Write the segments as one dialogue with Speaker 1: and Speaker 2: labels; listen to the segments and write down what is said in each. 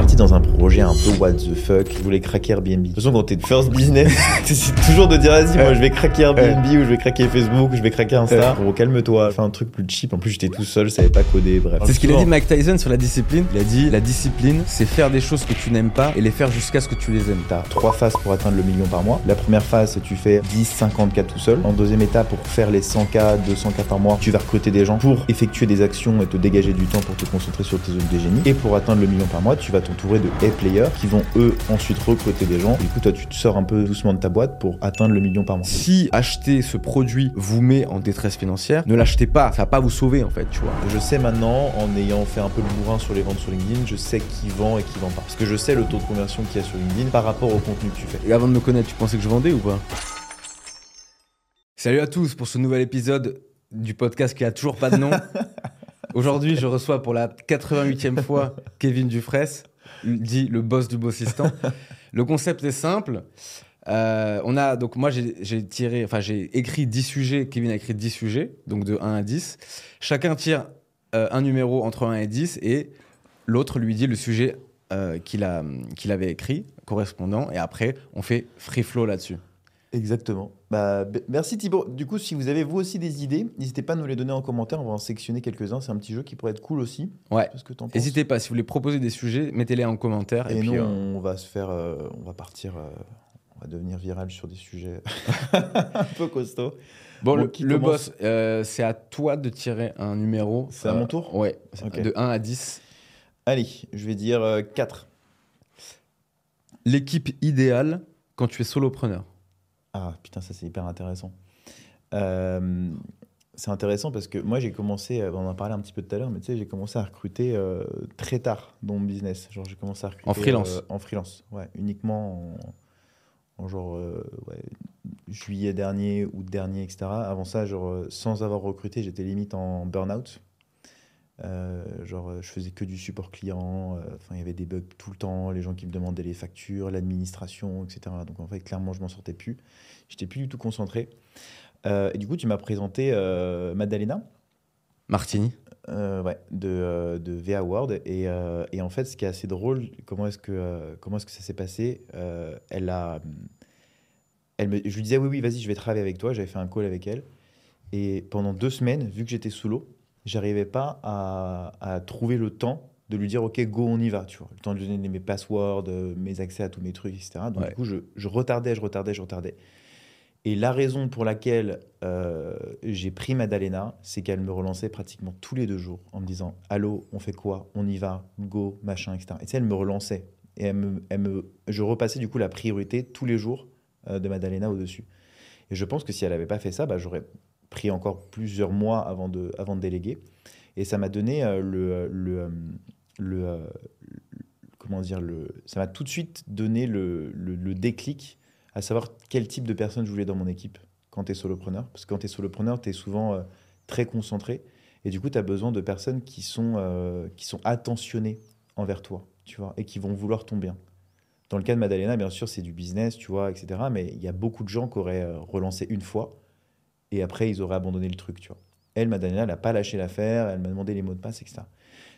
Speaker 1: parti dans un projet un peu what the fuck. Je voulais craquer Airbnb. De toute façon, quand t'es first business, c'est toujours de dire vas-y, moi je vais craquer Airbnb ou je vais craquer Facebook ou je vais craquer Insta. Gros, calme-toi. Fais un truc plus cheap. En plus, j'étais tout seul, je savais pas coder. Bref.
Speaker 2: C'est ce qu'il a dit Mike Tyson sur la discipline. Il a dit la discipline, c'est faire des choses que tu n'aimes pas et les faire jusqu'à ce que tu les aimes.
Speaker 1: T'as trois phases pour atteindre le million par mois. La première phase, c'est tu fais 10, 50 cas tout seul. En deuxième étape, pour faire les 100 k 200 k par mois, tu vas recruter des gens pour effectuer des actions et te dégager du temps pour te concentrer sur tes zones de génie. Et pour atteindre le million par mois, tu vas t'entourer de A-players qui vont eux ensuite recruter des gens. Du coup, toi, tu te sors un peu doucement de ta boîte pour atteindre le million par mois.
Speaker 2: Si acheter ce produit vous met en détresse financière, ne l'achetez pas. Ça va pas vous sauver en fait, tu vois.
Speaker 1: Je sais maintenant, en ayant fait un peu le bourrin sur les ventes sur LinkedIn, je sais qui vend et qui vend pas. Parce que je sais le taux de conversion qu'il y a sur LinkedIn par rapport au contenu que tu fais.
Speaker 2: Et avant de me connaître, tu pensais que je vendais ou pas? Salut à tous pour ce nouvel épisode du podcast qui a toujours pas de nom. Aujourd'hui, je reçois pour la 88e fois Kevin Dufresne, dit le boss du bossistan. Le concept est simple. Euh, on a donc moi j'ai tiré, enfin j'ai écrit 10 sujets. Kevin a écrit 10 sujets, donc de 1 à 10. Chacun tire euh, un numéro entre 1 et 10 et l'autre lui dit le sujet euh, qu'il qu'il avait écrit correspondant et après on fait free flow là-dessus.
Speaker 1: Exactement. Bah, merci Thibaut. Du coup, si vous avez vous aussi des idées, n'hésitez pas à nous les donner en commentaire. On va en sectionner quelques-uns. C'est un petit jeu qui pourrait être cool aussi.
Speaker 2: Ouais. N'hésitez pas. Si vous voulez proposer des sujets, mettez-les en commentaire.
Speaker 1: Et, nous, euh, on va se faire, euh, on va partir, euh, on va devenir viral sur des sujets un peu costauds.
Speaker 2: Bon, le, boss, c'est à toi de tirer un numéro.
Speaker 1: C'est à mon tour?
Speaker 2: Ouais. De 1 à 10.
Speaker 1: Allez, je vais dire 4.
Speaker 2: L'équipe idéale quand tu es solopreneur.
Speaker 1: Ah putain, ça c'est hyper intéressant. Euh, c'est intéressant parce que moi j'ai commencé, euh, on en parlait un petit peu tout à l'heure, mais tu sais, j'ai commencé à recruter euh, très tard dans mon business. Genre j'ai commencé à recruter
Speaker 2: en freelance.
Speaker 1: en freelance, ouais, uniquement en, genre ouais, juillet dernier, août dernier, etc. Avant ça, genre sans avoir recruté, j'étais limite en burn-out. Genre, je faisais que du support client. Enfin, il y avait des bugs tout le temps, les gens qui me demandaient les factures, l'administration, etc. Donc en fait, clairement, je m'en sortais plus. J'étais plus du tout concentré. Euh, et du coup, tu m'as présenté euh, Madalena.
Speaker 2: Martini.
Speaker 1: Euh, ouais, de, de VA World. Et, et, en fait, ce qui est assez drôle, comment est-ce que, comment est-ce que ça s'est passé Elle a. Elle me, je lui disais, oui, oui, vas-y, je vais travailler avec toi. J'avais fait un call avec elle. Et pendant deux semaines, vu que j'étais sous l'eau, j'arrivais pas à, à, trouver le temps de lui dire, OK, go, on y va. Tu vois, le temps de lui donner mes passwords, mes accès à tous mes trucs, etc. Donc, du coup, je, je retardais, je retardais, je retardais. Et la raison pour laquelle euh, j'ai pris Madalena, c'est qu'elle me relançait pratiquement tous les deux jours en me disant Allô, on fait quoi? On y va Go, machin, etc. Et tu elle me relançait. Et elle me, elle me, je repassais du coup la priorité tous les jours euh, de Madalena au-dessus. Et je pense que si elle n'avait pas fait ça, bah, j'aurais pris encore plusieurs mois avant de, avant de déléguer. Et ça m'a donné euh, le, le, le, Comment dire le, Ça m'a tout de suite donné le, le déclic à savoir quel type de personne je voulais dans mon équipe quand tu es solopreneur. Parce que quand tu es solopreneur, tu es souvent euh, très concentré. Et du coup, tu as besoin de personnes qui sont, euh, qui sont attentionnées envers toi, tu vois, et qui vont vouloir ton bien. Dans le cas de Madalena, bien sûr, c'est du business, tu vois, etc. Mais il y a beaucoup de gens qui auraient euh, relancé une fois et après, ils auraient abandonné le truc, tu vois. Elle, Madalena, elle n'a pas lâché l'affaire, elle m'a demandé les mots de passe, etc.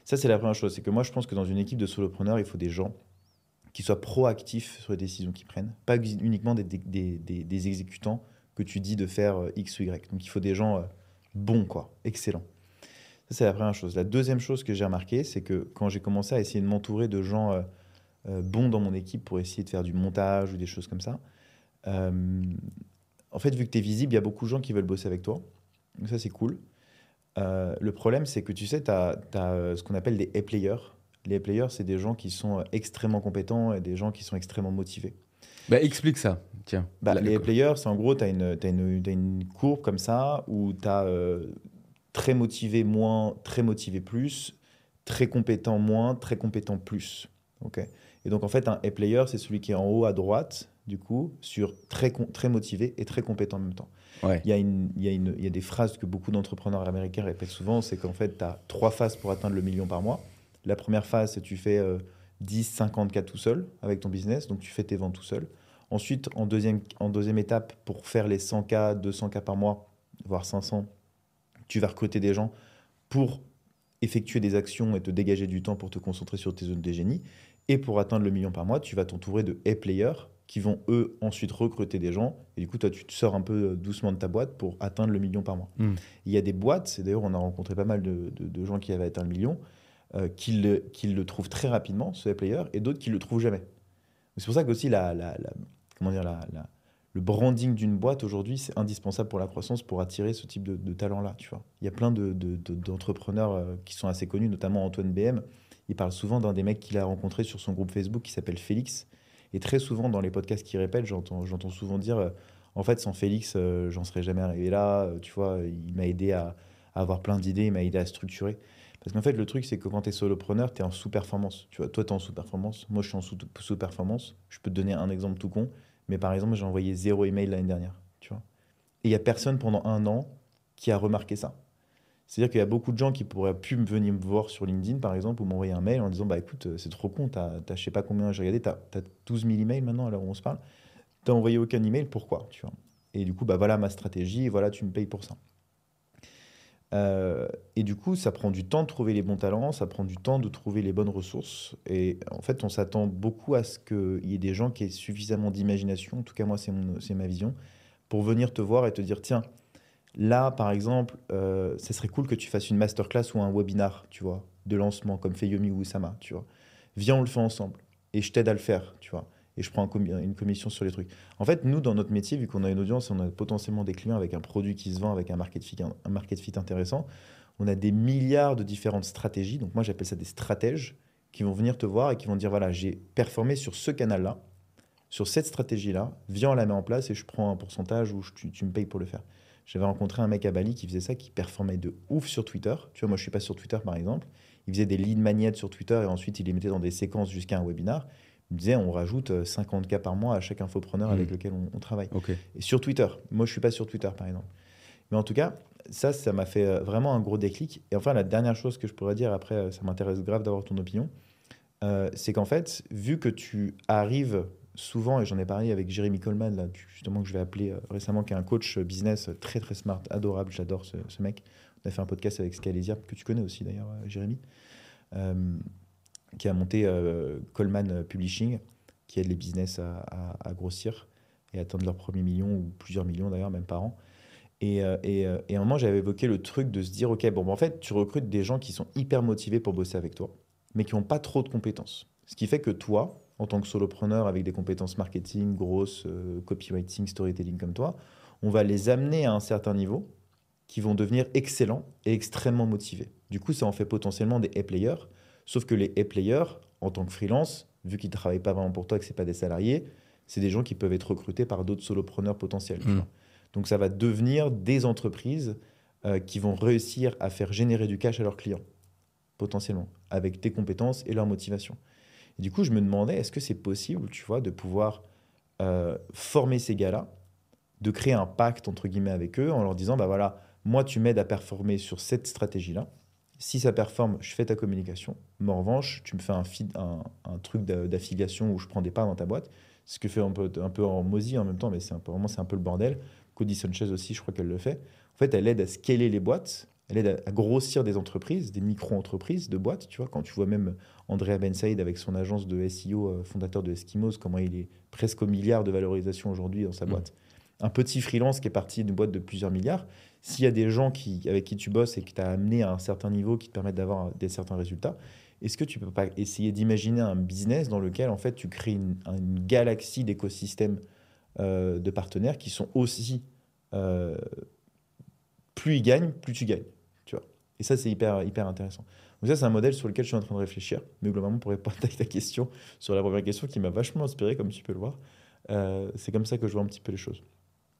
Speaker 1: Ça, c'est la première chose. C'est que moi, je pense que dans une équipe de solopreneurs, il faut des gens qui soient proactifs sur les décisions qu'ils prennent, pas uniquement des, exécutants que tu dis de faire euh, X ou Y. Donc il faut des gens euh, bons, quoi, excellents. Ça, c'est la première chose. La deuxième chose que j'ai remarqué, c'est que quand j'ai commencé à essayer de m'entourer de gens euh, bons dans mon équipe pour essayer de faire du montage ou des choses comme ça, en fait, vu que tu es visible, il y a beaucoup de gens qui veulent bosser avec toi. Donc ça, c'est cool. le problème, c'est que tu sais, tu as, as, ce qu'on appelle des A-players les players, c'est des gens qui sont euh, extrêmement compétents et des gens qui sont extrêmement motivés.
Speaker 2: Bah, explique ça, tiens.
Speaker 1: Bah, les players, c'est en gros, tu as, as, une courbe comme ça où tu as euh, très motivé moins, très motivé plus, très compétent moins, très compétent plus. ok? Et donc, en fait, un A-player, c'est celui qui est en haut à droite, du coup, sur très, très motivé et très compétent en même temps.
Speaker 2: Il,
Speaker 1: y a il, y a une, il y a des phrases que beaucoup d'entrepreneurs américains répètent souvent, c'est qu'en fait, tu as trois phases pour atteindre le million par mois. La première phase, c'est tu fais 10, 50 cas tout seul avec ton business, donc tu fais tes ventes tout seul. Ensuite, en deuxième, en deuxième étape, pour faire les 100 cas, 200 cas par mois, voire 500, tu vas recruter des gens pour effectuer des actions et te dégager du temps pour te concentrer sur tes zones de génie. Et pour atteindre le million par mois, tu vas t'entourer de A-players qui vont eux ensuite recruter des gens. Et du coup, toi, tu te sors un peu doucement de ta boîte pour atteindre le million par mois.
Speaker 2: Mm.
Speaker 1: Il y a des boîtes, et d'ailleurs, on a rencontré pas mal de, de- de gens qui avaient atteint le million, euh, qui, le, qui le trouvent très rapidement, ce A-player, et d'autres qui le trouvent jamais. C'est pour ça qu'aussi la, la, la- comment dire, la, la- le branding d'une boîte aujourd'hui, c'est indispensable pour la croissance, pour attirer ce type de, de talent-là. Tu vois. Il y a plein de- de- de- d'entrepreneurs euh, qui sont assez connus, notamment Antoine BM. Il parle souvent d'un des mecs qu'il a rencontré sur son groupe Facebook qui s'appelle Félix. Et très souvent, dans les podcasts qu'il répète, j'entends souvent dire euh, En fait, sans Félix, euh, j'en serais jamais arrivé là. Euh, Tu vois, il m'a aidé à, à avoir plein d'idées, il m'a aidé à structurer. Parce qu'en fait, le truc, c'est que quand tu es solopreneur, tu es en sous-performance. Tu vois, toi, tu es en sous-performance. Moi, je suis en sous- sous-performance. je peux te donner un exemple tout con. Mais par exemple, j'ai envoyé zéro email l'année dernière. Tu vois. Et il n'y a personne pendant un an qui a remarqué ça. C'est-à-dire qu'il y a beaucoup de gens qui pourraient me venir me voir sur LinkedIn, par exemple, ou m'envoyer un mail en disant Bah écoute, euh, c'est trop con, t'as, t'as je sais pas combien, j'ai regardé, t'as, as 12 000 emails maintenant, à l'heure où on se parle. T'as envoyé aucun email, pourquoi tu vois? Et du coup, bah voilà ma stratégie, voilà, tu me payes pour ça. Euh, et du coup, ça prend du temps de trouver les bons talents, ça prend du temps de trouver les bonnes ressources. Et en fait, on s'attend beaucoup à ce qu'il y ait des gens qui aient suffisamment d'imagination, en tout cas moi, c'est, mon- c'est ma vision, pour venir te voir et te dire Tiens, Là, par exemple, euh, ça serait cool que tu fasses une masterclass ou un webinar, tu vois, de lancement, comme fait Yomi ou Oussama, tu vois. Viens, on le fait ensemble. Et je t'aide à le faire, tu vois. Et je prends une commission sur les trucs. En fait, nous, dans notre métier, vu qu'on a une audience, on a potentiellement des clients avec un produit qui se vend, avec un market fit, un intéressant, on a des milliards de différentes stratégies. Donc moi, j'appelle ça des stratèges qui vont venir te voir et qui vont dire, voilà, j'ai performé sur ce canal-là, sur cette stratégie-là, viens, on la met en place et je prends un pourcentage ou tu, tu me payes pour le faire. J'avais rencontré un mec à Bali qui faisait ça, qui performait de ouf sur Twitter. Tu vois, moi, je suis pas sur Twitter, par exemple. Il faisait des lead magnets sur Twitter et ensuite, il les mettait dans des séquences jusqu'à un webinar. Il me disait, on rajoute euh, 50 cas par mois à chaque infopreneur
Speaker 2: Mhm.
Speaker 1: avec lequel on, on travaille.
Speaker 2: Ok.
Speaker 1: Et sur Twitter. Moi, je suis pas sur Twitter, par exemple. Mais en tout cas, ça, ça m'a fait euh, vraiment un gros déclic. Et enfin, la dernière chose que je pourrais dire, après, euh, ça m'intéresse grave d'avoir ton opinion, euh, c'est qu'en fait, vu que tu arrives souvent, et j'en ai parlé avec Jérémy Coleman, là, justement, que je vais appeler euh, récemment, qui est un coach euh, business euh, très, très smart, adorable, j'adore ce, mec. On a fait un podcast avec Scalesia, que tu connais aussi d'ailleurs, Jérémy, qui a monté Coleman Publishing, qui aide les business à, grossir et atteindre leur premier million, ou plusieurs millions d'ailleurs, même par an. Et, à un moment, j'avais évoqué le truc de se dire, OK, bon, en fait, tu recrutes des gens qui sont hyper motivés pour bosser avec toi, mais qui n'ont pas trop de compétences. Ce qui fait que toi, en tant que solopreneur avec des compétences marketing, grosses, euh, copywriting, storytelling comme toi, on va les amener à un certain niveau qui vont devenir excellents et extrêmement motivés. Du coup, ça en fait potentiellement des A-players, sauf que les A-players, en tant que freelance, vu qu'ils ne travaillent pas vraiment pour toi et que ce pas des salariés, c'est des gens qui peuvent être recrutés par d'autres solopreneurs potentiels.
Speaker 2: Mm.
Speaker 1: vois. Donc ça va devenir des entreprises euh, qui vont réussir à faire générer du cash à leurs clients, potentiellement, avec tes compétences et leur motivation. Du coup, je me demandais, est-ce que c'est possible, tu vois, de pouvoir euh, former ces gars-là, de créer un pacte, entre guillemets, avec eux, en leur disant, bah voilà, moi, tu m'aides à performer sur cette stratégie-là. Si ça performe, je fais ta communication. Mais en revanche, tu me fais un, un, truc d'a- d'affiliation où je prends des parts dans ta boîte. Ce que fait un peu, un peu en Mozy en même temps, mais c'est vraiment, c'est un peu le bordel. Cody Sanchez aussi, je crois qu'elle le fait. En fait, elle aide à scaler les boîtes, elle aide à, à grossir des entreprises, des micro-entreprises de boîtes. Tu vois, quand tu vois même Andrea Ben Saïd avec son agence de SEO, euh, fondateur de Eskimos, comment il est presque au milliard de valorisation aujourd'hui dans sa
Speaker 2: Mm.
Speaker 1: boîte. Un petit freelance qui est parti d'une boîte de plusieurs milliards. S'il y a des gens qui, avec qui tu bosses et qui t'a amené à un certain niveau qui te permettent d'avoir des certains résultats, est-ce que tu peux pas essayer d'imaginer un business dans lequel en fait tu crées une, une galaxie d'écosystèmes euh, de partenaires qui sont aussi euh, plus ils gagnent, plus tu gagnes? Et ça, c'est hyper, hyper intéressant. Donc ça, c'est un modèle sur lequel je suis en train de réfléchir. Mais globalement, pour répondre à ta question sur la première question qui m'a vachement inspiré, comme tu peux le voir, euh, c'est comme ça que je vois un petit peu les choses.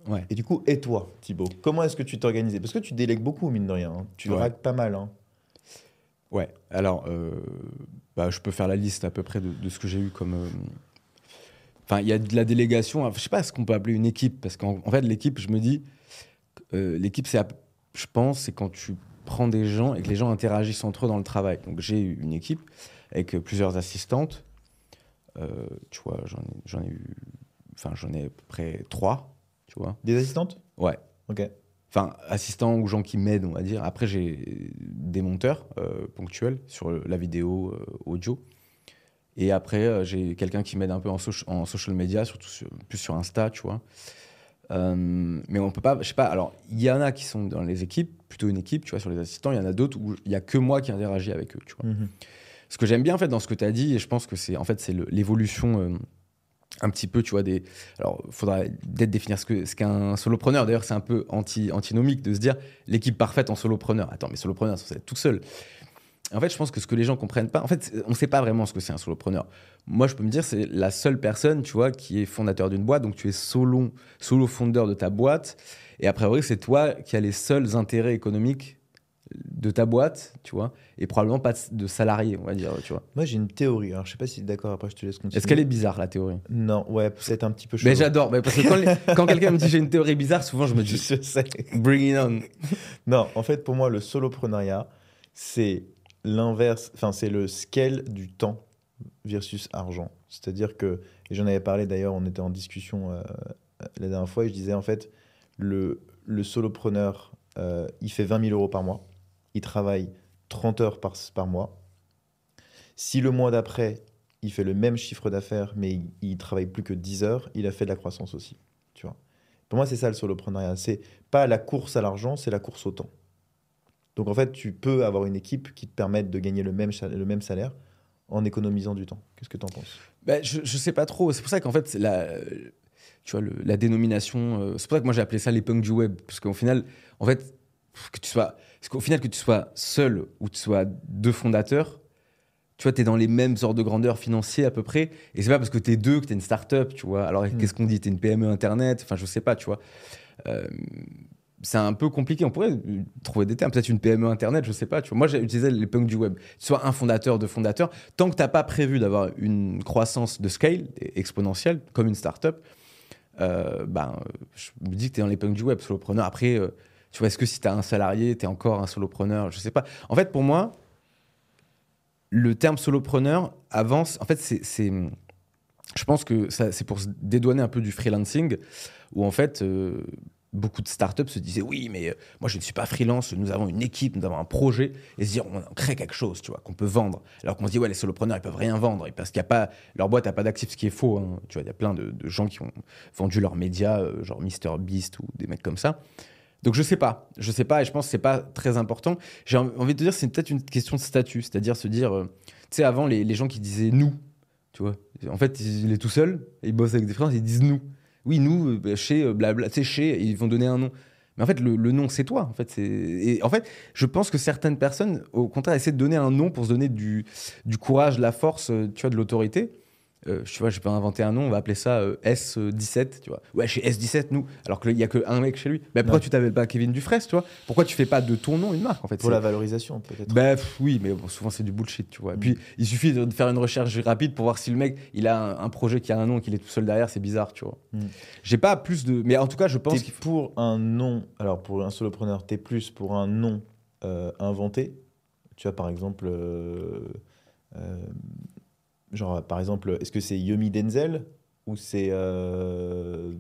Speaker 2: Ouais.
Speaker 1: Et du coup, et toi, Thibaut Comment est-ce que tu t'organises Parce que tu délègues beaucoup, mine de rien. hein. Tu
Speaker 2: Ouais.
Speaker 1: raques pas mal. hein.
Speaker 2: Ouais, alors, euh, bah, je peux faire la liste à peu près de, de ce que j'ai eu comme. euh, Enfin, il y a de la délégation, je sais pas ce qu'on peut appeler une équipe, parce qu'en en fait, l'équipe, je me dis, euh, l'équipe, c'est, à- je pense, c'est quand tu prends des gens et que les gens interagissent entre eux dans le travail. Donc, j'ai une équipe avec euh, plusieurs assistantes. Euh, tu vois, j'en ai, ai eu. Enfin, j'en ai à peu près trois, tu vois.
Speaker 1: Des assistantes?
Speaker 2: Ouais.
Speaker 1: Ok.
Speaker 2: Enfin, assistants ou gens qui m'aident, on va dire. Après, j'ai des monteurs euh, ponctuels sur la vidéo, euh, audio. Et après, j'ai quelqu'un qui m'aide un peu en, soci- en social media, surtout sur- plus sur Insta, tu vois. Mais on peut pas, je sais pas. Alors, il y en a qui sont dans les équipes, plutôt une équipe, tu vois, sur les assistants. Il y en a d'autres où il y a que moi qui interagis avec eux, tu vois.
Speaker 1: Mhm.
Speaker 2: Ce que j'aime bien en fait dans ce que tu as dit, et je pense que c'est en fait c'est l'évolution euh, un petit peu, tu vois, des. Alors, il faudra peut-être définir ce que ce qu'est un solopreneur. D'ailleurs, c'est un peu anti antinomique de se dire l'équipe parfaite en solopreneur. Attends, mais solopreneur, c'est tout seul. En fait, je pense que ce que les gens comprennent pas, en fait, on sait pas vraiment ce que c'est un solopreneur. Moi, je peux me dire, c'est la seule personne, tu vois, qui est fondateur d'une boîte. Donc, tu es solo, solo fondeur de ta boîte. Et a priori, c'est toi qui as les seuls intérêts économiques de ta boîte, tu vois, et probablement pas de salarié, on va dire, tu vois.
Speaker 1: Moi, j'ai une théorie. Alors, je sais pas si tu es d'accord. Après, je te laisse continuer.
Speaker 2: Est-ce qu'elle est bizarre, la théorie?
Speaker 1: Non, ouais, peut-être un petit peu chaud.
Speaker 2: Mais j'adore, mais parce que quand, les- quand quelqu'un me dit j'ai une théorie bizarre, souvent je me dis
Speaker 1: Je sais.
Speaker 2: bring it on.
Speaker 1: Non, en fait, pour moi, le solopreneuriat, c'est l'inverse, enfin, c'est le scale du temps versus argent. C'est-à-dire que, et j'en avais parlé d'ailleurs, on était en discussion euh, la dernière fois, et je disais en fait, le, le solopreneur, euh, il fait 20 000 euros par mois, il travaille 30 heures par, par mois. Si le mois d'après, il fait le même chiffre d'affaires, mais il, il travaille plus que 10 heures, il a fait de la croissance aussi. Tu vois. Pour moi, c'est ça le solopreneuriat. C'est pas la course à l'argent, c'est la course au temps. Donc en fait, tu peux avoir une équipe qui te permette de gagner le même, salaire, le même salaire en économisant du temps. Qu'est-ce que tu en penses?
Speaker 2: Ben, je, je sais pas trop, c'est pour ça qu'en fait, la, tu vois, le- la dénomination, euh, c'est pour ça que moi j'ai appelé ça les punks du web, parce qu'au final, en fait, que tu sois, parce qu'au final, que tu sois seul ou que tu sois deux fondateurs, tu vois, tu es dans les mêmes ordres de grandeur financiers à peu près, et c'est pas parce que tu es deux que tu es une start-up, tu vois. Alors,
Speaker 1: Mm.
Speaker 2: qu'est-ce qu'on dit? Tu es une PME Internet? Enfin, je sais pas, tu vois. Euh, c'est un peu compliqué. On pourrait trouver des termes. Peut-être une PME Internet, je sais pas. Tu vois. Moi, j'ai utilisé les punks du web. Soit un fondateur, deux fondateurs. Tant que tu n'as pas prévu d'avoir une croissance de scale exponentielle, comme une startup, euh, ben, je me dis que tu es dans les du web, solopreneur. Après, euh, tu vois, est-ce que si tu as un salarié, tu es encore un solopreneur? Je sais pas. En fait, pour moi, le terme solopreneur avance. En fait, c'est. Je pense que c'est pour se dédouaner un peu du freelancing, où en fait, euh, beaucoup de startups se disaient Oui, mais euh, moi, je ne suis pas freelance, nous avons une équipe, nous avons un projet, et se dire On crée quelque chose, tu vois, qu'on peut vendre. Alors qu'on se dit Ouais, les solopreneurs, ils peuvent rien vendre, parce qu'il y a pas. Leur boîte n'a pas d'actifs, ce qui est faux. hein. Tu vois, il y a plein de, gens qui ont vendu leurs médias, euh, genre MrBeast ou des mecs comme ça. Donc je sais pas, je sais pas, et je pense que c'est pas très important. J'ai envie de te dire, c'est peut-être une question de statut, c'est-à-dire se dire, euh, tu sais, avant les, gens qui disaient nous, tu vois, en fait, il est tout seul, et il bosse avec des friands, ils disent nous. Oui, nous, euh, bah, chez euh, blabla, tu sais, chez, ils vont donner un nom. Mais en fait, le, nom, c'est toi. En fait, c'est et en fait, je pense que certaines personnes, au contraire, essaient de donner un nom pour se donner du, du courage, de la force, euh, tu vois, de l'autorité. Euh, je vois, je peux inventer un nom, on va appeler ça euh, S17, tu vois. Ouais, chez S17, nous. Alors qu'il n'y a que un mec chez lui. Mais pourquoi
Speaker 1: Ouais.
Speaker 2: tu t'appelles pas Kevin Dufresne, tu vois? Pourquoi tu fais pas de ton nom une marque, en fait?
Speaker 1: Pour la valorisation, peut-être.
Speaker 2: bah pff, oui, mais bon, souvent c'est du bullshit, tu vois. Et
Speaker 1: Mm.
Speaker 2: puis il suffit de faire une recherche rapide pour voir si le mec il a un, un projet qui a un nom et qu'il est tout seul derrière, c'est bizarre, tu vois.
Speaker 1: Mm.
Speaker 2: J'ai pas plus de. Mais en tout cas, je pense faut.
Speaker 1: pour un nom, alors pour un solopreneur, t'es plus pour un nom euh, inventé. Tu vois, par exemple, euh, genre, par exemple, est-ce que c'est Yomi Denzel ou c'est euh,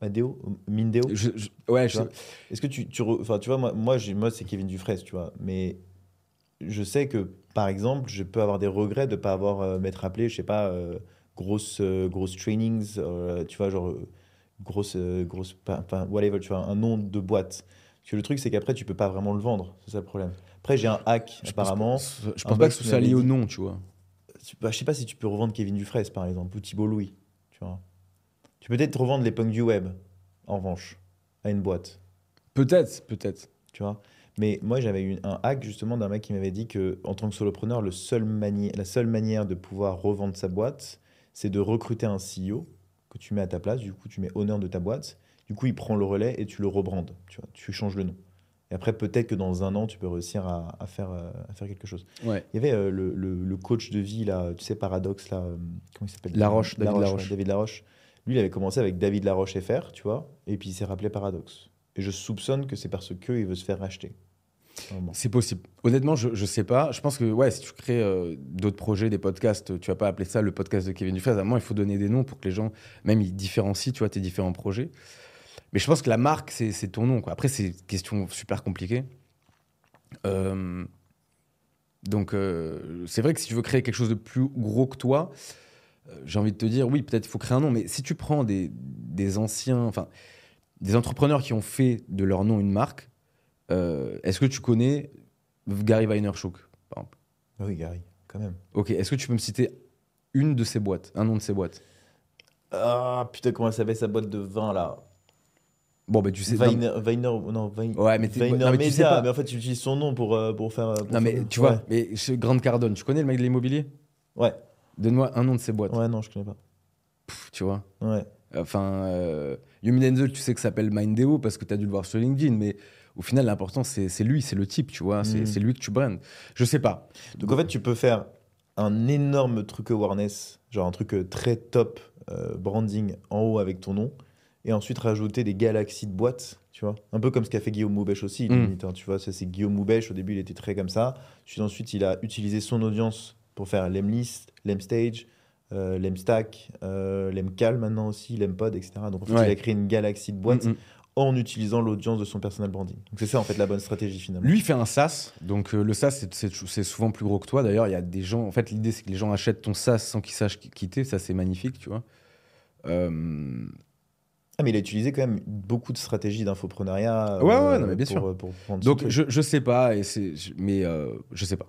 Speaker 1: Madeo Mindeo
Speaker 2: je- je- ouais, je-
Speaker 1: Est-ce que tu, tu, re- enfin, tu vois, moi, moi, j'ai- moi c'est Kevin Dufresne, tu vois, mais je sais que, par exemple, je peux avoir des regrets de ne pas avoir euh, m'être appelé, je sais pas, euh, grosse, euh, grosse trainings, euh, tu vois, genre, grosse, grosse, enfin, whatever, tu vois, un nom de boîte. Parce que le truc, c'est qu'après, tu peux pas vraiment le vendre, c'est ça le problème. Après, j'ai un hack,
Speaker 2: je pense
Speaker 1: apparemment.
Speaker 2: pas- Je pense pas que ce soit lié au nom, tu vois.
Speaker 1: Bah, je sais pas si tu peux revendre Kevin Dufresne, par exemple, ou Thibault Louis, tu vois. Tu peux peut-être revendre les punks du web, en revanche, à une boîte.
Speaker 2: Peut-être, peut-être.
Speaker 1: tu vois. Mais moi, j'avais eu un hack justement d'un mec qui m'avait dit que en tant que solopreneur, le seul mani- la seule manière de pouvoir revendre sa boîte, c'est de recruter un CEO que tu mets à ta place. Du coup, tu mets honneur de ta boîte. Du coup, il prend le relais et tu le rebrandes. Tu vois, tu changes le nom. Et après, peut-être que dans un an, tu peux réussir à, à faire, euh, à faire quelque chose.
Speaker 2: Ouais.
Speaker 1: Il y avait euh, le, le- le coach de vie, là, tu sais, Paradoxe, là, euh, comment il s'appelle?
Speaker 2: Laroche, David Laroche.
Speaker 1: ouais, David Laroche. Lui, il avait commencé avec David Laroche FR, tu vois, et puis il s'est rappelé Paradoxe. Et je soupçonne que c'est parce qu'il veut se faire racheter.
Speaker 2: C'est possible. Honnêtement, je, je sais pas. Je pense que ouais, si tu crées euh, d'autres projets, des podcasts, tu vas pas appeler ça le podcast de Kevin Dufresne. À un moment, il faut donner des noms pour que les gens, même, ils différencient, tu vois, tes différents projets. Mais je pense que la marque, c'est ton nom. Quoi. Après, c'est une question super compliquée. Euh, Donc, euh, c'est vrai que si tu veux créer quelque chose de plus gros que toi, euh, j'ai envie de te dire, oui, peut-être il faut créer un nom, mais si tu prends des, des anciens, enfin, des entrepreneurs qui ont fait de leur nom une marque, est-ce que tu connais Gary Vaynerchuk, par exemple?
Speaker 1: Oui, Gary, quand même.
Speaker 2: Ok, est-ce que tu peux me citer une de ces boîtes, un nom de ces boîtes?
Speaker 1: Ah, putain, comment elle s'appelle sa boîte de vin, là?
Speaker 2: Bon, bah tu sais.
Speaker 1: Vayner, Vayner, non, Vayner,
Speaker 2: Ouais, mais non, mais tu sais
Speaker 1: Media,
Speaker 2: pas.
Speaker 1: mais en fait, tu utilises son nom pour, euh, pour faire... pour
Speaker 2: Non, mais
Speaker 1: faire-
Speaker 2: tu
Speaker 1: ouais.
Speaker 2: vois, mais Grande Cardone, tu connais le mec de l'immobilier?
Speaker 1: Ouais,
Speaker 2: Donne-moi un nom de ces boîtes,
Speaker 1: ouais, non, je connais pas.
Speaker 2: Pff, tu vois.
Speaker 1: Ouais.
Speaker 2: Enfin, euh, Yumi Denzel, tu sais que ça s'appelle Mindeo parce que tu as dû le voir sur LinkedIn, mais au final, l'important, c'est lui, c'est le type, tu vois. C'est
Speaker 1: Mm.
Speaker 2: c'est lui que tu brandes. Je sais pas.
Speaker 1: Donc en fait, tu peux faire un énorme truc awareness, genre un truc euh, très top euh, branding en haut avec ton nom, et ensuite rajouter des galaxies de boîtes, tu vois. Un peu comme ce qu'a fait Guillaume Moubèche aussi,
Speaker 2: Mm.
Speaker 1: limite, hein, tu vois. Ça, c'est Guillaume Moubèche, au début, il était très comme ça. Puis ensuite, il a utilisé son audience pour faire l'Emlist, l'Emstage, euh, l'Emstack, euh, l'Emcal maintenant aussi, l'Empod, etc. Donc en fait,
Speaker 2: Ouais.
Speaker 1: il a créé une galaxie de boîtes
Speaker 2: Mm, mm.
Speaker 1: en utilisant l'audience de son personal branding. Donc c'est ça, en fait, la bonne stratégie, finalement.
Speaker 2: Lui il fait un SaaS, donc euh, le SaaS, c'est- souvent plus gros que toi. D'ailleurs, il y a des gens. En fait, l'idée, c'est que les gens achètent ton SaaS sans qu'ils sachent qui- quitter. Ça, c'est magnifique, tu vois. Euh,
Speaker 1: Ah, mais il a utilisé quand même beaucoup de stratégies d'infoprenariat.
Speaker 2: Ouais, ouais, non, mais bien
Speaker 1: pour,
Speaker 2: sûr.
Speaker 1: euh, Pour, prendre son
Speaker 2: Donc je, je sais pas, et mais euh, je sais pas.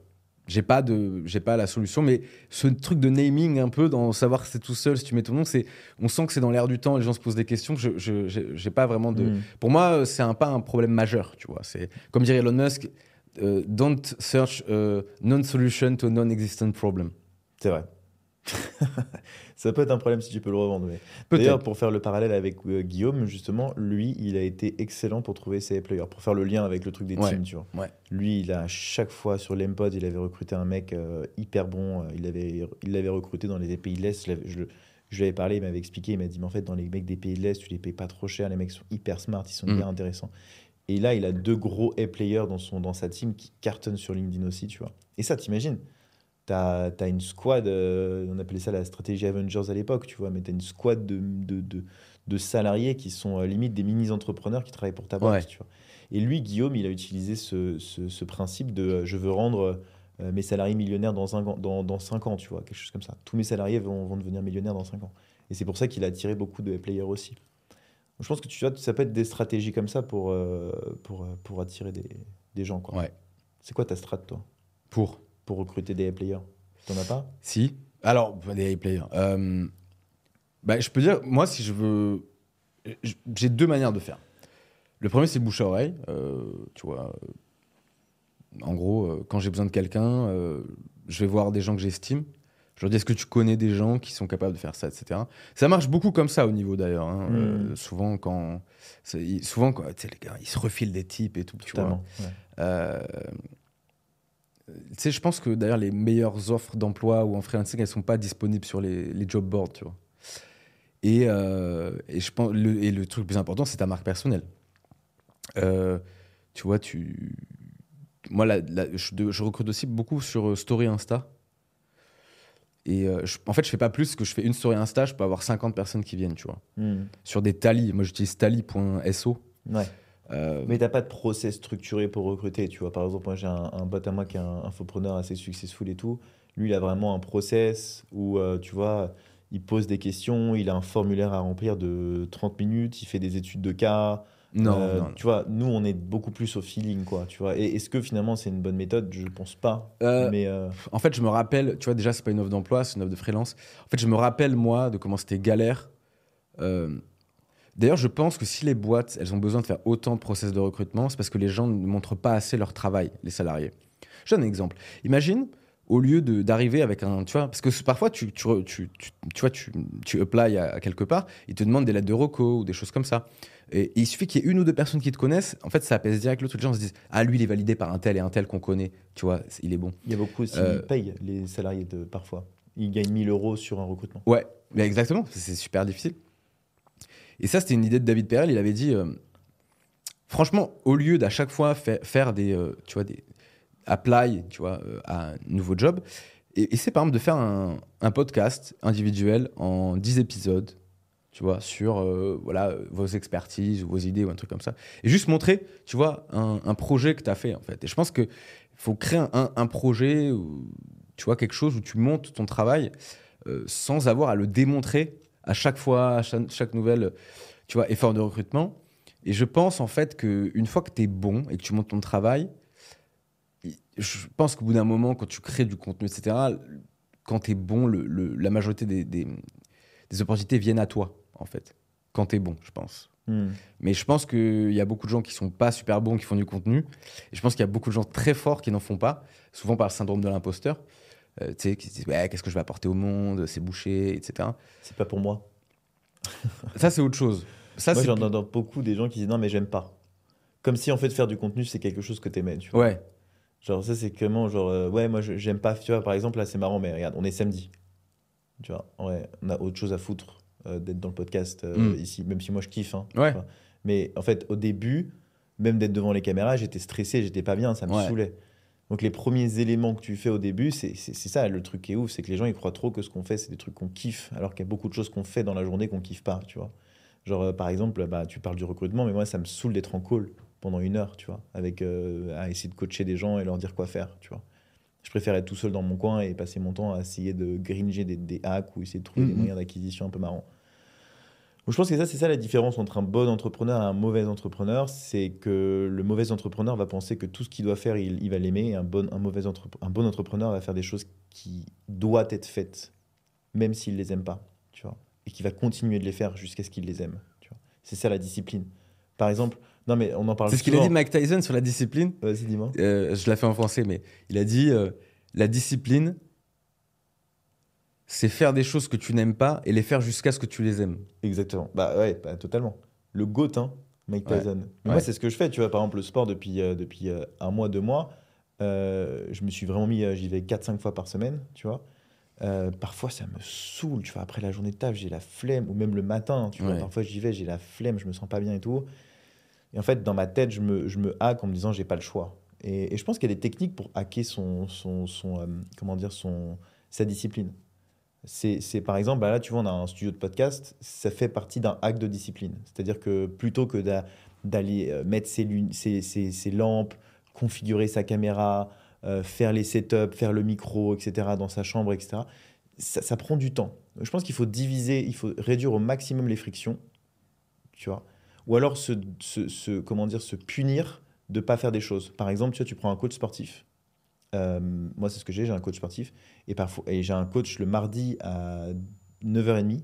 Speaker 2: J'ai pas de, j'ai pas la solution, mais ce truc de naming un peu, dans savoir que c'est tout seul si tu mets ton nom, c'est, on sent que c'est dans l'air du temps. Les gens se posent des questions. Je, je j'ai- pas vraiment de.
Speaker 1: Mm.
Speaker 2: Pour moi, euh, c'est un pas un problème majeur, tu vois. C'est comme dirait Elon Musk, euh, don't search non-solution to non-existent problem.
Speaker 1: C'est vrai. ça peut être un problème si tu peux le revendre. mais- D'ailleurs, pour faire le parallèle avec euh, Guillaume, justement, lui, il a été excellent pour trouver ses players, pour faire le lien avec le truc des
Speaker 2: Ouais.
Speaker 1: teams, tu vois.
Speaker 2: Ouais.
Speaker 1: Lui, il a à chaque fois sur l'Empod, il avait recruté un mec euh, hyper bon. euh, il l'avait il l'avait recruté dans les pays de l'Est. Je lui avais parlé, il m'avait expliqué. Il m'a dit, mais en fait, dans les mecs des pays de l'Est, tu les payes pas trop cher. Les mecs sont hyper smart, ils sont
Speaker 2: Mm.
Speaker 1: bien intéressants. Et là, il a deux gros A-players dans, son, dans sa team qui cartonnent sur LinkedIn aussi, tu vois. Et ça, t'imagines T'as as une squad, euh, on appelait ça la stratégie Avengers à l'époque, tu vois, mais t'as une squad de, de, de, de salariés qui sont euh, limite des mini-entrepreneurs qui travaillent pour ta boîte,
Speaker 2: Ouais.
Speaker 1: tu vois. Et lui, Guillaume, il a utilisé ce, ce, ce principe de euh, je veux rendre euh, mes salariés millionnaires dans 5 ans, dans, dans cinq ans, tu vois, quelque chose comme ça. Tous mes salariés vont, vont devenir millionnaires dans 5 ans. Et c'est pour ça qu'il a attiré beaucoup de players aussi. Donc, je pense que tu vois, ça peut être des stratégies comme ça pour, euh, pour, pour attirer des, des gens. Quoi.
Speaker 2: Ouais.
Speaker 1: C'est quoi ta strat, toi,
Speaker 2: Pour.
Speaker 1: Pour recruter des players? T'en as pas?
Speaker 2: Si. Alors, des players. Euh, bah, je peux dire, moi, si je veux. J'ai deux manières de faire. Le premier, c'est le bouche à oreille. euh, tu vois. euh, En gros, euh, quand j'ai besoin de quelqu'un, euh, je vais voir des gens que j'estime. Je leur dis, est-ce que tu connais des gens qui sont capables de faire ça, etc. Ça marche beaucoup comme ça au niveau d'ailleurs. hein.
Speaker 1: Mm.
Speaker 2: Euh, souvent, quand. Souvent, quand, les gars, ils se refilent des types et tout. Tu vois.
Speaker 1: Ouais.
Speaker 2: Tu sais, je pense que d'ailleurs, les meilleures offres d'emploi ou en freelancing, elles sont pas disponibles sur les, les job boards, tu vois. Et, euh, et, je pense, le, et le truc le plus important, c'est ta marque personnelle. Euh, tu vois, tu. Moi, la- la- je, recrute aussi beaucoup sur euh, Story Insta. Et euh, je- en fait, je fais pas plus que je fais une story Insta, je peux avoir 50 personnes qui viennent, tu vois.
Speaker 1: Hmm.
Speaker 2: Sur des tally, moi j'utilise tally.so.
Speaker 1: Ouais.
Speaker 2: Euh,
Speaker 1: Mais t'as pas de process structuré pour recruter, tu vois. Par exemple, moi j'ai un, un pote à moi qui est un infopreneur assez successful et tout. Lui, il a vraiment un process où, euh, tu vois, il pose des questions, il a un formulaire à remplir de 30 minutes, il fait des études de cas.
Speaker 2: non,
Speaker 1: Euh,
Speaker 2: non, non.
Speaker 1: Tu vois, nous, on est beaucoup plus au feeling, quoi, tu vois. Et est-ce que finalement c'est une bonne méthode? Je pense pas.
Speaker 2: Euh,
Speaker 1: Mais euh,
Speaker 2: En fait, je me rappelle, tu vois, déjà, c'est pas une offre d'emploi, c'est une offre de freelance. En fait, je me rappelle, moi, de comment c'était galère. D'ailleurs, je pense que si les boîtes, elles ont besoin de faire autant de process de recrutement, c'est parce que les gens ne montrent pas assez leur travail, les salariés. Je donne un exemple. Imagine, au lieu de- d'arriver avec un, tu vois, parce que parfois, tu, tu, tu, tu, vois, tu, tu apply à, à quelque part, ils te demandent des lettres de reco ou des choses comme ça. Et, il suffit qu'il y ait une ou deux personnes qui te connaissent, en fait, ça apaise direct truc. Les gens se disent, ah, lui, il est validé par un tel et un tel qu'on connaît, tu vois, il est bon.
Speaker 1: il y a beaucoup aussi,
Speaker 2: euh,
Speaker 1: ils payent les salariés de, parfois. Ils gagnent 1000 euros sur un recrutement.
Speaker 2: Ouais, mais exactement, c'est super difficile. Et ça, c'était une idée de David Perel. Il avait dit, euh, franchement, au lieu d'à chaque fois fa- faire des, euh, tu vois, des apply, tu vois, euh, à un nouveau job, et, c'est par exemple de faire un, podcast individuel en 10 épisodes, tu vois, sur euh, voilà, vos expertises ou vos idées ou un truc comme ça. Et juste montrer, tu vois, un, projet que tu as fait, en fait. Et je pense que faut créer un, projet, ou, tu vois, quelque chose où tu montes ton travail sans avoir à le démontrer à chaque fois, à chaque, chaque nouvelle, tu vois, effort de recrutement. Et je pense en fait qu'une fois que tu es bon et que tu montes ton travail, je pense qu'au bout d'un moment, quand tu crées du contenu, etc., quand tu es bon, le, le- la majorité des, des, des opportunités viennent à toi, en fait. Quand tu es bon, je pense.
Speaker 1: Hmm.
Speaker 2: Mais je pense qu'il y a beaucoup de gens qui sont pas super bons, qui font du contenu. Et je pense qu'il y a beaucoup de gens très forts qui n'en font pas, souvent par le syndrome de l'imposteur. Euh, tu sais, qui se disent, ouais, qu'est-ce que je vais apporter au monde, c'est bouché, etc.
Speaker 1: C'est pas pour moi.
Speaker 2: Ça, c'est autre chose. Ça,
Speaker 1: Moi, j'en entends beaucoup des gens qui disent non, mais j'aime pas. Comme si en fait faire du contenu c'est quelque chose que t'aimais, tu vois.
Speaker 2: Ouais,
Speaker 1: Genre, ça, c'est comment, genre, euh, ouais, moi, j'aime pas, tu vois, par exemple, là, c'est marrant, mais regarde, on est samedi. Tu vois, ouais, on a autre chose à foutre euh, d'être dans le podcast
Speaker 2: Mm.
Speaker 1: ici, même si moi, je kiffe. hein,
Speaker 2: Ouais.
Speaker 1: Mais en fait, au début, même d'être devant les caméras, j'étais stressé, j'étais pas bien, ça me
Speaker 2: Ouais.
Speaker 1: saoulait. Donc, les premiers éléments que tu fais au début, c'est ça, le truc qui est ouf, c'est que les gens, ils croient trop que ce qu'on fait, c'est des trucs qu'on kiffe, alors qu'il y a beaucoup de choses qu'on fait dans la journée qu'on kiffe pas, tu vois. Genre, euh, par exemple, bah, tu parles du recrutement, mais moi, ça me saoule d'être en call pendant une heure, tu vois, avec euh, à essayer de coacher des gens et leur dire quoi faire, tu vois. Je préfère être tout seul dans mon coin et passer mon temps à essayer de gringer des, des hacks ou essayer de trouver des
Speaker 2: Mhm.
Speaker 1: moyens d'acquisition un peu marrants. Je pense que ça, c'est ça la différence entre un bon entrepreneur et un mauvais entrepreneur. C'est que le mauvais entrepreneur va penser que tout ce qu'il doit faire, il, il va l'aimer. Et un bon, un, mauvais entrep- un bon entrepreneur va faire des choses qui doivent être faites, même s'il les aime pas, tu vois. Et qui va continuer de les faire jusqu'à ce qu'il les aime, tu vois. C'est ça la discipline. Par exemple, non mais on en parle
Speaker 2: c'est ce qu'il a dit Mike Tyson sur la discipline.
Speaker 1: Vas-y, dis-moi.
Speaker 2: Euh, je l'ai fait en français, mais il a dit euh, la discipline, c'est faire des choses que tu n'aimes pas et les faire jusqu'à ce que tu les aimes.
Speaker 1: Exactement. Bah ouais, bah, totalement. Le GOAT, hein, Mike
Speaker 2: Ouais.
Speaker 1: Tyson. Mais
Speaker 2: Ouais.
Speaker 1: Moi, c'est ce que je fais. Tu vois, par exemple, le sport depuis, euh, depuis euh, un mois, deux mois, euh, je me suis vraiment mis, j'y vais 4-5 fois par semaine, tu vois. Parfois, ça me saoule, tu vois. Après la journée de taf, j'ai la flemme, ou même le matin, tu vois.
Speaker 2: Ouais.
Speaker 1: Parfois, j'y vais, j'ai la flemme, je me sens pas bien et tout. Et en fait, dans ma tête, je me, je me hack en me disant, j'ai pas le choix. Et, et je pense qu'il y a des techniques pour hacker son, son, son, comment dire, son, sa discipline. C'est, par exemple, bah là, tu vois, on a un studio de podcast, ça fait partie d'un hack de discipline. C'est-à-dire que plutôt que d'a- d'aller euh, mettre ses, ses, lampes, configurer sa caméra, euh, faire les setups, faire le micro, etc., dans sa chambre, etc., ça, prend du temps. Je pense qu'il faut diviser, il faut réduire au maximum les frictions, tu vois. Ou alors se, se, comment dire, se punir de pas faire des choses. Par exemple, tu vois, tu prends un coach sportif. Euh, moi, c'est ce que j'ai, j'ai un coach sportif. Et, parfois, et j'ai un coach le mardi à 9h30.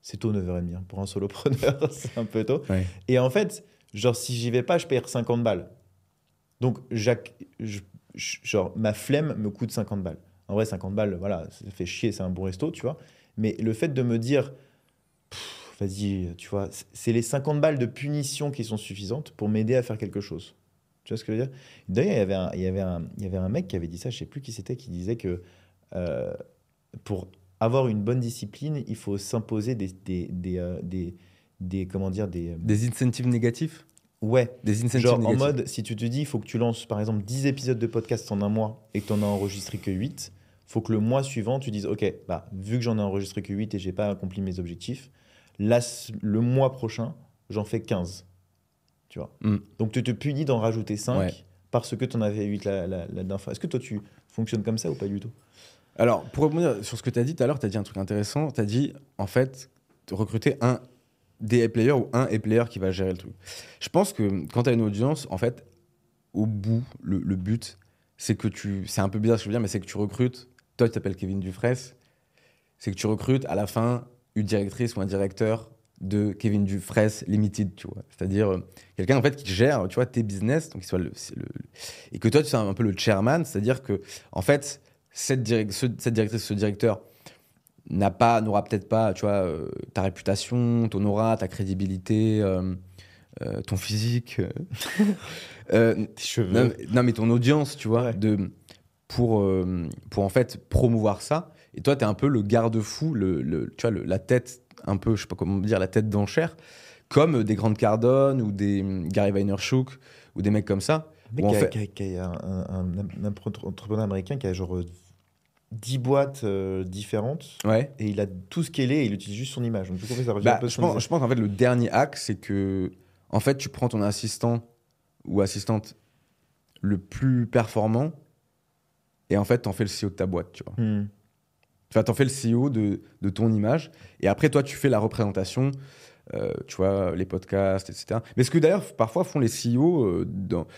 Speaker 1: C'est tôt 9h30 hein, pour un solopreneur, c'est un peu tôt.
Speaker 2: Ouais.
Speaker 1: Et en fait, genre, si j'y vais pas, je perds 50 balles. Donc, Jacques, je- genre, ma flemme me coûte 50 balles. En vrai, 50 balles, voilà, ça fait chier, c'est un bon resto, tu vois. Mais le fait de me dire, vas-y, tu vois, c'est les 50 balles de punition qui sont suffisantes pour m'aider à faire quelque chose. Tu vois ce que je veux dire? D'ailleurs, il y avait un- il y avait un- il y avait un mec qui avait dit ça, je sais plus qui c'était, qui disait que euh, pour avoir une bonne discipline, il faut s'imposer des, des, des, euh, des, des- comment dire, des... euh,
Speaker 2: Des incentives négatifs?
Speaker 1: Ouais,
Speaker 2: Des incentives
Speaker 1: genre en mode, si tu te dis, il faut que tu lances par exemple 10 épisodes de podcast en un mois et que tu en as enregistré que 8, faut que le mois suivant, tu dises, ok, bah, vu que j'en ai enregistré que 8 et j'ai pas accompli mes objectifs, là, le mois prochain, j'en fais 15. Tu vois
Speaker 2: Mm.
Speaker 1: Donc tu te punis d'en rajouter 5
Speaker 2: Ouais.
Speaker 1: parce que tu en avais 8 la, la, la dernière fois. Est-ce que toi, tu fonctionnes comme ça ou pas du tout?
Speaker 2: Alors, pour rebondir sur ce que tu as dit tout à l'heure, tu as dit un truc intéressant. Tu as dit, en fait, de recruter un DA player ou un A player qui va gérer le truc. Je pense que quand tu as une audience, en fait, au bout, le, le but, c'est que tu. C'est un peu bizarre ce que je veux dire, mais c'est que tu recrutes. Toi, tu t'appelles Kevin Dufresne. C'est que tu recrutes à la fin une directrice ou un directeur de Kevin Dufresne Limited, tu vois. C'est-à-dire euh, quelqu'un, en fait, qui gère, tu vois, tes business, donc soit le, et que toi, tu sois un peu le chairman, c'est-à-dire que, en fait, cette, ce- cette directrice, ce directeur n'a pas, n'aura peut-être pas, tu vois, euh, ta réputation, ton aura, ta crédibilité, euh, ton physique,
Speaker 1: Tes cheveux.
Speaker 2: non, mais- non, mais ton audience, tu vois,
Speaker 1: Ouais.
Speaker 2: de, pour, pour en fait promouvoir ça. Et toi, tu es un peu le garde-fou, le, le- tu vois, le- la tête, un peu, je sais pas comment dire, la tête d'enchère, comme des Grandes Cardone ou des hum, Gary Vaynerchuk ou des mecs comme ça.
Speaker 1: Qui
Speaker 2: fait-
Speaker 1: a un, un- un- un entrepreneur américain qui a genre euh, 10 boîtes euh, différentes
Speaker 2: Ouais.
Speaker 1: et il a tout scalé et il utilise juste son image. Donc, ça
Speaker 2: Bah,
Speaker 1: un peu
Speaker 2: je,
Speaker 1: ce
Speaker 2: pense, je pense qu'en fait, le dernier hack, c'est que, en fait, tu prends ton assistant ou assistante le plus performant et en fait, t'en fais le CEO de ta boîte, tu vois.
Speaker 1: Hmm.
Speaker 2: Enfin, t'en fais le CEO de, de ton image, et après, toi, tu fais la représentation, euh, tu vois, les podcasts, etc. Mais ce que d'ailleurs, parfois, font les CEO, euh,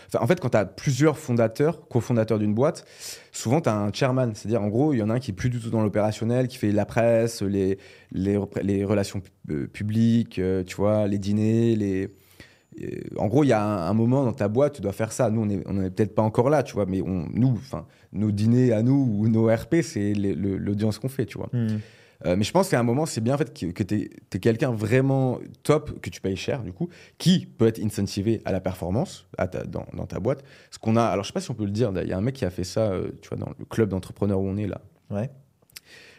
Speaker 2: enfin, en fait, quand tu as plusieurs fondateurs, cofondateurs d'une boîte, souvent, tu as un chairman. C'est-à-dire, en gros, il y en a un qui est plus du tout dans l'opérationnel, qui fait la presse, les, les, relations euh, publiques, tu vois, les dîners, les... euh, En gros, il y a un, un moment dans ta boîte, tu dois faire ça. Nous, on n'est on est peut-être pas encore là, tu vois, mais on, nous, enfin, nos dîners à nous ou nos RP, c'est l'audience qu'on fait, tu vois.
Speaker 1: Hmm.
Speaker 2: Euh, mais je pense qu'à un moment, c'est bien en fait que, que tu es, quelqu'un vraiment top, que tu payes cher du coup, qui peut être incentivé à la performance à ta- dans, dans ta boîte. Ce qu'on a, alors je sais pas si on peut le dire, il y a un mec qui a fait ça, euh, tu vois, dans le club d'entrepreneurs où on est là.
Speaker 1: Ouais.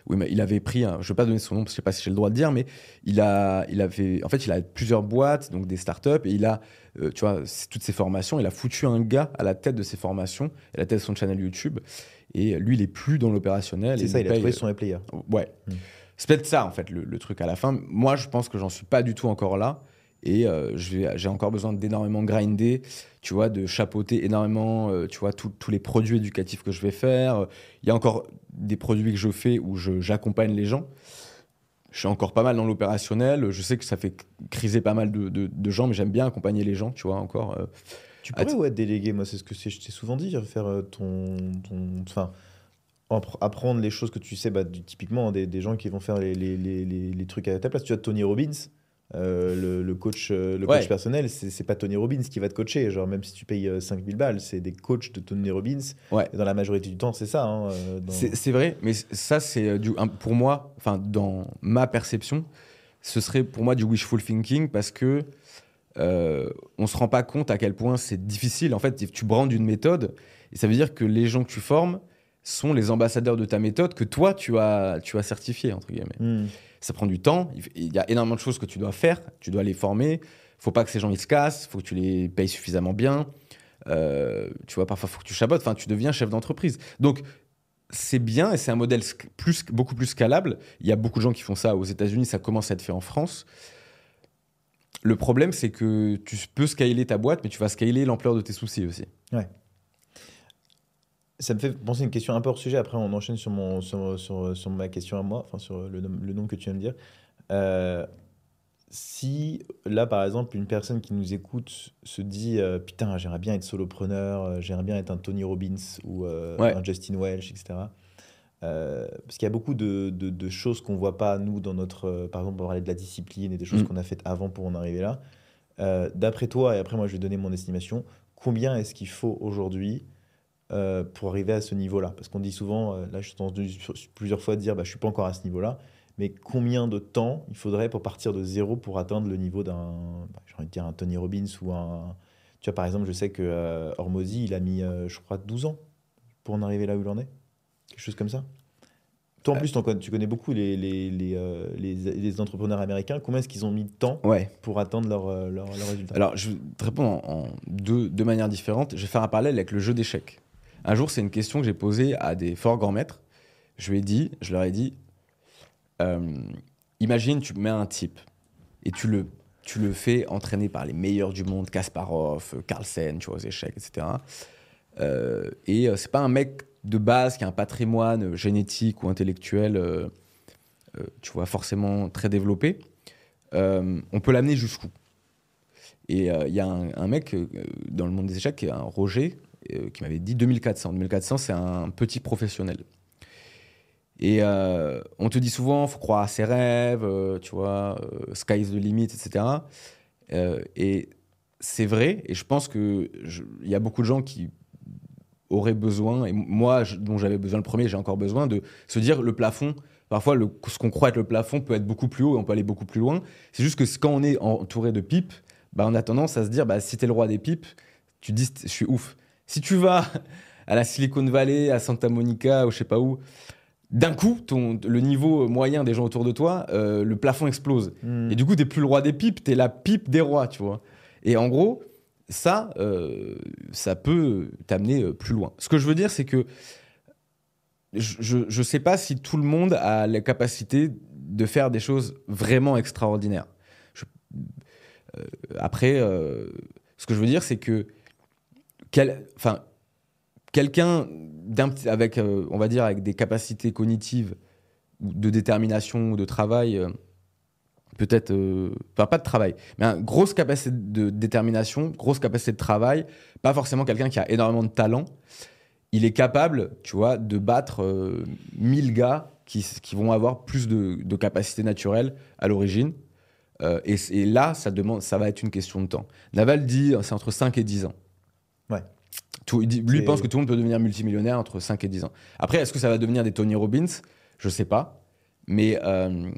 Speaker 2: Oui, mais il avait pris, un- je vais pas donner son nom parce que je sais pas si j'ai le droit de dire, mais il a, il avait, en fait, il a plusieurs boîtes, donc des startups, et il a, euh, tu vois, toutes ses formations, il a foutu un gars à la tête de ses formations, à la tête de son channel YouTube, et lui, il est plus dans l'opérationnel.
Speaker 1: C'est ça, il a
Speaker 2: paye,
Speaker 1: trouvé son player.
Speaker 2: Ouais.
Speaker 1: Mm.
Speaker 2: C'est peut-être ça, en fait, le, le truc à la fin. Moi, je pense que j'en suis pas du tout encore là. Et euh, j'ai encore besoin d'énormément grinder, tu vois, de chapeauter énormément, euh, tu vois, tous les produits éducatifs que je vais faire. Il y a encore des produits que je fais où j'accompagne les gens. Je suis encore pas mal dans l'opérationnel. Je sais que ça fait criser pas mal de, de- de gens, mais j'aime bien accompagner les gens, tu vois, encore. euh.
Speaker 1: Tu pourrais ouais, déléguer, moi c'est ce que je t'ai souvent dit, faire euh, ton, ton- enfin, appre- apprendre les choses que tu sais, bah, typiquement des, des gens qui vont faire les, les, les, les- les trucs à ta place. Tu vois Tony Robbins, euh, le, le coach, euh, le
Speaker 2: Ouais.
Speaker 1: coach personnel, c'est pas Tony Robbins qui va te coacher. Genre même si tu payes euh, 5000 balles, c'est des coachs de Tony Robbins.
Speaker 2: Ouais.
Speaker 1: Et dans la majorité du temps, c'est ça. hein, euh, dans-
Speaker 2: C'est vrai, mais ça, c'est euh, pour moi, enfin, dans ma perception, ce serait pour moi du wishful thinking parce que euh, on se rend pas compte à quel point c'est difficile. En fait, tu brandes une méthode et ça veut dire que les gens que tu formes sont les ambassadeurs de ta méthode que toi, tu as, tu as certifié, entre guillemets.
Speaker 1: Hmm.
Speaker 2: Ça prend du temps, il il y a énormément de choses que tu dois faire, tu dois les former. faut pas que ces gens ils se cassent, faut que tu les payes suffisamment bien. Euh, tu vois, parfois, faut que tu chabotes. Enfin, tu deviens chef d'entreprise. Donc, c'est bien et c'est un modèle plus, beaucoup plus scalable. Il y a beaucoup de gens qui font ça aux États-Unis, ça commence à être fait en France. Le problème, c'est que tu peux scaler ta boîte, mais tu vas scaler l'ampleur de tes soucis aussi.
Speaker 1: Ça me fait penser à une question un peu hors sujet. Après, on enchaîne sur, mon, sur, sur, sur ma question à moi, enfin sur le, nom- le nom que tu viens de dire. Euh, si là, par exemple, une personne qui nous écoute se dit euh, Putain, j'aimerais bien être solopreneur, euh, j'aimerais bien être un Tony Robbins ou euh,
Speaker 2: Ouais.
Speaker 1: un Justin Welch, etc. Parce qu'il y a beaucoup de, de- de choses qu'on voit pas, nous, dans notre. par exemple, on parlait de la discipline et des choses
Speaker 2: Mm.
Speaker 1: qu'on a faites avant pour en arriver là. D'après toi, et après, moi, je vais donner mon estimation, combien est-ce qu'il faut aujourd'hui euh, pour arriver à ce niveau-là Parce qu'on dit souvent, euh, là, je sur- plusieurs fois dire, bah, je suis pas encore à ce niveau-là, mais combien de temps il faudrait pour partir de zéro pour atteindre le niveau d'un, bah, j'ai envie de dire un Tony Robbins ou un, tu vois, par exemple, je sais que euh, Hormozy, il a mis, euh, je crois, 12 ans pour en arriver là où il en est, quelque chose comme ça. Toi, en plus, connais- tu connais beaucoup les, les, les, les- les entrepreneurs américains. Combien est-ce qu'ils ont mis de temps
Speaker 2: Ouais.
Speaker 1: pour atteindre leur, leur, leur résultat?
Speaker 2: Alors, je vais te répondre en, en deux, deux manières différentes. Je vais faire un parallèle avec le jeu d'échecs. Un jour, c'est une question que j'ai posée à des forts grands maîtres. Je, lui ai dit, je leur ai dit euh, imagine, tu mets un type et tu le, tu le fais entraîner par les meilleurs du monde, Kasparov, euh, Carlsen, tu vois, aux échecs, etc. Euh, et euh, c'est pas un mec de base qui a un patrimoine génétique ou intellectuel, tu vois, forcément très développé. On peut l'amener jusqu'où? Et il y a un, mec dans le monde des échecs, un Roger, euh, qui m'avait dit 2400. 2400, c'est un petit professionnel. Et euh, on te dit souvent, faut croire à ses rêves, euh, tu vois, sky is the limit, etc. Et c'est vrai, et je pense qu'il y a beaucoup de gens qui auraient besoin, et moi, dont j'avais besoin le premier, j'ai encore besoin, de se dire le plafond, parfois ce qu'on croit être le plafond peut être beaucoup plus haut et on peut aller beaucoup plus loin. C'est juste que quand on est entouré de pipes, bah, on a tendance à se dire, bah, si t'es le roi des pipes, tu dis, je suis ouf. Si tu vas à la Silicon Valley, à Santa Monica, ou je sais pas où, d'un coup, ton, le niveau moyen des gens autour de toi, euh, le plafond explose.
Speaker 1: Hmm.
Speaker 2: Et du coup, t'es plus le roi des pipes, t'es la pipe des rois, tu vois. Et en gros, ça, euh, ça peut t'amener euh, plus loin. Ce que je veux dire, c'est que je, je sais pas si tout le monde a la capacité de faire des choses vraiment extraordinaires. Je- euh, après, ce que je veux dire, c'est que quel, enfin, quelqu'un avec, euh, on va dire, avec des capacités cognitives, de détermination ou de travail, euh, peut-être, euh, enfin pas de travail, mais une grosse capacité de détermination, grosse capacité de travail, pas forcément quelqu'un qui a énormément de talent, il est capable, tu vois, de battre euh, 1000 gars qui, qui vont avoir plus de, de capacité naturelle à l'origine. Et, là, ça, demande, ça va être une question de temps. Naval dit c'est entre 5 et 10 ans. Tout- lui pense que tout le monde peut devenir multimillionnaire entre 5 et 10 ans. Après, est-ce que ça va devenir des Tony Robbins? Je sais pas. Mais euh,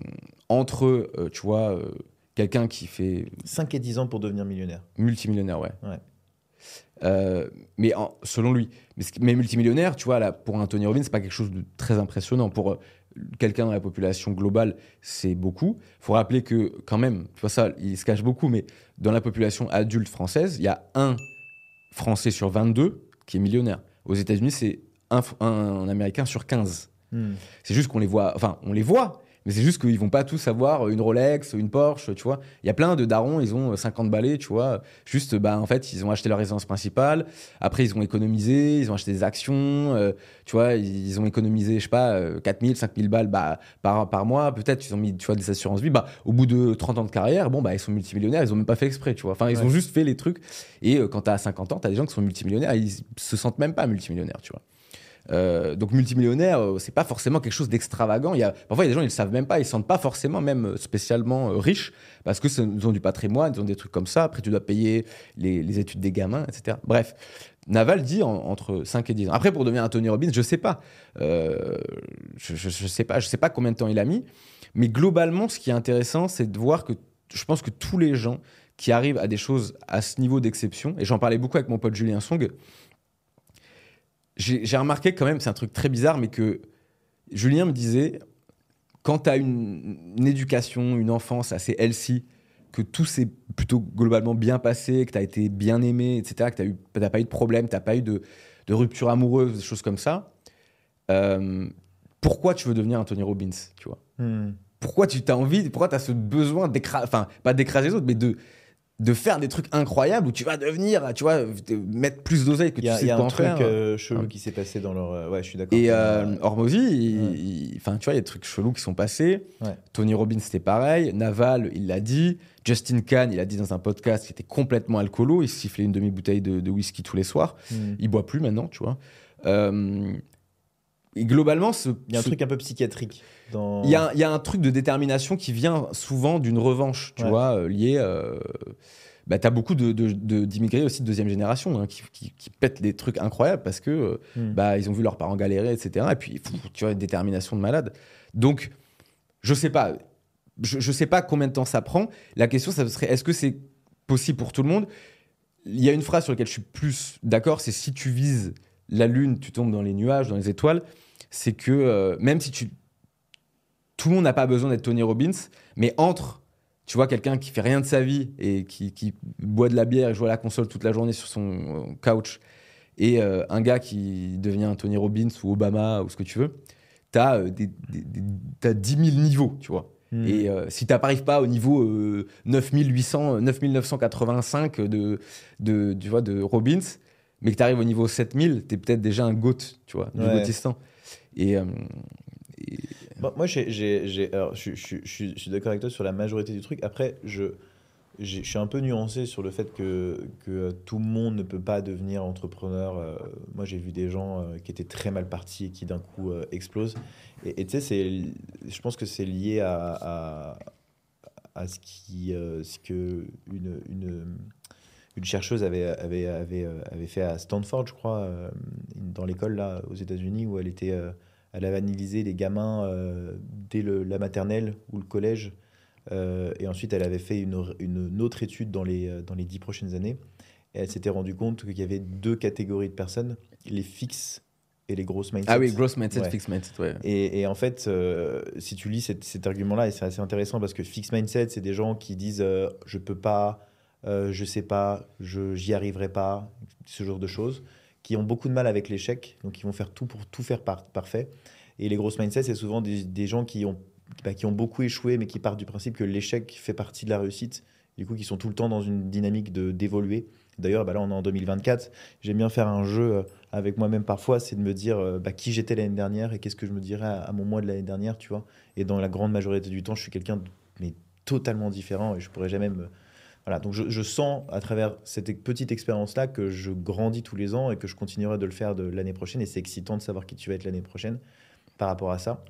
Speaker 2: entre, euh, tu vois, euh, quelqu'un qui fait
Speaker 1: 5 et 10 ans pour devenir millionnaire.
Speaker 2: multimillionnaire, ouais.
Speaker 1: Ouais.
Speaker 2: Mais en- selon lui. Mais, multimillionnaire, tu vois, là, pour un Tony Robbins, c'est pas quelque chose de très impressionnant. Pour quelqu'un dans la population globale, c'est beaucoup. Il faut rappeler que, quand même, tu vois ça, il se cache beaucoup, mais dans la population adulte française, il y a un Français sur 22 qui est millionnaire. Aux États-Unis, c'est un, Américain sur 15.
Speaker 1: Hmm.
Speaker 2: C'est juste qu'on les voit, enfin, on les voit, mais c'est juste qu'ils vont pas tous avoir une Rolex, une Porsche, tu vois. Il y a plein de darons, ils ont 50 balais, tu vois. Juste, bah, en fait, ils ont acheté leur résidence principale. Après, ils ont économisé, ils ont acheté des actions, euh, tu vois. Ils ont économisé, je sais pas, euh, 4000, 5000 balles bah, par, par mois. Peut-être, ils ont mis, tu vois, des assurances vie. Bah, au bout de 30 ans de carrière, bon, bah, ils sont multimillionnaires, ils ont même pas fait exprès, tu vois. Enfin, ils
Speaker 1: Ouais.
Speaker 2: ont juste fait les trucs. Et euh, quand t'as 50 ans, t'as des gens qui sont multimillionnaires, ils se sentent même pas multimillionnaires, tu vois. Euh, donc multimillionnaire, euh, c'est pas forcément quelque chose d'extravagant. Il y a, parfois, il y a des gens, ils le savent même pas, ils se sentent pas forcément même euh, spécialement riches parce que ils ont du patrimoine, ils ont des trucs comme ça. Après, tu dois payer les, études des gamins, etc. Bref, Naval dit en- entre 5 et 10 ans. Après, pour devenir un Tony Robbins, je sais pas. Je, je, je sais pas. Je sais pas combien de temps il a mis. Mais globalement, ce qui est intéressant, c'est de voir que je pense que tous les gens qui arrivent à des choses à ce niveau d'exception, et j'en parlais beaucoup avec mon pote Julien Song, j'ai remarqué quand même, c'est un truc très bizarre, mais que Julien me disait, quand tu as une, une éducation, une enfance assez healthy, que tout s'est plutôt globalement bien passé, que tu as été bien aimé, etc., que tu n'as pas eu de problème, tu n'as pas eu de, de rupture amoureuse, des choses comme ça, euh, pourquoi tu veux devenir un Tony Robbins, tu vois?
Speaker 1: Hmm.
Speaker 2: pourquoi tu t'as envie, pourquoi tu as ce besoin d'écraser, enfin, pas d'écraser les autres, mais de, de faire des trucs incroyables où tu vas devenir, tu vois, mettre plus d'oseille que tu
Speaker 1: y a,
Speaker 2: sais
Speaker 1: il y a un truc euh, chelou
Speaker 2: Ouais.
Speaker 1: qui s'est passé dans leur. euh, Ouais, je suis d'accord.
Speaker 2: Et
Speaker 1: Euh,
Speaker 2: euh, Hormozy,
Speaker 1: Ouais.
Speaker 2: enfin, tu vois, il y a des trucs chelous qui sont passés.
Speaker 1: Ouais.
Speaker 2: Tony Robbins, c'était pareil. Naval, il l'a dit. Justin Kahn, il a dit dans un podcast qu'il était complètement alcoolo. Il sifflait une demi-bouteille de, de whisky tous les soirs.
Speaker 1: hmm.
Speaker 2: Il boit plus maintenant, tu vois. Euh, et globalement, ce,
Speaker 1: Il y a un
Speaker 2: ce-
Speaker 1: truc un peu psychiatrique dans.
Speaker 2: il y, a, un- il y a un truc de détermination qui vient souvent d'une revanche, tu
Speaker 1: Ouais.
Speaker 2: vois, euh, lié. Euh, bah, t'as beaucoup de, de- de- d'immigrés aussi de deuxième génération hein, qui, qui- qui pètent des trucs incroyables parce que euh,
Speaker 1: Hmm.
Speaker 2: bah, ils ont vu leurs parents galérer, etc. Et puis, pff, tu vois, une détermination de malade. Donc, je sais pas. Je, je sais pas combien de temps ça prend. La question, ça serait est-ce que c'est possible pour tout le monde? Il y a une phrase sur laquelle je suis plus d'accord c'est si tu vises la lune, tu tombes dans les nuages, dans les étoiles. C'est que euh, même si tu. Tout le monde n'a pas besoin d'être Tony Robbins, mais entre. Tu vois, quelqu'un qui fait rien de sa vie et qui, qui boit de la bière et joue à la console toute la journée sur son euh, couch, et euh, un gars qui devient Tony Robbins ou Obama ou ce que tu veux, t'as euh, des, des- des- t'as 10 000 niveaux, tu vois.
Speaker 1: Hmm.
Speaker 2: Et euh, si tu n'arrives pas au niveau euh, 9800, 9985 de, de, tu vois, de Robbins, mais que tu arrives au niveau 7000, tu es peut-être déjà un GOAT, tu vois, du
Speaker 1: Ouais.
Speaker 2: Euh, et-
Speaker 1: Moi, je, suis- d'accord avec toi sur la majorité du truc. Après, je, suis un peu nuancé sur le fait que, que euh, tout le monde ne peut pas devenir entrepreneur. Euh, moi, j'ai vu des gens euh, qui étaient très mal partis et qui d'un coup explosent. Et tu sais, je pense que c'est lié à, à, ce, qui, ce que une, une, une chercheuse avait, avait, avait, avait fait à Stanford, je crois, dans l'école aux États-Unis, où elle était. Elle avait analysé les gamins euh, dès le- la maternelle ou le collège. Euh, et ensuite, elle avait fait une, une autre étude dans les, euh, dans les dix prochaines années. Et elle s'était rendue compte qu'il y avait deux catégories de personnes, les fixes et les grosses mindset.
Speaker 2: Ah oui, gross mindset,
Speaker 1: Ouais.
Speaker 2: fixed mindset, ouais.
Speaker 1: Et, et en fait, euh, si tu lis cet, cet argument-là, et c'est assez intéressant parce que fixed mindset, c'est des gens qui disent je peux pas, je sais pas, je j'y arriverai pas, ce genre de choses, qui ont beaucoup de mal avec l'échec, donc ils vont faire tout pour tout faire par- parfait. Et les grosses mindset, c'est souvent des, gens qui ont, bah, qui ont beaucoup échoué, mais qui partent du principe que l'échec fait partie de la réussite, du coup, qui sont tout le temps dans une dynamique d'évoluer D'ailleurs, bah là, on est en 2024. J'aime bien faire un jeu euh, avec moi-même parfois, c'est de me dire euh, bah, qui j'étais l'année dernière et qu'est-ce que je me dirais à, mon mois de l'année dernière, tu vois. Et dans la grande majorité du temps, je suis quelqu'un mais totalement différent et je pourrais jamais me. Voilà, donc je, sens à travers cette petite expérience-là que je grandis tous les ans et que je continuerai de le faire de l'année prochaine. Et c'est excitant de savoir qui tu vas être l'année prochaine par rapport à ça.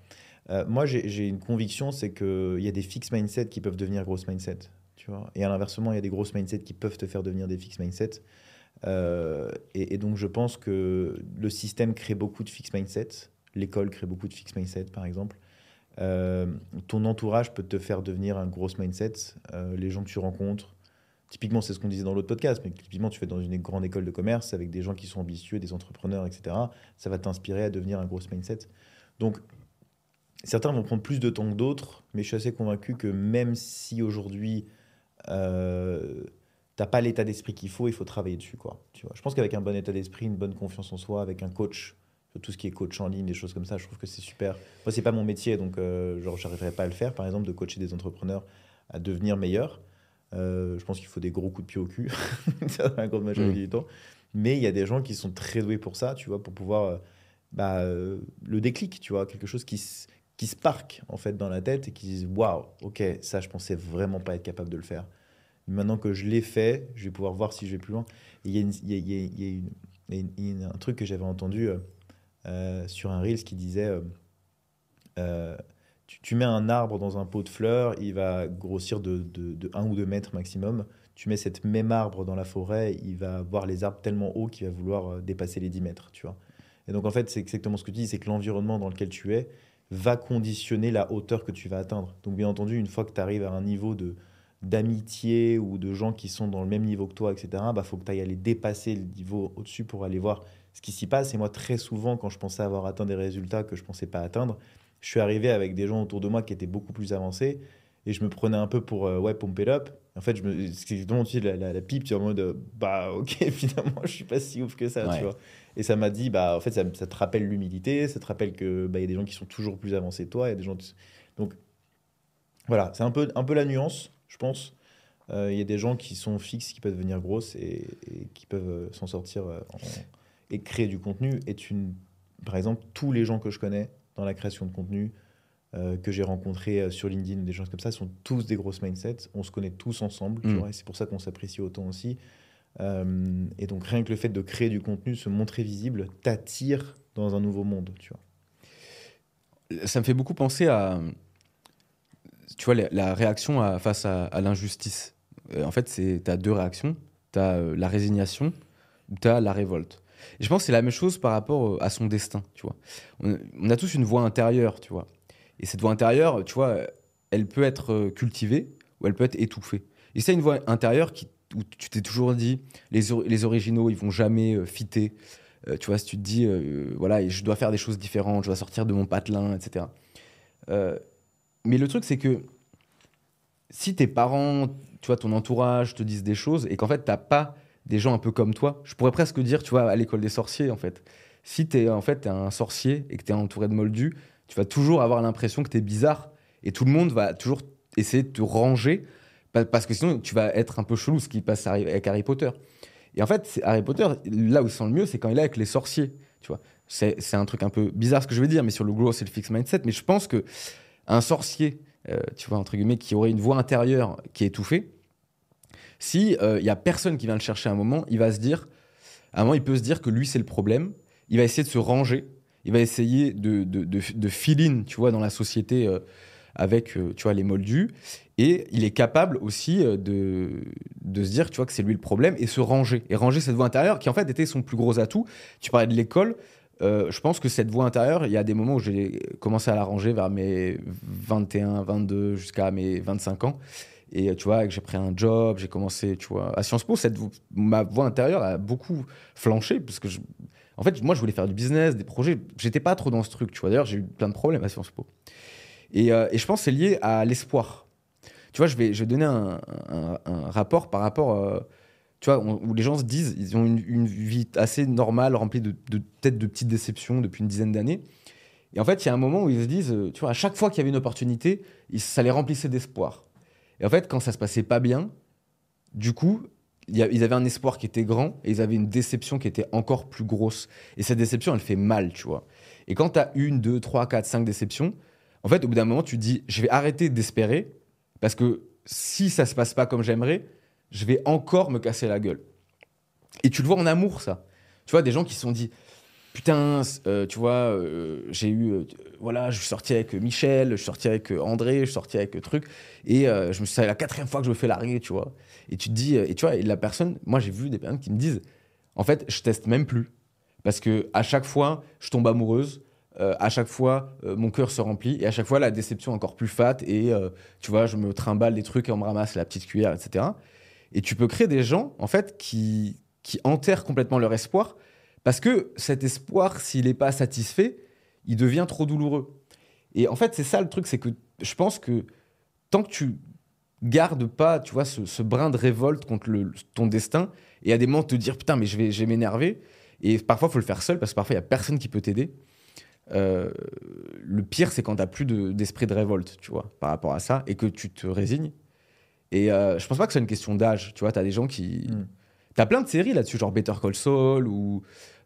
Speaker 1: Euh, moi, j'ai une conviction, c'est qu'il y a des fixed mindset qui peuvent devenir grosses mindset. Tu vois et à l'inversement, il y a des grosses mindset qui peuvent te faire devenir des fixed mindset. Euh, et, donc, je pense que le système crée beaucoup de fixed mindset. L'école crée beaucoup de fixed mindset, par exemple. Euh, ton entourage peut te faire devenir un gros mindset. les gens que tu rencontres, typiquement, c'est ce qu'on disait dans l'autre podcast, mais typiquement, tu fais dans une grande école de commerce avec des gens qui sont ambitieux, des entrepreneurs, etc. Ça va t'inspirer à devenir un gros mindset. Donc, certains vont prendre plus de temps que d'autres, mais je suis assez convaincu que même si aujourd'hui, euh, t'as pas l'état d'esprit qu'il faut, il faut travailler dessus. Quoi, tu vois. Je pense qu'avec un bon état d'esprit, une bonne confiance en soi, avec un coach, tout ce qui est coach en ligne, des choses comme ça, je trouve que c'est super. Moi, c'est pas mon métier, donc euh, genre, pas à le faire, par exemple, de coacher des entrepreneurs à devenir meilleurs. Euh, je pense qu'il faut des gros coups de pied au cul, la grande majorité mmh. du temps. Mais il y a des gens qui sont très doués pour ça, tu vois, pour pouvoir euh, bah, euh, le déclic, tu vois, quelque chose qui, qui se parque en fait dans la tête et qui disent waouh, ok, ça je pensais vraiment pas être capable de le faire. Maintenant que je l'ai fait, je vais pouvoir voir si je vais plus loin. Il y a un truc que j'avais entendu sur un Reels qui disait tu, mets un arbre dans un pot de fleurs, il va grossir de, de, 1 ou 2 mètres maximum. Tu mets cette même arbre dans la forêt, il va voir les arbres tellement hauts qu'il va vouloir euh, dépasser les 10 mètres, tu vois. Et donc en fait, c'est exactement ce que tu dis, c'est que l'environnement dans lequel tu es va conditionner la hauteur que tu vas atteindre. Donc bien entendu, une fois que tu arrives à un niveau de d'amitié ou de gens qui sont dans le même niveau que toi, etc., il bah, faut que tu ailles aller dépasser le niveau au-dessus pour aller voir ce qui s'y passe. Et moi, très souvent, quand je pensais avoir atteint des résultats que je ne pensais pas atteindre, je suis arrivé avec des gens autour de moi qui étaient beaucoup plus avancés et je me prenais un peu pour euh, ouais pump it up. En fait je me c'est exactement la, la, la, pipe tu vois en mode bah ok finalement je suis pas si ouf que ça tu vois. Et ça m'a dit bah en fait ça, ça te rappelle l'humilité ça te rappelle que bah il y a des gens qui sont toujours plus avancés que toi il y a des gens donc voilà c'est un peu un peu la nuance je pense. Euh, il y a des gens qui sont fixes qui peuvent devenir grosses et, qui peuvent euh, s'en sortir et créer du contenu. Est une par exemple tous les gens que je connais dans la création de contenu euh, que j'ai rencontrés euh, sur LinkedIn, des gens comme ça, sont tous des grosses mindsets. On se connaît tous ensemble, tu mm. vois, et c'est pour ça qu'on s'apprécie autant aussi. Euh, et donc rien que le fait de créer du contenu, se montrer visible, t'attire dans un nouveau monde, tu vois.
Speaker 2: Ça me fait beaucoup penser à, tu vois, la, réaction à, face à, l'injustice. en fait, tu as deux réactions. Tu as la résignation ou tu as la révolte. Je pense que c'est la même chose par rapport euh, à son destin, tu vois. On, a tous une voix intérieure, tu vois. Et cette voix intérieure, tu vois, elle peut être euh, cultivée ou elle peut être étouffée. Et c'est une voix intérieure qui, où tu t'es toujours dit, les, les originaux, ils vont jamais euh, fitter. tu vois, tu te dis, voilà, je dois faire des choses différentes, je dois sortir de mon patelin, etc. mais le truc, c'est que si tes parents, tu vois, ton entourage te disent des choses et qu'en fait, tu n'as pas des gens un peu comme toi. Je pourrais presque dire, tu vois, à l'école des sorciers, en fait. Si tu es en fait un sorcier et que tu es entouré de moldus, tu vas toujours avoir l'impression que tu es bizarre et tout le monde va toujours essayer de te ranger parce que sinon tu vas être un peu chelou, ce qui passe avec Harry Potter. Et en fait, Harry Potter, là où il sent le mieux, c'est quand il est avec les sorciers. Tu vois, c'est un truc un peu bizarre ce que je veux dire, mais sur le gros, c'est le fixed mindset. Mais je pense que un sorcier, euh, tu vois, entre guillemets, qui aurait une voix intérieure qui est étouffée, si il euh, y a personne qui vient le chercher à un moment, il va se dire, à un moment, il peut se dire que lui, c'est le problème. Il va essayer de se ranger. Il va essayer de, de, de, tu vois, dans la société euh, avec, euh, tu vois, les moldus. Et il est capable aussi de, de se dire, tu vois, que c'est lui le problème et se ranger. Et ranger cette voix intérieure qui, en fait, était son plus gros atout. Tu parlais de l'école. je pense que cette voix intérieure, il y a des moments où j'ai commencé à la ranger vers mes 21, 22, jusqu'à mes 25 ans. Et tu vois, j'ai pris un job, j'ai commencé, tu vois, à Sciences Po, cette, ma voix intérieure a beaucoup flanché parce que, en fait, moi, je voulais faire du business, des projets. J'étais pas trop dans ce truc, tu vois. D'ailleurs, j'ai eu plein de problèmes à Sciences Po. Et, euh, et je pense que c'est lié à l'espoir. Tu vois, je vais, je vais donner un, rapport par rapport, euh, tu vois, où les gens se disent, ils ont une, vie assez normale, remplie de, de peut-être de petites déceptions depuis une dizaine d'années. Et en fait, il y a un moment où ils se disent, euh, tu vois, à chaque fois qu'il y avait une opportunité, ça les remplissait d'espoir. Et en fait, quand ça se passait pas bien, du coup, ils avaient un espoir qui était grand et ils avaient une déception qui était encore plus grosse. Et cette déception, elle fait mal, tu vois. Et quand tu as une, deux, trois, quatre, cinq déceptions, en fait, au bout d'un moment, tu te dis, je vais arrêter d'espérer parce que si ça se passe pas comme j'aimerais, je vais encore me casser la gueule. Et tu le vois en amour, ça. Tu vois, des gens qui se sont dit, putain, euh, tu vois, euh, j'ai eu, euh, voilà, je suis sorti avec Michel, je suis sorti avec André, je suis sorti avec truc, et je me suis, c'est la quatrième fois que je me fais larguer, tu vois. Et tu te dis, et tu vois, et la personne, moi j'ai vu des personnes qui me disent, en fait, je teste même plus, parce que à chaque fois, je tombe amoureuse. à chaque fois, mon cœur se remplit et à chaque fois, la déception est encore plus fat. Et tu vois, je me trimballe des trucs et on me ramasse la petite cuillère, etc. Et tu peux créer des gens, en fait, qui, qui enterrent complètement leur espoir parce que cet espoir, s'il n'est pas satisfait, il devient trop douloureux. Et en fait, c'est ça le truc, c'est que je pense que tant que tu gardes pas, tu vois, ce, ce brin de révolte contre le- ton destin, et à des moments te dire putain, mais je vais, je vais m'énerver. Et parfois, il faut le faire seul parce que parfois, il y a personne qui peut t'aider. Euh, le pire, c'est quand tu n'as plus de- d'esprit de, révolte, tu vois, par rapport à ça, et que tu te résignes. Et euh, je pense pas que c'est une question d'âge, tu vois, tu as des gens qui.
Speaker 1: Mm.
Speaker 2: T'as plein de séries là-dessus, genre Better Call Saul ou.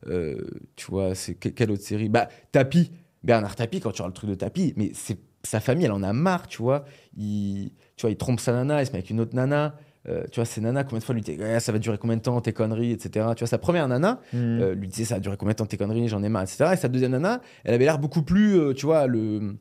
Speaker 2: Euh, tu vois, c'est que- quelle autre série? Bah, Tapi, Bernard Tapi, quand tu vois le truc de Tapi, mais c'est sa famille, elle en a marre, tu vois. Il, tu vois, il trompe sa nana, il se met avec une autre nana. Euh, tu vois, ces nanas, combien de fois lui dit Ah, ça va durer combien de temps tes conneries, etc. Tu vois, sa première nana,
Speaker 1: Mm.
Speaker 2: euh, lui disait ça va durer combien de temps tes conneries, j'en ai marre, etc. Et sa deuxième nana, elle avait l'air beaucoup plus, euh, tu vois, à le,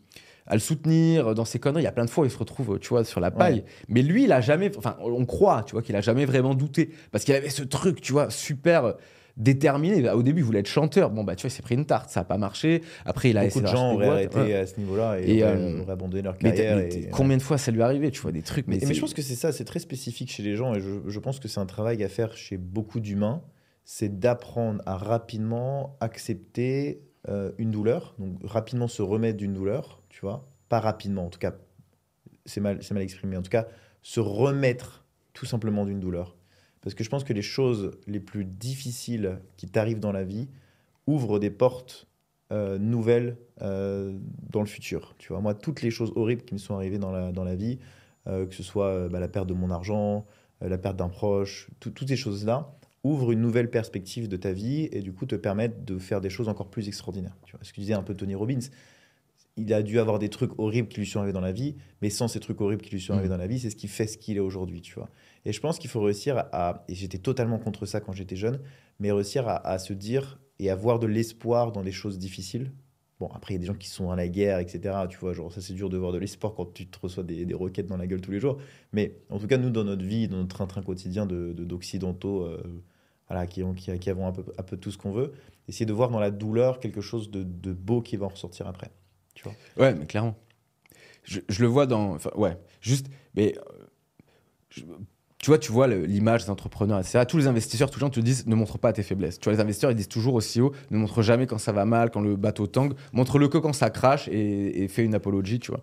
Speaker 2: à le soutenir dans ses conneries. Il y a plein de fois où il se retrouve, tu vois, sur la paille.
Speaker 1: Ouais.
Speaker 2: Mais lui, il a jamais, enfin, on croit, tu vois, qu'il a jamais vraiment douté. Parce qu'il avait ce truc, tu vois, super déterminé. Au début, il voulait être chanteur. Bon, bah, tu vois, il s'est pris une tarte, ça n'a pas marché. Après, il a
Speaker 1: Beaucoup
Speaker 2: essayé
Speaker 1: de gens auraient arrêté
Speaker 2: Ouais.
Speaker 1: à ce niveau-là et,
Speaker 2: Et,
Speaker 1: auraient,
Speaker 2: euh,
Speaker 1: auraient abandonné leur carrière.
Speaker 2: t'as- mais
Speaker 1: et-
Speaker 2: t'as- combien de fois ça lui arrivait, tu vois, des trucs. Mais,
Speaker 1: Mais, mais
Speaker 2: c'est-
Speaker 1: je pense que c'est ça, c'est très spécifique chez les gens et je, je pense que c'est un travail à faire chez beaucoup d'humains, c'est d'apprendre à rapidement accepter euh, une douleur, donc rapidement se remettre d'une douleur, tu vois, pas rapidement, en tout cas, c'est mal, c'est mal exprimé, en tout cas, se remettre tout simplement d'une douleur. Parce que je pense que les choses les plus difficiles qui t'arrivent dans la vie ouvrent des portes euh, nouvelles euh, dans le futur. Tu vois, moi, toutes les choses horribles qui me sont arrivées dans la, dans la vie, euh, que ce soit bah, la perte de mon argent, la perte d'un proche, tout- toutes ces choses-là ouvrent une nouvelle perspective de ta vie et du coup te permettent de faire des choses encore plus extraordinaires. Tu vois, ce que disait un peu Tony Robbins, il a dû avoir des trucs horribles qui lui sont arrivés dans la vie, mais sans ces trucs horribles qui lui sont arrivés
Speaker 2: Mhm.
Speaker 1: dans la vie, c'est ce qui fait ce qu'il est aujourd'hui, tu vois. Et je pense qu'il faut réussir à, et j'étais totalement contre ça quand j'étais jeune, mais réussir à, se dire et avoir de l'espoir dans les choses difficiles. Bon, après, il y a des gens qui sont à la guerre, etc. Tu vois, genre, ça, c'est dur de voir de l'espoir quand tu te reçois des, des roquettes dans la gueule tous les jours. Mais en tout cas, nous, dans notre vie, dans notre train-train quotidien de- de- d'occidentaux, euh, voilà, qui, ont, qui, qui avons un peu, un peu tout ce qu'on veut, essayer de voir dans la douleur quelque chose de, beau qui va en ressortir après. Tu vois
Speaker 2: Ouais, mais clairement. Je, le vois dans. Ouais, juste. Mais. euh, tu vois, tu vois le- l'image des entrepreneurs, etc. Tous les investisseurs, tous les gens te disent ne montre pas tes faiblesses. Tu vois, les investisseurs, ils disent toujours aussi haut ne montre jamais quand ça va mal, quand le bateau tangue. Montre-le que quand ça crache et, fais une apologie, tu vois.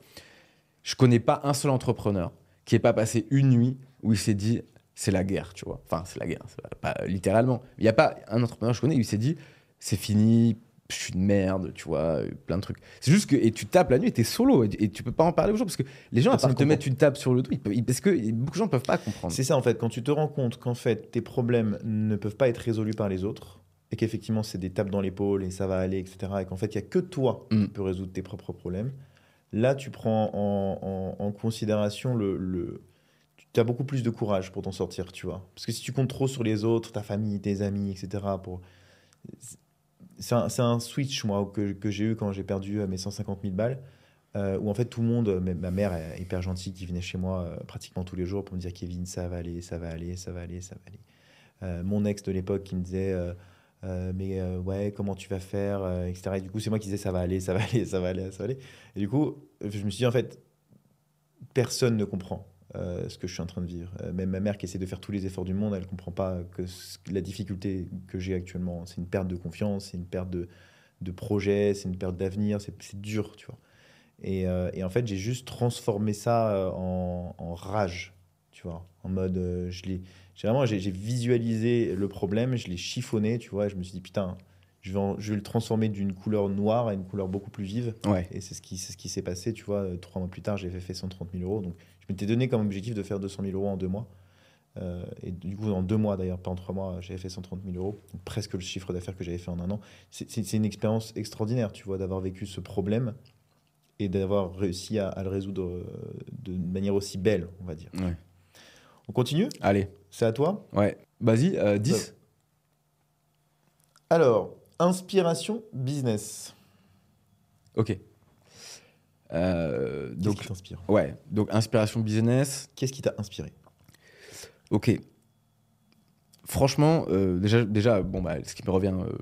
Speaker 2: Je connais pas un seul entrepreneur qui ait pas passé une nuit où il s'est dit c'est la guerre, tu vois. Enfin, c'est la guerre, pas littéralement. Il n'y a pas un entrepreneur que je connais où il s'est dit c'est fini, je suis une merde, tu vois, plein de trucs. C'est juste que et tu tapes la nuit et t'es solo et, et tu peux pas en parler aux gens parce que les gens, à part te mettre une tape sur le dos, ils peuvent- ils- parce que beaucoup de gens peuvent pas comprendre.
Speaker 1: C'est ça en fait, quand tu te rends compte qu'en fait tes problèmes ne peuvent pas être résolus par les autres, et qu'effectivement c'est des tapes dans l'épaule et ça va aller, etc., et qu'en fait il n'y a que toi
Speaker 2: Mm.
Speaker 1: qui peux résoudre tes propres problèmes, là tu prends en, en- en considération le... le tu as beaucoup plus de courage pour t'en sortir, tu vois. Parce que si tu comptes trop sur les autres, ta famille, tes amis, etc., pour... c'est un, switch, moi, que, j'ai eu quand j'ai perdu euh, mes 150 000 balles, euh, où en fait tout le monde, ma mère est hyper gentille, qui venait chez moi euh, pratiquement tous les jours pour me dire Kevin, ça va aller, ça va aller, ça va aller, ça va aller. Mon ex de l'époque qui me disait mais ouais, comment tu vas faire, etc. Et du coup, c'est moi qui disais ça va aller, ça va aller, ça va aller, ça va aller. Et du coup, je me suis dit en fait, personne ne comprend. Euh, ce que je suis en train de vivre. Euh, même ma mère qui essaie de faire tous les efforts du monde, elle ne comprend pas que ce- la difficulté que j'ai actuellement, c'est une perte de confiance, c'est une perte de, de projet, c'est une perte d'avenir, c'est dur, tu vois. Et, euh, et en fait, j'ai juste transformé ça en, en rage, tu vois, en mode, euh, je l'ai, j'ai vraiment, j'ai visualisé le problème, je l'ai chiffonné, tu vois, et je me suis dit, putain, je vais, en- je vais le transformer d'une couleur noire à une couleur beaucoup plus vive.
Speaker 2: Ouais.
Speaker 1: Et c'est ce qui, c'est ce qui s'est passé, tu vois. Trois mois plus tard, j'ai fait 130 000 euros. Donc, je m'étais donné comme objectif de faire 200 000 euros en deux mois. Euh, et du coup, en deux mois d'ailleurs, pas en trois mois, j'avais fait 130 000 euros, presque le chiffre d'affaires que j'avais fait en un an. C'est- une expérience extraordinaire, tu vois, d'avoir vécu ce problème et d'avoir réussi à, à le résoudre euh, de manière aussi belle, on va dire.
Speaker 2: Ouais.
Speaker 1: On continue?
Speaker 2: Allez,
Speaker 1: C'est à toi?
Speaker 2: Ouais. Vas-y, euh, 10
Speaker 1: Alors, inspiration business.
Speaker 2: Ok. Euh,
Speaker 1: Qu'est-ce
Speaker 2: donc,
Speaker 1: qui t'inspire?
Speaker 2: ouais. Donc, inspiration business.
Speaker 1: Qu'est-ce qui t'a inspiré?
Speaker 2: Ok. Franchement, euh, déjà, déjà bon, bah, ce qui me revient euh,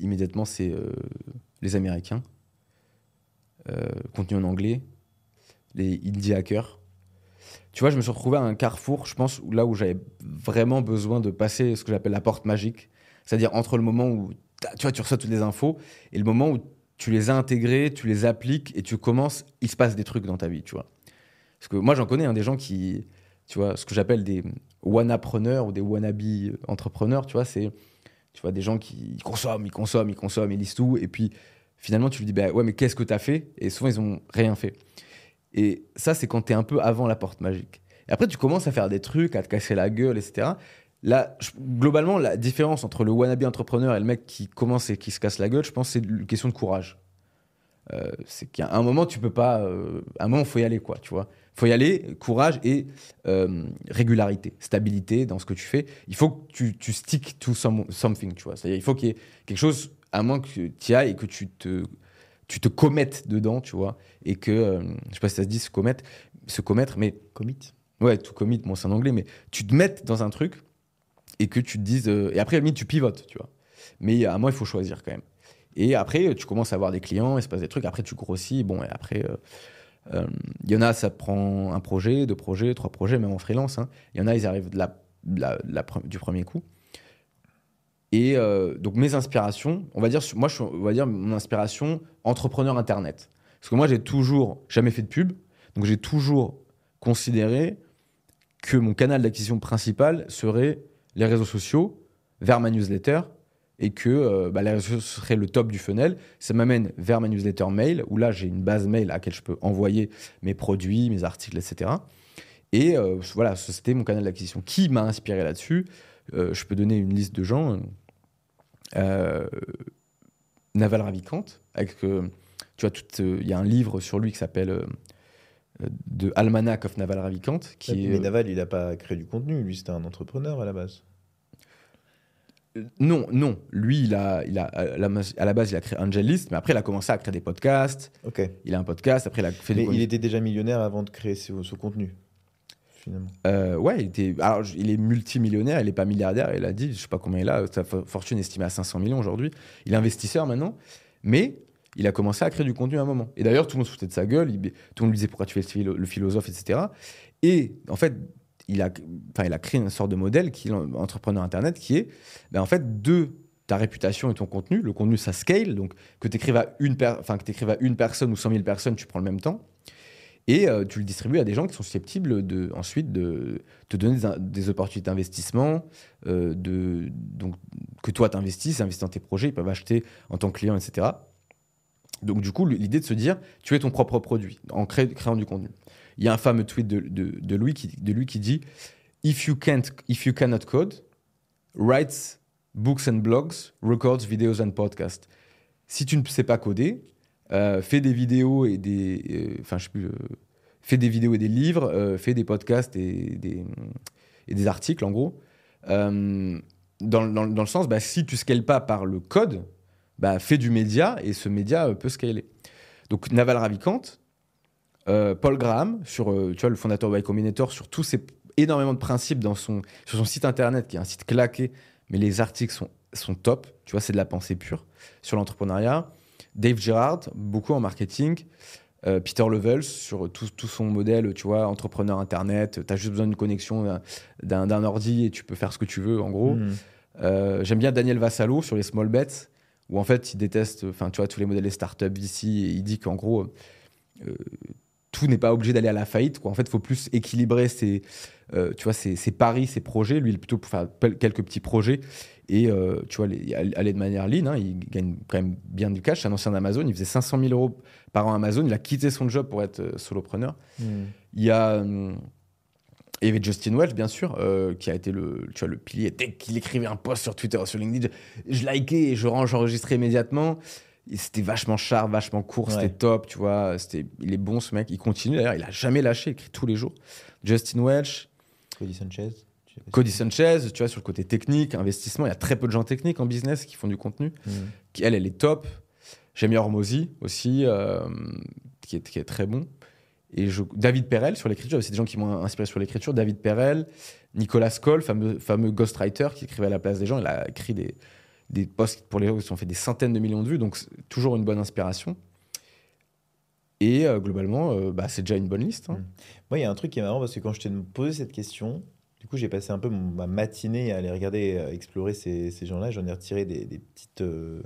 Speaker 2: immédiatement, c'est les Américains. Contenu en anglais. Les indie hackers. Tu vois, je me suis retrouvé à un carrefour, je pense, là où j'avais vraiment besoin de passer ce que j'appelle la porte magique. C'est-à-dire entre le moment où tu vois, tu reçois toutes les infos et le moment où tu les as intégrées, tu les appliques et tu commences, il se passe des trucs dans ta vie, tu vois. Parce que moi, j'en connais hein, des gens qui, tu vois, ce que j'appelle des wannapreneurs ou des wannabe entrepreneurs, tu vois, c'est, tu vois, des gens qui consomment, ils consomment, ils consomment, ils lisent tout, et puis finalement, tu lui dis, bah ouais, mais qu'est-ce que tu as fait? Et souvent, ils ont rien fait. Et ça, c'est quand tu es un peu avant la porte magique. Et après, tu commences à faire des trucs, à te casser la gueule, etc. Là, globalement, la différence entre le wannabe entrepreneur et le mec qui commence et qui se casse la gueule, je pense c'est une question de courage. Euh, c'est qu'à un moment, tu peux pas. euh, à un moment, il faut y aller, quoi, tu vois. faut y aller, courage et euh, régularité, stabilité dans ce que tu fais. Il faut que tu, tu stick to some- something, tu vois. C'est-à-dire, il faut qu'il y ait quelque chose, à moins que tu y ailles et que tu te, tu te commettes dedans, tu vois. Et que, je sais pas si ça se dit, se commettre, se commettre mais
Speaker 1: Commit
Speaker 2: Ouais, tout commit, bon, c'est en anglais, mais tu te mettes dans un truc et que tu te dises. euh, et après, limite, tu pivotes, tu vois. Mais à moi, il faut choisir quand même. Et après, tu commences à avoir des clients, il se passe des trucs. Après, tu grossis. Bon, et après, euh, euh, il y en a, ça prend un projet, deux projets, trois projets, même en freelance. hein. Il y en a, ils arrivent de la, du premier coup. Et donc, mes inspirations, on va dire, moi, je, on va dire mon inspiration entrepreneur internet. Parce que moi, j'ai toujours jamais fait de pub. Donc, j'ai toujours considéré que mon canal d'acquisition principal serait les réseaux sociaux vers ma newsletter et que euh, bah, les réseaux sociaux seraient le top du funnel. Ça m'amène vers ma newsletter mail où là j'ai une base mail à laquelle je peux envoyer mes produits, mes articles, etc. Et euh, voilà, c'était mon canal d'acquisition. Qui m'a inspiré là-dessus Euh, Je peux donner une liste de gens. Naval Ravikant, avec, tu vois, il y a un livre sur lui qui s'appelle de Almanac of Naval Ravikant, qui est,
Speaker 1: Mais Naval, il n'a pas créé du contenu. Lui, c'était un entrepreneur à la base.
Speaker 2: Euh, Non, non. Lui, il a, il a, à, la, à la base, il a créé AngelList, mais après, il a commencé à créer des podcasts.
Speaker 1: Ok.
Speaker 2: Il a un podcast, après, il a fait
Speaker 1: Mais
Speaker 2: des.
Speaker 1: il était déjà millionnaire avant de créer ce, ce contenu, finalement.
Speaker 2: Euh, ouais, il était. Alors, il est multimillionnaire, il n'est pas milliardaire. Il a dit, je sais pas combien il a, sa fo- fortune estimée à 500 millions aujourd'hui. Il est investisseur maintenant, mais il a commencé à créer du contenu à un moment. Et d'ailleurs, tout le monde se foutait de sa gueule. tout le monde lui disait pourquoi tu fais le philo- le philosophe, etc. Et en fait, il a, enfin, il a créé une sorte de modèle qui est l'entrepreneur internet, qui est, ben, en fait, de ta réputation et ton contenu. Le contenu, ça scale, donc que tu écrives à une, enfin, que à une personne ou 100 000 personnes, tu prends le même temps. Et euh, tu le distribues à des gens qui sont susceptibles de, ensuite de te donner des, des opportunités d'investissement, euh, de, donc, que toi t'investisses, investis dans tes projets, ils peuvent acheter en tant que client, etc. Donc du coup, l'idée de se dire, tu es ton propre produit en cré- créant du contenu. Il y a un fameux tweet de, de, lui, qui, de lui qui dit if you, can't, if you cannot code, write books and blogs, records, videos and podcasts. Si tu ne sais pas coder, euh, fais des vidéos et des. euh, Enfin, je sais plus. euh, fais des vidéos et des livres, euh, fais des podcasts et des, et des articles, en gros. Euh, dans, dans- dans le sens, bah, si tu scales pas par le code, bah, fais du média et ce média euh, peut scaler. Donc, Naval Ravikant, euh, Paul Graham, sur, euh, tu vois, le fondateur de Y Combinator, sur tous ces énormément de principes dans son, sur son site internet, qui est un site claqué, mais les articles sont, sont top. Tu vois, c'est de la pensée pure sur l'entrepreneuriat. Dave Gerard, beaucoup en marketing. Euh, Peter Levels, sur tout, tout son modèle, tu vois, entrepreneur internet. Tu as juste besoin d'une connexion d'un- ordi et tu peux faire ce que tu veux, en gros. Euh, J'aime bien Daniel Vassalo sur les small bets, où en fait il déteste, enfin tu vois, tous les modèles des startups d'ici, et il dit qu'en gros, euh, tout n'est pas obligé d'aller à la faillite. Quoi. En fait, il faut plus équilibrer ses, euh, tu vois, ses, ses paris, ses projets. Lui, il est plutôt pour faire quelques petits projets et euh, tu vois, les- aller de manière lean. hein. il gagne quand même bien du cash. C'est un ancien d'Amazon. Il faisait 500 000 euros par an Amazon. Il a quitté son job pour être solopreneur.
Speaker 1: Mhm.
Speaker 2: Il y a hum, Et il y avait Justin Welch, bien sûr, euh, qui a été le, tu vois, le pilier. Dès qu'il écrivait un post sur Twitter, sur LinkedIn, je, je likais et je j'enregistrais immédiatement. C'était vachement sharp, vachement court,
Speaker 1: Ouais.
Speaker 2: c'était top, tu vois. C'était, il est bon ce mec, il continue d'ailleurs, il a jamais lâché, il écrit tous les jours. Justin Welch,
Speaker 1: Cody Sanchez.
Speaker 2: Cody Sanchez, tu vois, sur le côté technique, investissement, il y a très peu de gens techniques en business qui font du contenu.
Speaker 1: Mm.
Speaker 2: Qui, elle, elle est top. Jamie Hormozy aussi, euh, qui, est, qui est très bon. Et David Perel sur l'écriture, c'est des gens qui m'ont inspiré sur l'écriture. David Perel, Nicolas Skoll, fameux, fameux ghostwriter qui écrivait à la place des gens. Il a écrit des, des posts pour les gens qui se sont fait des centaines de millions de vues, donc toujours une bonne inspiration. Et euh, globalement, euh, bah, c'est déjà une bonne liste. hein.
Speaker 1: Mm. Moi, il y a un truc qui est marrant parce que quand je t'ai posé cette question, du coup, j'ai passé un peu ma matinée à aller regarder, à explorer ces, gens-là. J'en ai retiré des, petites. euh,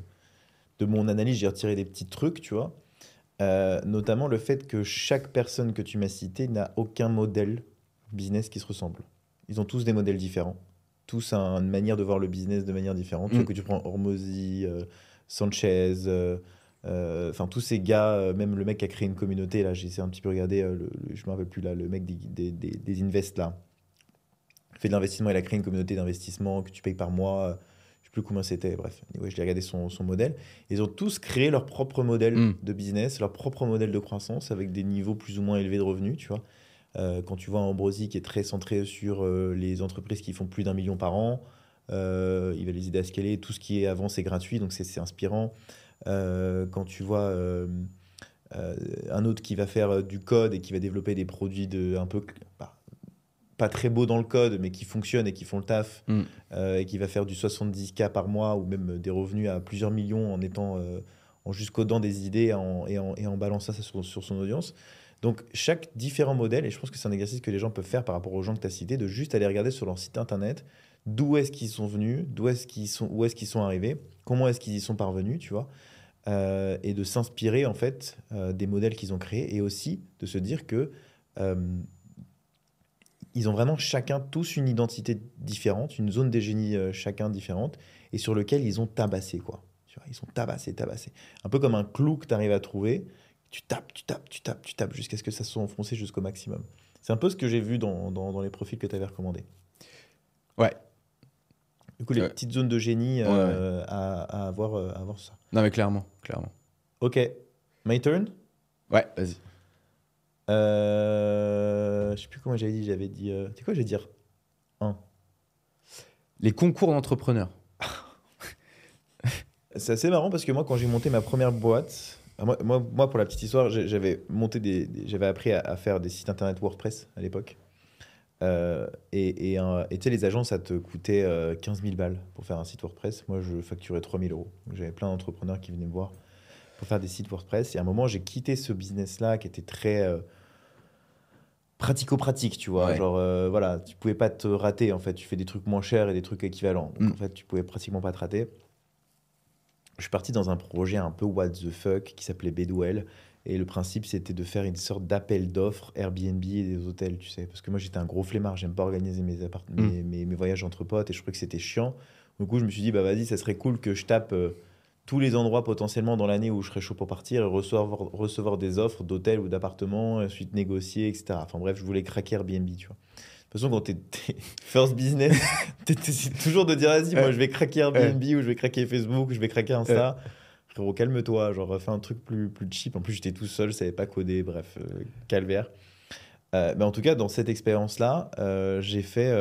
Speaker 1: de mon analyse, j'ai retiré des petits trucs, tu vois. Euh, notamment le fait que chaque personne que tu m'as citée n'a aucun modèle business qui se ressemble. Ils ont tous des modèles différents. Tous un- une manière de voir le business de manière différente. Tu
Speaker 2: Mm.
Speaker 1: vois, que tu prends Hormozy, euh, Sanchez, euh, enfin tous ces gars, même le mec qui a créé une communauté, là, j'ai essayé un petit peu regarder, le, le- je me rappelle plus là, le mec des, des, des, des Invest là. Fait de l'investissement, il a créé une communauté d'investissement que tu payes par mois. Plus combien c'était, bref. Anyway, je l'ai regardé son, son modèle. Ils ont tous créé leur propre modèle
Speaker 2: Mm.
Speaker 1: de business, leur propre modèle de croissance avec des niveaux plus ou moins élevés de revenus, tu vois. Euh, quand tu vois Ambrosi qui est très centré sur euh, les entreprises qui font plus d'un million par an, euh, il va les aider à scaler. Tout ce qui est avant, c'est gratuit, donc c'est- inspirant. Quand tu vois un autre qui va faire du code et qui va développer des produits de, un peu pas très beaux dans le code, mais qui fonctionnent et qui font le taf,
Speaker 2: Mm.
Speaker 1: euh, et qui va faire du 70K par mois ou même des revenus à plusieurs millions en étant euh, en jusqu'aux dents des idées en- et, en, et en balançant ça sur, sur son audience. Donc, chaque différent modèle, et je pense que c'est un exercice que les gens peuvent faire par rapport aux gens que tu as cités, de juste aller regarder sur leur site internet d'où est-ce qu'ils sont venus, d'où est-ce qu'ils sont, où est-ce qu'ils sont arrivés, comment est-ce qu'ils y sont parvenus, tu vois, euh, et de s'inspirer en fait euh, des modèles qu'ils ont créés, et aussi de se dire que ils ont vraiment chacun tous une identité différente, une zone des génies euh, chacun différente, et sur lequel ils ont tabassé quoi. Ils sont tabassés, tabassés. Un peu comme un clou que tu arrives à trouver, tu tapes, tu tapes, tu tapes, tu tapes jusqu'à ce que ça soit enfoncé jusqu'au maximum. C'est un peu ce que j'ai vu dans, dans, dans les profils que tu avais recommandés.
Speaker 2: Ouais.
Speaker 1: Du coup, les
Speaker 2: Ouais.
Speaker 1: petites zones de génie euh, à, à avoir, euh, à avoir ça.
Speaker 2: Non, mais clairement, clairement.
Speaker 1: Ok, my turn?
Speaker 2: Ouais, vas-y.
Speaker 1: Euh, je sais plus comment j'avais dit. J'avais dit. euh, C'est quoi Je vais dire? Un.
Speaker 2: Les concours d'entrepreneurs.
Speaker 1: C'est assez marrant parce que moi, quand j'ai monté ma première boîte, ah, moi, moi, moi, pour la petite histoire, j'avais monté des, des- j'avais appris à, à faire des sites internet WordPress à l'époque. Euh, et et, un- et tu sais, les agences, ça te coûtait euh, 15 000 balles pour faire un site WordPress. Moi, je facturais 3 000 euros. J'avais plein d'entrepreneurs qui venaient me voir pour faire des sites WordPress. Et à un moment, j'ai quitté ce business-là qui était très euh, pratico-pratique, tu vois.
Speaker 2: Ouais.
Speaker 1: Genre, euh, voilà, tu pouvais pas te rater, en fait. Tu fais des trucs moins chers et des trucs équivalents. Donc,
Speaker 2: Mm.
Speaker 1: en fait, tu pouvais pratiquement pas te rater. Je suis parti dans un projet un peu what the fuck qui s'appelait Bedwell. Et le principe, c'était de faire une sorte d'appel d'offres Airbnb et des hôtels, tu sais. Parce que moi, j'étais un gros flemmard. J'aime pas organiser mes,
Speaker 2: Mm.
Speaker 1: mes, mes- mes voyages entre potes et je trouvais que c'était chiant. Du coup, je me suis dit, bah vas-y, ça serait cool que je tape euh, tous les endroits potentiellement dans l'année où je serais chaud pour partir et recevoir, recevoir des offres d'hôtels ou d'appartements, ensuite négocier, etc. Enfin bref, je voulais craquer Airbnb, tu vois. De toute façon, quand t'es t'es first business, t'es- t'essaies toujours de dire, vas-y, moi, je vais craquer Airbnb ou je vais craquer Facebook ou je vais craquer Insta. Frérot, calme-toi, genre, fais un truc plus, plus cheap. En plus, j'étais tout seul, je savais pas coder, bref, euh, calvaire. Euh, mais en tout cas, dans cette expérience-là, euh, j'ai fait,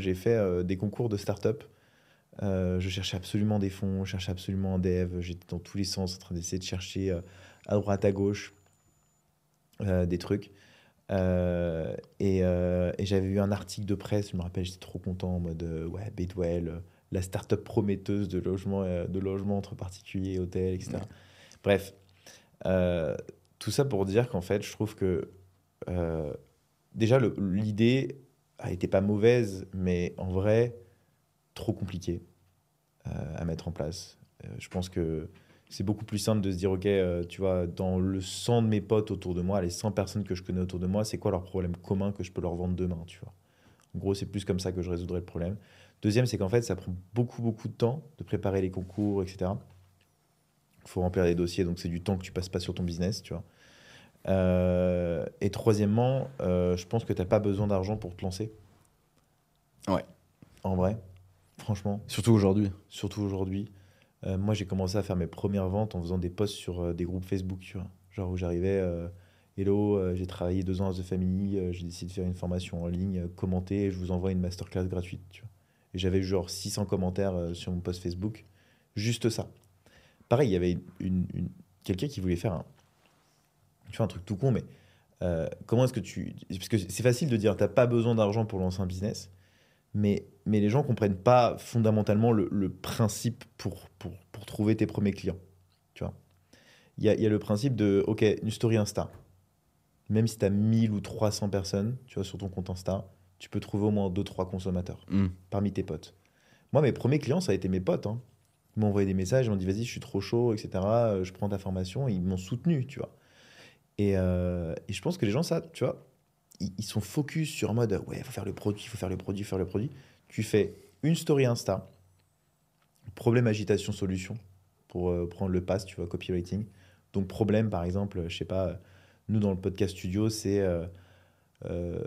Speaker 1: j'ai fait des concours de start-up. Euh, je cherchais absolument des fonds, je cherchais absolument un dev. J'étais dans tous les sens en train d'essayer de chercher euh, à droite, à gauche euh, des trucs. Et et j'avais eu un article de presse, je me rappelle, j'étais trop content en mode ouais, Bedwell, la start-up prometteuse de logement, de logement entre particuliers hôtels, etc.
Speaker 2: Ouais.
Speaker 1: Bref, tout ça pour dire qu'en fait, je trouve que déjà l'idée a été pas mauvaise, mais en vrai, trop compliqué euh, à mettre en place. Euh, je pense que c'est beaucoup plus simple de se dire, OK, euh, tu vois, dans le 100 de mes potes autour de moi, les 100 personnes que je connais autour de moi, c'est quoi leur problème commun que je peux leur vendre demain, tu vois? En gros, c'est plus comme ça que je résoudrais le problème. Deuxième, c'est qu'en fait, ça prend beaucoup, beaucoup de temps de préparer les concours, etc. Il faut remplir les dossiers, donc c'est du temps que tu passes pas sur ton business, tu vois. Euh, et troisièmement, euh, je pense que tu n'as pas besoin d'argent pour te lancer.
Speaker 2: Ouais.
Speaker 1: En vrai, franchement,
Speaker 2: Surtout aujourd'hui.
Speaker 1: surtout aujourd'hui. Euh, moi, j'ai commencé à faire mes premières ventes en faisant des posts sur euh, des groupes Facebook, tu. Genre où j'arrivais, euh, hello, j'ai travaillé deux ans à The Family, j'ai décidé de faire une formation en ligne, commentez, et je vous envoie une masterclass gratuite. Et j'avais genre 600 commentaires sur mon post Facebook, juste ça. Pareil, il y avait une, quelqu'un qui voulait faire un, tu vois, un truc tout con, mais comment est-ce que tu... Parce que c'est facile de dire, t'as pas besoin d'argent pour lancer un business, mais, mais les gens comprennent pas fondamentalement le, le principe pour, pour, pour trouver tes premiers clients. Tu vois Il y a, il y a le principe de, OK, une story Insta. Même si tu as 1000 ou 300 personnes tu vois, sur ton compte Insta, tu peux trouver au moins 2-3 consommateurs
Speaker 2: Mm.
Speaker 1: parmi tes potes. Moi, mes premiers clients, ça a été mes potes. hein. Ils m'ont envoyé des messages, ils m'ont dit, vas-y, je suis trop chaud, etc. euh, Je prends ta formation. Et ils m'ont soutenu, tu vois. Et, euh, et je pense que les gens, ça, tu vois, ils, sont focus sur en mode, ouais, il faut faire le produit, il faut faire le produit, il faut faire le produit. Tu fais une story Insta, problème, agitation, solution, pour euh, prendre le pass, tu vois, copywriting. Donc, problème, par exemple, je sais pas, nous, dans le podcast studio, c'est... euh, euh,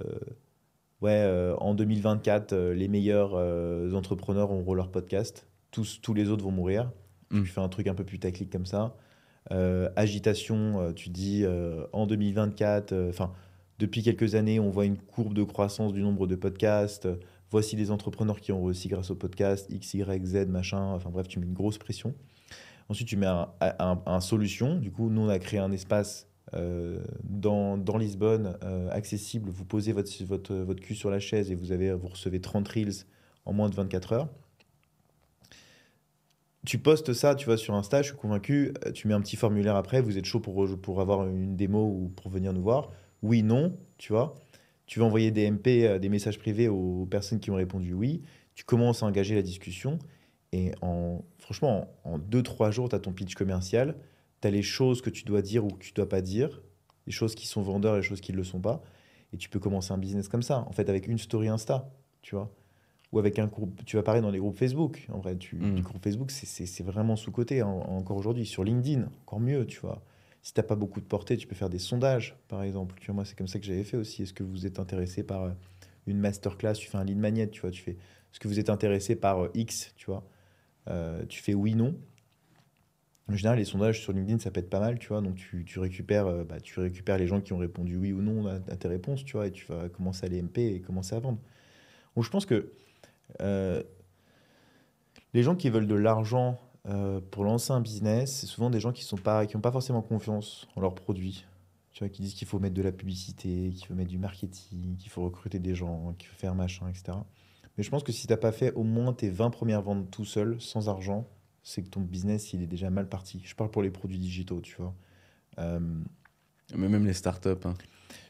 Speaker 1: ouais, euh, en 2024, euh, les meilleurs euh, entrepreneurs auront leur podcast. Tous, tous les autres vont mourir.
Speaker 2: Mm.
Speaker 1: Tu fais un truc un peu plus tactique comme ça. Euh, agitation, euh, tu dis euh, en 2024, euh, enfin, depuis quelques années, on voit une courbe de croissance du nombre de podcasts. Voici les entrepreneurs qui ont réussi grâce au podcast, X, Y, Z, machin. Enfin bref, tu mets une grosse pression. Ensuite, tu mets un, solution. Du coup, nous, on a créé un espace euh, dans, Lisbonne, euh, accessible. Vous posez votre cul sur la chaise et vous, avez, vous recevez 30 reels en moins de 24 heures. Tu postes ça, tu vas sur Insta, je suis convaincu. euh, Tu mets un petit formulaire après, vous êtes chaud pour, pour avoir une démo ou pour venir nous voir. Oui, non, tu vois. Tu vas envoyer des MP, euh, des messages privés aux personnes qui ont répondu oui. Tu commences à engager la discussion. Et en, franchement, en 2-3 jours, tu as ton pitch commercial. Tu as les choses que tu dois dire ou que tu dois pas dire. Les choses qui sont vendeurs et les choses qui ne le sont pas. Et tu peux commencer un business comme ça, en fait, avec une story Insta, tu vois. Ou avec un groupe, tu vas parler dans les groupes Facebook. En vrai, tu,
Speaker 2: Mm.
Speaker 1: les groupes Facebook, c'est- vraiment sous-côté en- encore aujourd'hui. Sur LinkedIn, encore mieux, tu vois. Si tu n'as pas beaucoup de portée, tu peux faire des sondages, par exemple. Tu vois, moi, c'est comme ça que j'avais fait aussi. Est-ce que vous êtes intéressé par euh, une masterclass? Tu fais un lead magnet, tu vois. Tu fais, est-ce que vous êtes intéressé par euh, X, tu vois? Euh, Tu fais oui, non. En général, les sondages sur LinkedIn, ça être pas mal, tu vois. Donc, tu, récupères, bah, tu récupères les gens qui ont répondu oui ou non à, tes réponses, tu vois, et tu vas commencer à les MP et commencer à vendre. Donc, je pense que les gens qui veulent de l'argent euh, pour lancer un business, c'est souvent des gens qui sont pas, qui n'ont pas forcément confiance en leurs produits. Tu vois, qui disent qu'il faut mettre de la publicité, qu'il faut mettre du marketing, qu'il faut recruter des gens, qu'il faut faire machin, etc. Mais je pense que si tu n'as pas fait au moins tes 20 premières ventes tout seul, sans argent, c'est que ton business, il est déjà mal parti. Je parle pour les produits digitaux, tu vois. Euh,
Speaker 2: Mais même les startups. hein.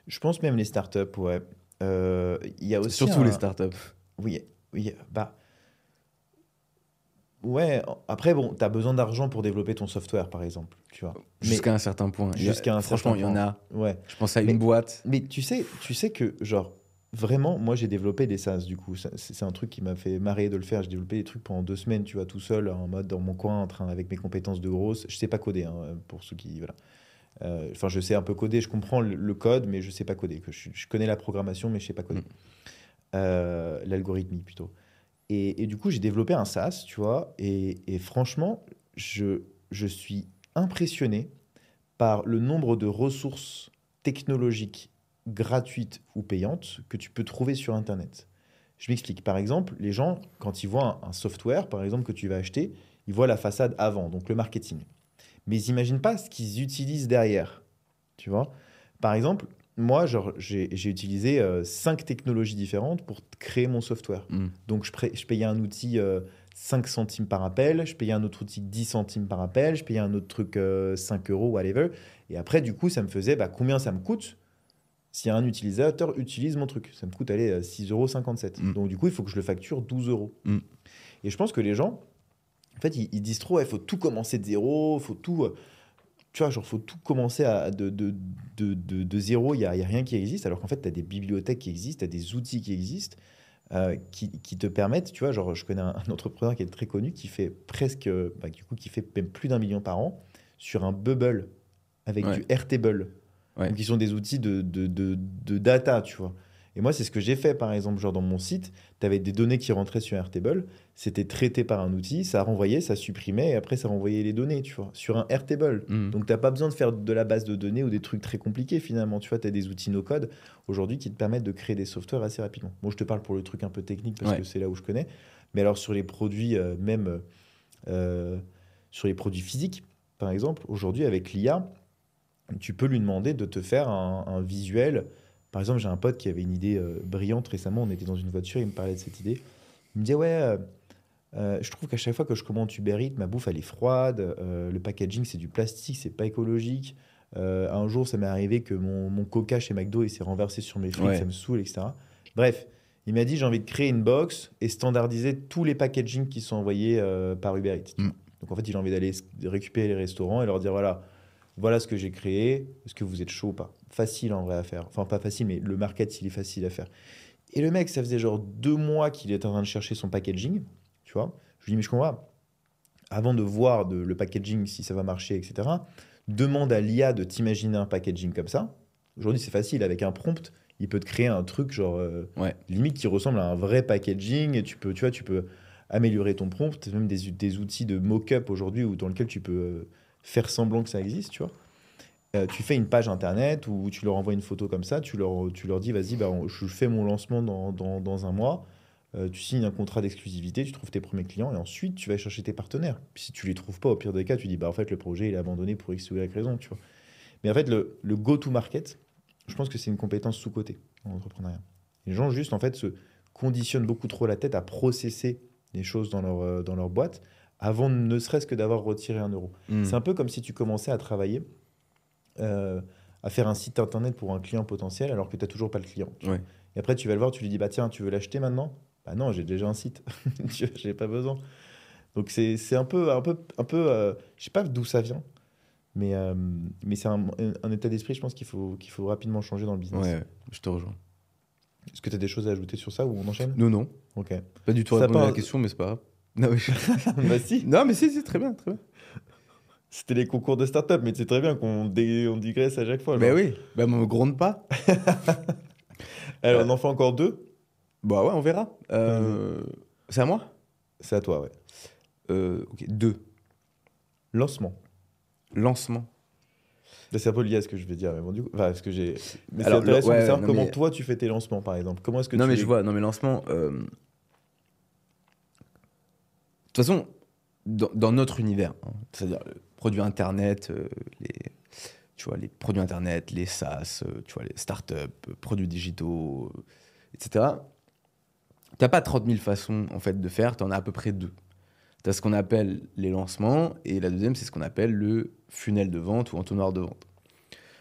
Speaker 1: je pense même les startups, ouais. Euh, y a aussi
Speaker 2: Surtout
Speaker 1: un-
Speaker 2: les startups.
Speaker 1: Oui, oui, bah. Ouais, après, bon, tu as besoin d'argent pour développer ton software, par exemple, tu vois.
Speaker 2: Jusqu'à un certain point.
Speaker 1: Jusqu'à un
Speaker 2: Franchement,
Speaker 1: certain
Speaker 2: il y en a.
Speaker 1: Ouais.
Speaker 2: Je pense à une boîte.
Speaker 1: Mais tu sais, tu sais que, genre, vraiment, moi, j'ai développé des SaaS, du coup. C'est un truc qui m'a fait marrer de le faire. J'ai développé des trucs pendant deux semaines, tu vois, tout seul, en mode dans mon coin, en train, avec mes compétences de grosse. Je sais pas coder, hein, pour ceux qui. Voilà. Euh, Enfin, je sais un peu coder, je comprends le, le code, mais je sais pas coder. Je, je connais la programmation, mais je sais pas coder.
Speaker 2: Mm.
Speaker 1: Euh, L'algorithmie, plutôt. Et, du coup, j'ai développé un SaaS, tu vois, et, franchement, je, je suis impressionné par le nombre de ressources technologiques gratuites ou payantes que tu peux trouver sur Internet. Je m'explique. Par exemple, les gens, quand ils voient un software, par exemple, que tu vas acheter, ils voient la façade avant, donc le marketing. Mais ils n'imaginent pas ce qu'ils utilisent derrière. Tu vois Par exemple, moi, j'ai utilisé euh, cinq technologies différentes pour créer mon software.
Speaker 2: Mm.
Speaker 1: Donc, je, payais un outil euh, 5 centimes par appel, je payais un autre outil 10 centimes par appel, je payais un autre truc euh, 5 euros, whatever. Et après, du coup, ça me faisait bah, combien ça me coûte si un utilisateur utilise mon truc? Ça me coûte, allez, 6,57 euros.
Speaker 2: Mm.
Speaker 1: Donc, du coup, il faut que je le facture 12 euros.
Speaker 2: Mm.
Speaker 1: Et je pense que les gens, en fait, ils, ils disent trop, il faut tout commencer de zéro, faut tout. Euh, tu vois, genre, faut tout commencer à, de, de, de, de, de zéro, il n'y a, y a rien qui existe, alors qu'en fait, tu as des bibliothèques qui existent, tu as des outils qui existent, euh, qui, qui te permettent, tu vois, genre, je connais un, un entrepreneur qui est très connu, qui fait presque, bah, du coup, qui fait même plus d'un million par an sur un bubble avec
Speaker 2: Ouais.
Speaker 1: du Airtable.
Speaker 2: Ouais.
Speaker 1: Donc, ils sont des outils de data, tu vois. Et moi, c'est ce que j'ai fait, par exemple, genre dans mon site, tu avais des données qui rentraient sur Airtable, c'était traité par un outil, ça renvoyait, ça supprimait, et après, ça renvoyait les données, tu vois, sur un Airtable.
Speaker 2: Mhm.
Speaker 1: Donc, tu n'as pas besoin de faire de la base de données ou des trucs très compliqués, finalement. Tu vois, tu as des outils no-code aujourd'hui qui te permettent de créer des softwares assez rapidement. Moi, je te parle pour le truc un peu technique parce
Speaker 2: Ouais.
Speaker 1: que c'est là où je connais. Mais alors, sur les produits, euh, même euh, sur les produits physiques, par exemple, aujourd'hui, avec l'IA, tu peux lui demander de te faire un, un visuel. Par exemple, j'ai un pote qui avait une idée euh, brillante récemment. On était dans une voiture, il me parlait de cette idée. Il me disait Ouais, euh, euh, je trouve qu'à chaque fois que je commande Uber Eats, ma bouffe elle est froide. euh, le packaging c'est du plastique, c'est pas écologique. Un jour, ça m'est arrivé que mon, mon coca chez McDo il s'est renversé sur mes frites,
Speaker 2: Ouais.
Speaker 1: ça me saoule, etc. Bref, il m'a dit J'ai envie de créer une box et standardiser tous les packagings qui sont envoyés par Uber Eats.
Speaker 2: Mm.
Speaker 1: Donc en fait, il a envie d'aller récupérer les restaurants et leur dire Voilà voilà ce que j'ai créé, est-ce que vous êtes chaud ou pas? Facile en vrai à faire. Enfin, pas facile, mais le market, il est facile à faire. Et le mec, ça faisait genre deux mois qu'il était en train de chercher son packaging, tu vois. Je lui dis, mais je comprends pas. Avant de voir de- le packaging, si ça va marcher, etc., demande à l'IA de t'imaginer un packaging comme ça. Aujourd'hui, c'est facile, avec un prompt, il peut te créer un truc genre euh,
Speaker 2: Ouais.
Speaker 1: limite qui ressemble à un vrai packaging. Et tu peux, tu vois, tu peux améliorer ton prompt, même des, des outils de mock-up aujourd'hui dans lequel tu peux euh, faire semblant que ça existe, tu vois. Euh, tu fais une page internet où tu leur envoies une photo comme ça, tu leur, tu leur dis vas-y, bah, je fais mon lancement dans, dans, un mois, Euh, tu signes un contrat d'exclusivité, tu trouves tes premiers clients et ensuite tu vas chercher tes partenaires. Si tu les trouves pas, au pire des cas, tu dis bah en fait le projet il est abandonné pour X ou Y raison, tu vois. Mais en fait, le, le go-to-market, je pense que c'est une compétence sous-cotée en entrepreneuriat. Les gens juste en fait se conditionnent beaucoup trop la tête à processer les choses dans leur, euh, dans leur boîte avant ne serait-ce que d'avoir retiré un euro.
Speaker 2: Mhm.
Speaker 1: C'est un peu comme si tu commençais à travailler, euh, à faire un site internet pour un client potentiel alors que tu n'as toujours pas le client.
Speaker 2: Ouais.
Speaker 1: Et après, tu vas le voir, tu lui dis bah tiens, tu veux l'acheter maintenant? Bah non, j'ai déjà un site, j'ai pas besoin. Donc c'est un peu, un peu, un peu euh, je sais pas d'où ça vient, mais, euh, mais c'est un, un état d'esprit, je pense qu'il faut, qu'il faut rapidement changer dans le business.
Speaker 2: Ouais, je te rejoins.
Speaker 1: Est-ce que tu as des choses à ajouter sur ça ou on enchaîne?
Speaker 2: Non, non.
Speaker 1: Ok.
Speaker 2: Pas du tout
Speaker 1: Ça
Speaker 2: répondre à la question, mais c'est pas grave. Non, mais, je-
Speaker 1: bah si,
Speaker 2: non, mais si, si, très bien, très bien.
Speaker 1: c'était les concours de start-up, mais c'est très bien qu'on dé- on digresse à chaque fois.
Speaker 2: Mais
Speaker 1: genre.
Speaker 2: oui, bah, me gronde pas.
Speaker 1: Alors, on en fait encore deux?
Speaker 2: Bah ouais, on verra. Euh, c'est à moi?
Speaker 1: C'est à toi, ouais.
Speaker 2: euh, Ok, deux.
Speaker 1: Lancement.
Speaker 2: Lancement.
Speaker 1: Là, C'est un peu lié à ce que je vais dire, mais bon, du coup, enfin, ce que j'ai. Mais c'est intéressant
Speaker 2: ouais,
Speaker 1: de savoir comment
Speaker 2: mais-
Speaker 1: toi tu fais tes lancements, par exemple. Comment est-ce que
Speaker 2: non,
Speaker 1: tu
Speaker 2: mais
Speaker 1: les-
Speaker 2: je vois, non, mais lancement. euh, toute façon, dans, notre univers, hein, c'est-à-dire le internet, euh, les, tu vois, les produits internet, les SaaS, euh, tu vois, les startups, euh, produits digitaux, euh, etc. T'as pas 30 000 façons en fait de faire, tu en as à peu près deux. Tu as ce qu'on appelle les lancements et la deuxième, c'est ce qu'on appelle le funnel de vente ou entonnoir de vente.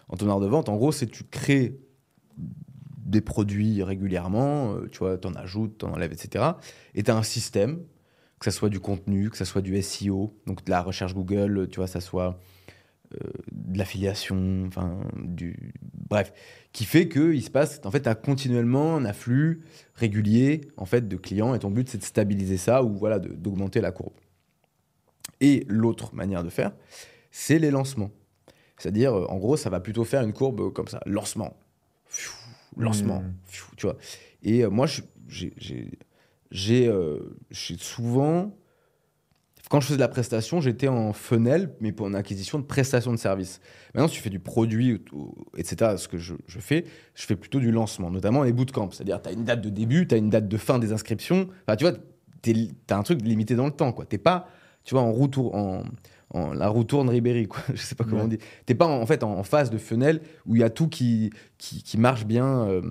Speaker 2: Entonnoir de vente, en gros, c'est tu crées des produits régulièrement, tu vois, t'en ajoutes, t'en enlèves, etc. Et tu as un système, que ça soit du contenu, que ça soit du SEO, donc de la recherche Google, tu vois, ça soit euh, de l'affiliation, enfin, du... Bref, qui fait qu'il se passe, en fait, tu as continuellement un afflux régulier, en fait, de clients, et ton but, c'est de stabiliser ça, ou voilà, d'augmenter la courbe. Et l'autre manière de faire, c'est les lancements. C'est-à-dire, en gros, ça va plutôt faire une courbe comme ça, lancement, lancement. Pfiou, tu vois. Et euh, moi, j'ai- j'ai euh, j'ai souvent, quand je faisais de la prestation, j'étais en funnel, mais pour une acquisition de prestations de services. Maintenant, si tu fais du produit, etc., ce que je, je fais, je fais plutôt du lancement, notamment les bootcamps. C'est-à-dire, tu as une date de début, tu as une date de fin des inscriptions. Enfin, tu vois, tu as un truc limité dans le temps. Tu n'es pas, tu vois, en roue tour- en, en- la roue tourne Ribéry, quoi. je sais pas comment
Speaker 1: Ouais.
Speaker 2: on dit. Tu n'es pas en, en fait en, en phase de funnel où il y a tout qui, qui, qui marche bien. euh,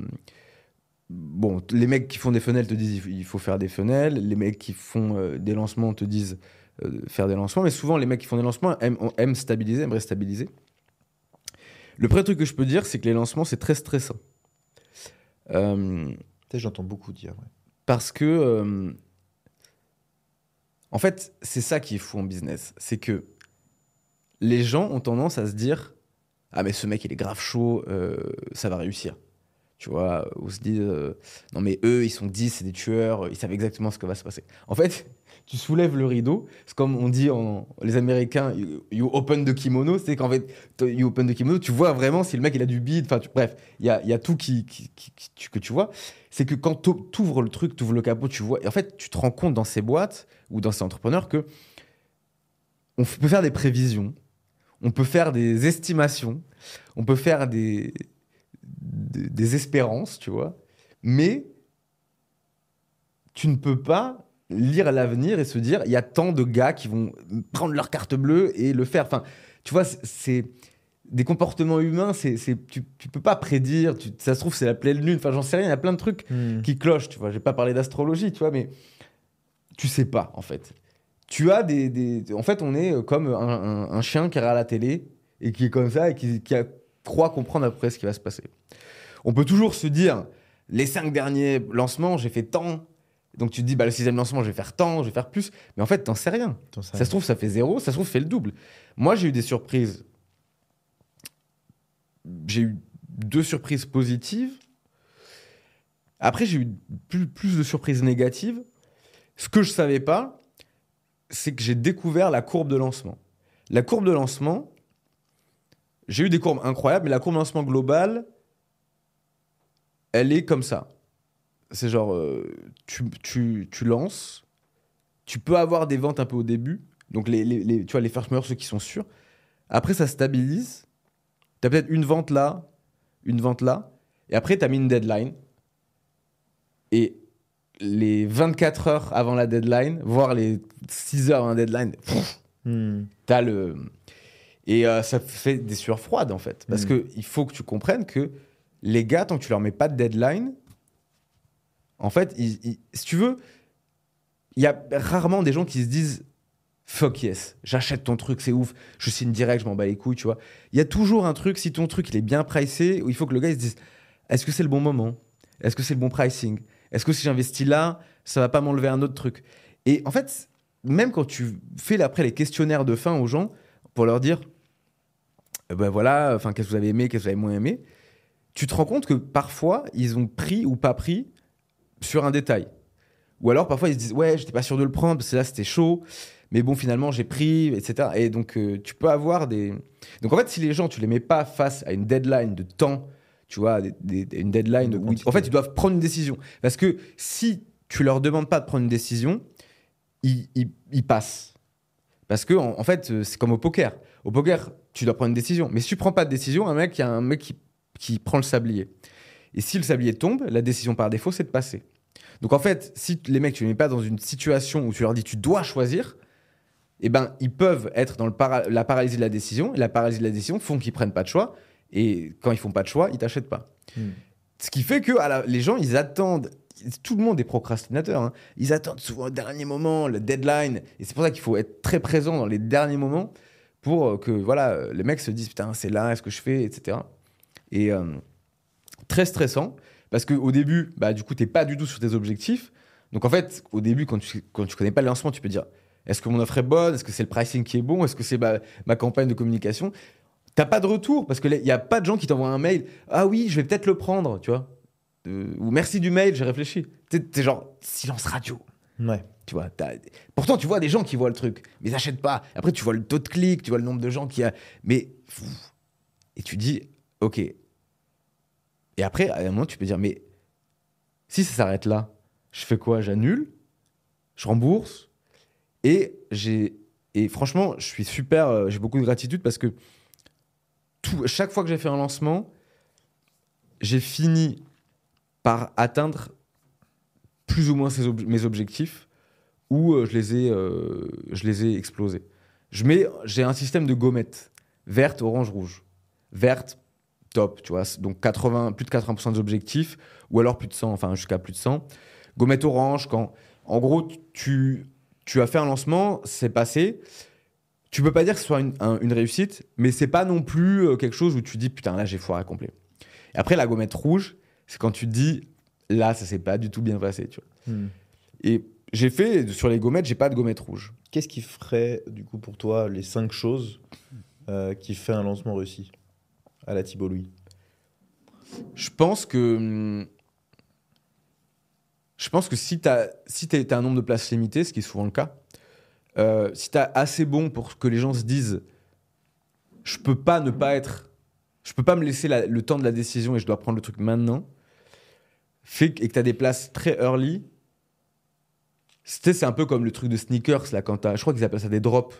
Speaker 2: Bon, les mecs qui font des funnels te disent il faut- faire des funnels. Les mecs qui font euh, des lancements te disent euh, faire des lancements. Mais souvent, les mecs qui font des lancements aiment, aiment stabiliser, aimeraient stabiliser. Le premier truc que je peux dire, c'est que les lancements, c'est très stressant. Euh,
Speaker 1: j'entends beaucoup dire. ouais.
Speaker 2: parce que, en fait, c'est ça qui est fou en business. C'est que les gens ont tendance à se dire Ah, mais ce mec, il est grave chaud, ça va réussir. Tu vois, où se dit, euh, non mais eux, ils sont 10, c'est des tueurs, ils savent exactement ce que va se passer. En fait, tu soulèves le rideau, c'est comme on dit en les Américains, you, open the kimono, c'est qu'en fait, you open the kimono, tu vois vraiment si le mec il a du bide, enfin bref, il y a, y a tout qui, que tu vois. C'est que quand tu ouvres le truc, tu ouvres le capot, tu vois, et en fait, tu te rends compte dans ces boîtes ou dans ces entrepreneurs que on peut faire des prévisions, on peut faire des estimations, on peut faire des, des, des espérances, tu vois, mais tu ne peux pas lire l'avenir et se dire il y a tant de gars qui vont prendre leur carte bleue et le faire. Enfin, tu vois, c'est- des comportements humains, c'est, tu, tu peux pas prédire. Tu- ça se trouve, c'est la pleine lune. Enfin, j'en sais rien. Il y a plein de trucs
Speaker 1: Hmm.
Speaker 2: qui clochent. Tu vois, j'ai pas parlé d'astrologie, tu vois, mais tu sais pas en fait. Tu as des, des- en fait, on est comme un, un- un chien qui regarde la télé et qui est comme ça et qui, qui a- croit comprendre après ce qui va se passer. On peut toujours se dire les cinq derniers lancements, j'ai fait tant. Donc tu te dis, bah, le sixième lancement, je vais faire tant, je vais faire plus. Mais en fait, t'en sais rien.
Speaker 1: Ça-
Speaker 2: se trouve, ça fait zéro, ça se trouve, ça fait le double. Moi, j'ai eu des surprises. J'ai eu deux surprises positives. Après, j'ai eu plus, plus de surprises négatives. Ce que je savais pas, c'est que j'ai découvert la courbe de lancement. La courbe de lancement, j'ai eu des courbes incroyables, mais la courbe de lancement globale, elle est comme ça. C'est genre, euh, tu, tu, tu lances, tu peux avoir des ventes un peu au début, donc les, les, les- tu vois, les first movers, ceux qui sont sûrs. Après, ça stabilise. Tu as peut-être une vente là, une vente là, et après, tu as mis une deadline. Et les 24 heures avant la deadline, voire les 6 heures avant la deadline,
Speaker 1: Hmm.
Speaker 2: T'as le. Et euh, ça fait des sueurs froides, en fait. Parce
Speaker 1: Mm.
Speaker 2: que il faut que tu comprennes que les gars, tant que tu leur mets pas de deadline, en fait, si tu veux, il y a rarement des gens qui se disent fuck yes, j'achète ton truc, c'est ouf, je signe direct, je m'en bats les couilles, tu vois. Il y a toujours un truc, si ton truc il est bien pricé, où il faut que le gars se dise est-ce que c'est le bon moment? Est-ce que c'est le bon pricing? Est-ce que si j'investis là, ça va pas m'enlever un autre truc? Et en fait, même quand tu fais après les questionnaires de fin aux gens pour leur dire euh, ben voilà, enfin qu'est-ce que vous avez aimé, qu'est-ce que vous avez moins aimé, tu te rends compte que parfois ils ont pris ou pas pris sur un détail. Ou alors parfois ils se disent ouais, j'étais pas sûr de le prendre parce que là c'était chaud, mais bon finalement j'ai pris, etc. Et donc euh, tu peux avoir des. Donc en fait, si les gens tu les mets pas face à une deadline de temps, tu vois, des- des- une deadline
Speaker 1: De
Speaker 2: où en fait ils doivent prendre une décision. Parce que si tu leur demandes pas de prendre une décision, ils, ils- ils passent. Parce que en, en fait euh, c'est comme au poker. Au poker tu dois prendre une décision, mais si tu prends pas de décision, un mec il y a un mec qui, qui prend le sablier. Et si le sablier tombe, la décision par défaut c'est de passer. Donc en fait, si les mecs, tu les mets pas dans une situation où tu leur dis tu dois choisir, eh ben ils peuvent être dans le para- la paralysie de la décision. Et la paralysie de la décision font qu'ils prennent pas de choix. Et quand ils font pas de choix, ils t'achètent pas.
Speaker 1: Hmm.
Speaker 2: Ce qui fait que la- les gens, ils attendent. Tout le monde est procrastinateur. hein. Ils attendent souvent au dernier moment, le deadline. Et c'est pour ça qu'il faut être très présent dans les derniers moments pour euh, que voilà, euh, les mecs se disent putain, c'est là, est-ce que je fais, etc. Et euh, très stressant parce qu'au début, bah, du coup, t'es pas du tout sur tes objectifs. Donc en fait, au début, quand tu, quand tu connais pas le lancement, tu peux dire est-ce que mon offre est bonne? Est-ce que c'est le pricing qui est bon? Est-ce que c'est ma, ma campagne de communication? T'as pas de retour parce qu'il n'y a pas de gens qui t'envoient un mail. Ah oui, je vais peut-être le prendre, tu vois. Euh, ou merci du mail, j'ai réfléchi. T'es genre silence radio.
Speaker 1: Ouais.
Speaker 2: Tu vois, Pourtant, tu vois des gens qui voient le truc, mais ils n'achètent pas. Après, tu vois le taux de clic, tu vois le nombre de gens qui a. Mais. Et tu dis, OK. Et après, à un moment, tu peux dire, mais si ça s'arrête là, je fais quoi? J'annule? Je rembourse? Et j'ai. Et franchement, je suis super. euh, J'ai beaucoup de gratitude parce que chaque fois que j'ai fait un lancement, j'ai fini par atteindre plus ou moins mes objectifs ou euh, je, les ai, euh, je les ai explosés. J'ai un système de gommettes verte, orange, rouge. Verte, top, tu vois. Donc 80, plus de 80% des objectifs ou alors plus de 100, enfin jusqu'à plus de 100. Gommette orange, quand en gros tu, tu as fait un lancement, c'est passé. Tu peux pas dire que ce soit une, un- une réussite, mais c'est pas non plus euh, quelque chose où tu dis putain là j'ai foiré complet. Et après la gommette rouge, c'est quand tu te dis là ça s'est pas du tout bien passé, tu vois.
Speaker 1: Hmm.
Speaker 2: Et j'ai fait sur les gommettes, j'ai pas de gommette rouge.
Speaker 1: Qu'est-ce qui ferait, du coup, pour toi, les cinq choses euh, qui fait un lancement réussi? À la Thibault Louis
Speaker 2: Je pense que. Je pense que si tu as, si t'as un nombre de places limité, ce qui est souvent le cas, euh, si tu as assez bon pour que les gens se disent je peux pas ne pas être. Je peux pas me laisser la- le temps de la décision et je dois prendre le truc maintenant, fait et que tu as des places très early, c'est un peu comme le truc de sneakers là quand t'as- je crois qu'ils appellent ça des drops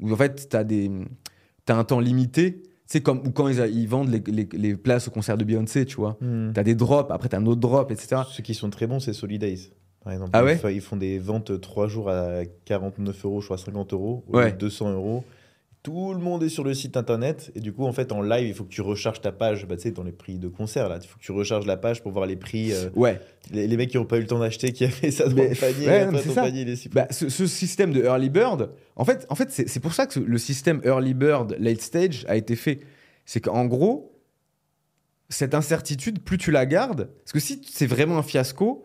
Speaker 2: où en fait tu as un temps limité c'est comme ou quand ils, vendent les, les- les places au concert de Beyoncé tu vois
Speaker 1: Hmm.
Speaker 2: t'as des drops après t'as un autre drop etc
Speaker 1: Ceux qui sont très bons, c'est Solidays. Par exemple,
Speaker 2: Ah
Speaker 1: ils
Speaker 2: ouais
Speaker 1: ils font des ventes 3 jours à 49 euros, je crois 50 euros, ou
Speaker 2: Ouais.
Speaker 1: 200 euros. Tout le monde est sur le site internet et du coup en fait en live il faut que tu recharges ta page bah, tu sais dans les prix de concert là il faut que tu recharges la page pour voir les prix euh,
Speaker 2: ouais
Speaker 1: les, les mecs qui n'ont pas eu le temps d'acheter qui avaient ça dans
Speaker 2: Mais-
Speaker 1: le panier
Speaker 2: ouais, non,
Speaker 1: ton
Speaker 2: ça.
Speaker 1: panier il est si
Speaker 2: Bah, ce, ce système de early bird, en fait, en fait c'est pour ça que le système early bird, late stage a été fait. C'est qu'en gros, cette incertitude, plus tu la gardes, parce que si c'est vraiment un fiasco,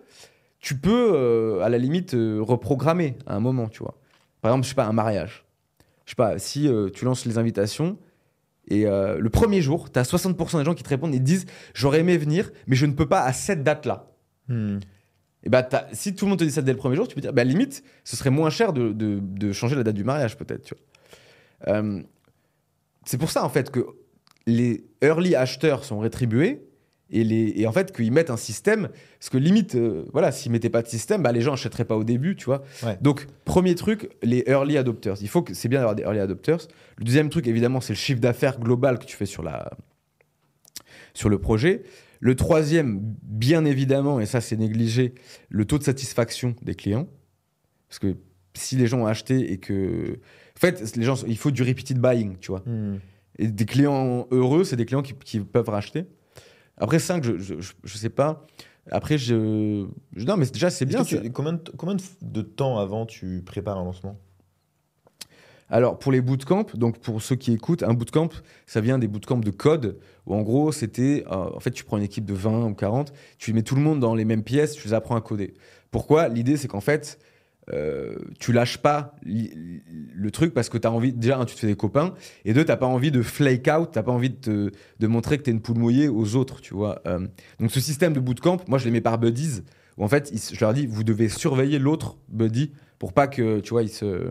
Speaker 2: tu peux, euh, à la limite, euh, reprogrammer à un moment, tu vois. Par exemple, je sais pas, un mariage. Je sais pas, si euh, tu lances les invitations et euh, le premier jour, tu as 60% des gens qui te répondent et te disent J'aurais aimé venir, mais je ne peux pas à cette date-là.
Speaker 1: Hmm.
Speaker 2: Et bah, si tout le monde te dit ça dès le premier jour, tu peux dire, bah, limite, ce serait moins cher de, de- de changer la date du mariage, peut-être. tu vois. Euh, c'est pour ça, en fait, que les early acheteurs sont rétribués et, les, et en fait, qu'ils mettent un système. Parce que limite, euh, voilà, s'ils mettaient pas de système, bah, les gens achèteraient pas au début, tu vois.
Speaker 1: Ouais.
Speaker 2: Donc, premier truc, les early adopters. Il faut que c'est bien d'avoir des early adopters. Le deuxième truc, évidemment, c'est le chiffre d'affaires global que tu fais sur, la, sur le projet. Le troisième, bien évidemment, et ça c'est négligé, le taux de satisfaction des clients. Parce que si les gens ont acheté et que. En fait, les gens, il faut du repeated buying, tu vois.
Speaker 1: Hmm.
Speaker 2: Et des clients heureux, c'est des clients qui, qui peuvent racheter. Après 5, je, je, je- je sais pas. Après, je. je- non, mais déjà, c'est bien.
Speaker 1: tu- combien, de, combien de- de temps avant tu prépares un lancement?
Speaker 2: Alors, pour les bootcamps, donc pour ceux qui écoutent, un bootcamp, ça vient des bootcamps de code, où en gros, c'était. euh, en fait, tu prends une équipe de 20 ou 40, tu mets tout le monde dans les mêmes pièces, tu les apprends à coder. Pourquoi? L'idée, c'est qu'en fait, euh, tu lâches pas le truc parce que tu as envie. Déjà, un, tu te fais des copains, et deux, tu pas envie de flake out, tu pas envie de, te- de montrer que tu es une poule mouillée aux autres, tu vois. Euh, donc, ce système de bootcamp, moi, je les mets par buddies, où en fait, je leur dis, vous devez surveiller l'autre buddy pour pas que, tu vois, il se.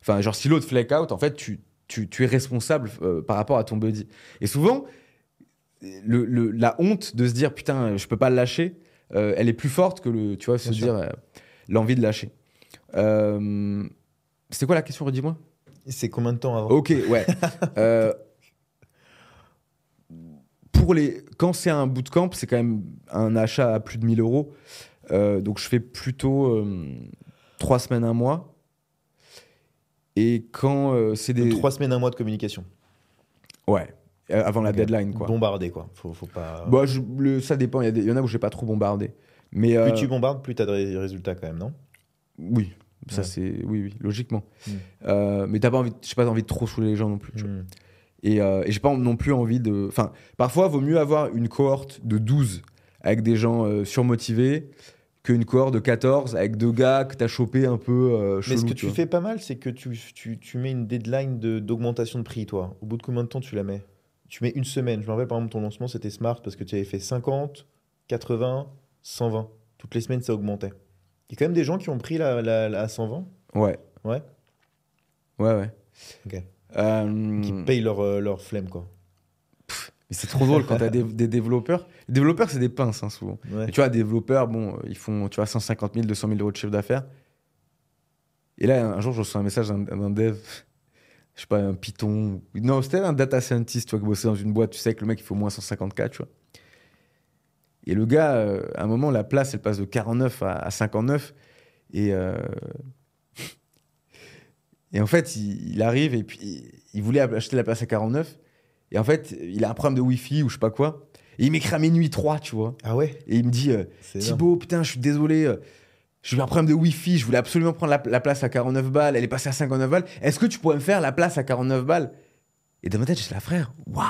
Speaker 2: Enfin, genre, si l'autre flake out, en fait, tu, tu, tu es responsable euh, par rapport à ton buddy. Et souvent, le, le- la honte de se dire, putain, je peux pas le lâcher, elle est plus forte que le, tu vois, se
Speaker 1: sûr.
Speaker 2: dire l'envie de lâcher. Euh, C'était quoi la question, redis-moi?
Speaker 1: C'est combien de temps avant?
Speaker 2: Ok, ouais. Euh, pour les, quand c'est un bootcamp, c'est quand même un achat à plus de 1000 euros. Euh, donc je fais plutôt trois semaines, un mois. Et quand c'est des.
Speaker 1: Trois semaines, un mois de communication.
Speaker 2: Ouais, avant la deadline, quoi.
Speaker 1: Bombardé, quoi. Faut, faut pas...
Speaker 2: Bah, je- le- ça dépend, il y, en a où j'ai pas trop bombardé. Mais, euh,
Speaker 1: Plus tu bombardes, plus tu as de ré- résultats quand même, non?
Speaker 2: Oui, ça
Speaker 1: Ouais.
Speaker 2: c'est. Oui, oui, logiquement.
Speaker 1: Mm.
Speaker 2: Euh, mais t'as pas envie, j'ai pas envie de trop saouler les gens non plus. tu vois.
Speaker 1: Hmm.
Speaker 2: Et, euh, et j'ai pas non plus envie de. Enfin, parfois, vaut mieux avoir une cohorte de 12 avec des gens euh, surmotivés qu'une cohorte de 14 avec deux gars que t'as chopé un peu euh,
Speaker 1: Mais ce que
Speaker 2: tu vois.
Speaker 1: fais pas mal, c'est que tu, tu, tu mets une deadline de- d'augmentation de, prix, toi. Au bout de combien de temps tu la mets? Tu mets une semaine. Je me rappelle, par exemple, ton lancement, c'était smart parce que tu avais fait 50, 80, 120. Toutes les semaines, ça augmentait. Il y a quand même des gens qui ont pris la, la, la 120,
Speaker 2: Ouais.
Speaker 1: Ouais.
Speaker 2: Ouais, ouais.
Speaker 1: Ok.
Speaker 2: Euh,
Speaker 1: qui payent leur, euh, leur flemme, quoi.
Speaker 2: mais c'est trop drôle quand t'as des, des développeurs. Les développeurs, c'est des pinces, hein, souvent.
Speaker 1: Ouais.
Speaker 2: Et tu vois, des développeurs, bon, euh, ils font, tu vois, 150 000, 200 000 euros de chiffre d'affaires. Et là, un jour, je reçois un message d'un dev, je sais pas, un Python. Non, c'était un data scientist, tu vois, qui bossait dans une boîte. Tu sais que le mec, il faut au moins 154, tu vois. Et le gars, euh, à un moment, la place, elle passe de 49 à, à 59. Et, euh, et en fait, il, il arrive et puis il voulait acheter la place à 49. Et en fait, il a un problème de Wi-Fi ou je sais pas quoi. Et il m'écrit à minuit 3, tu vois.
Speaker 1: Ah ouais?
Speaker 2: Et il me dit euh. Thibaut, putain, je suis désolé. J'ai eu un problème de Wi-Fi. Je voulais absolument prendre la, la place à 49 balles. Elle est passée à 59 balles. Est-ce que tu pourrais me faire la place à 49 balles? Et dans ma tête, j'ai la frère, waouh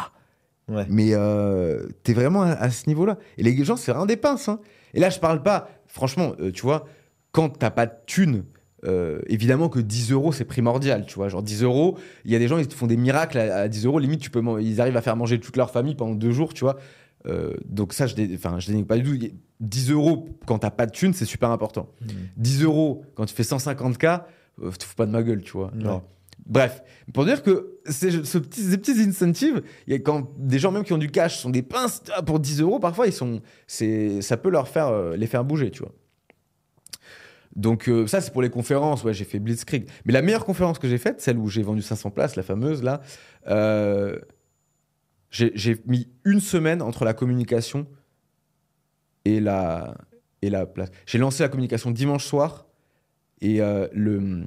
Speaker 1: Ouais.
Speaker 2: Mais euh, t'es vraiment à, à ce niveau-là. Et les gens, c'est rien des pinces. hein. Et là, je parle pas, franchement, euh, tu vois, quand t'as pas de thunes, euh, évidemment que 10 euros, c'est primordial, tu vois. Genre 10 euros, il y a des gens, ils te font des miracles à, à 10 euros. Limite, tu peux, ils arrivent à faire manger toute leur famille pendant deux jours, tu vois. Donc ça, je, dénigre pas du tout. 10 euros quand t'as pas de thune, c'est super important. 10 euros quand tu fais 150K, euh, te fous pas de ma gueule, tu vois.
Speaker 1: Ouais.
Speaker 2: Bref, pour dire que c'est ce petit, ces petits incentives, quand des gens même qui ont du cash sont des pinces pour 10 euros, parfois ils sont, ça peut leur faire euh, les faire bouger, tu vois. Donc euh, ça c'est pour les conférences, ouais j'ai fait Blitzkrieg. Mais la meilleure conférence que j'ai faite, celle où j'ai vendu 500 places, la fameuse là, euh, j'ai mis une semaine entre la communication et la, place. J'ai lancé la communication dimanche soir et, le,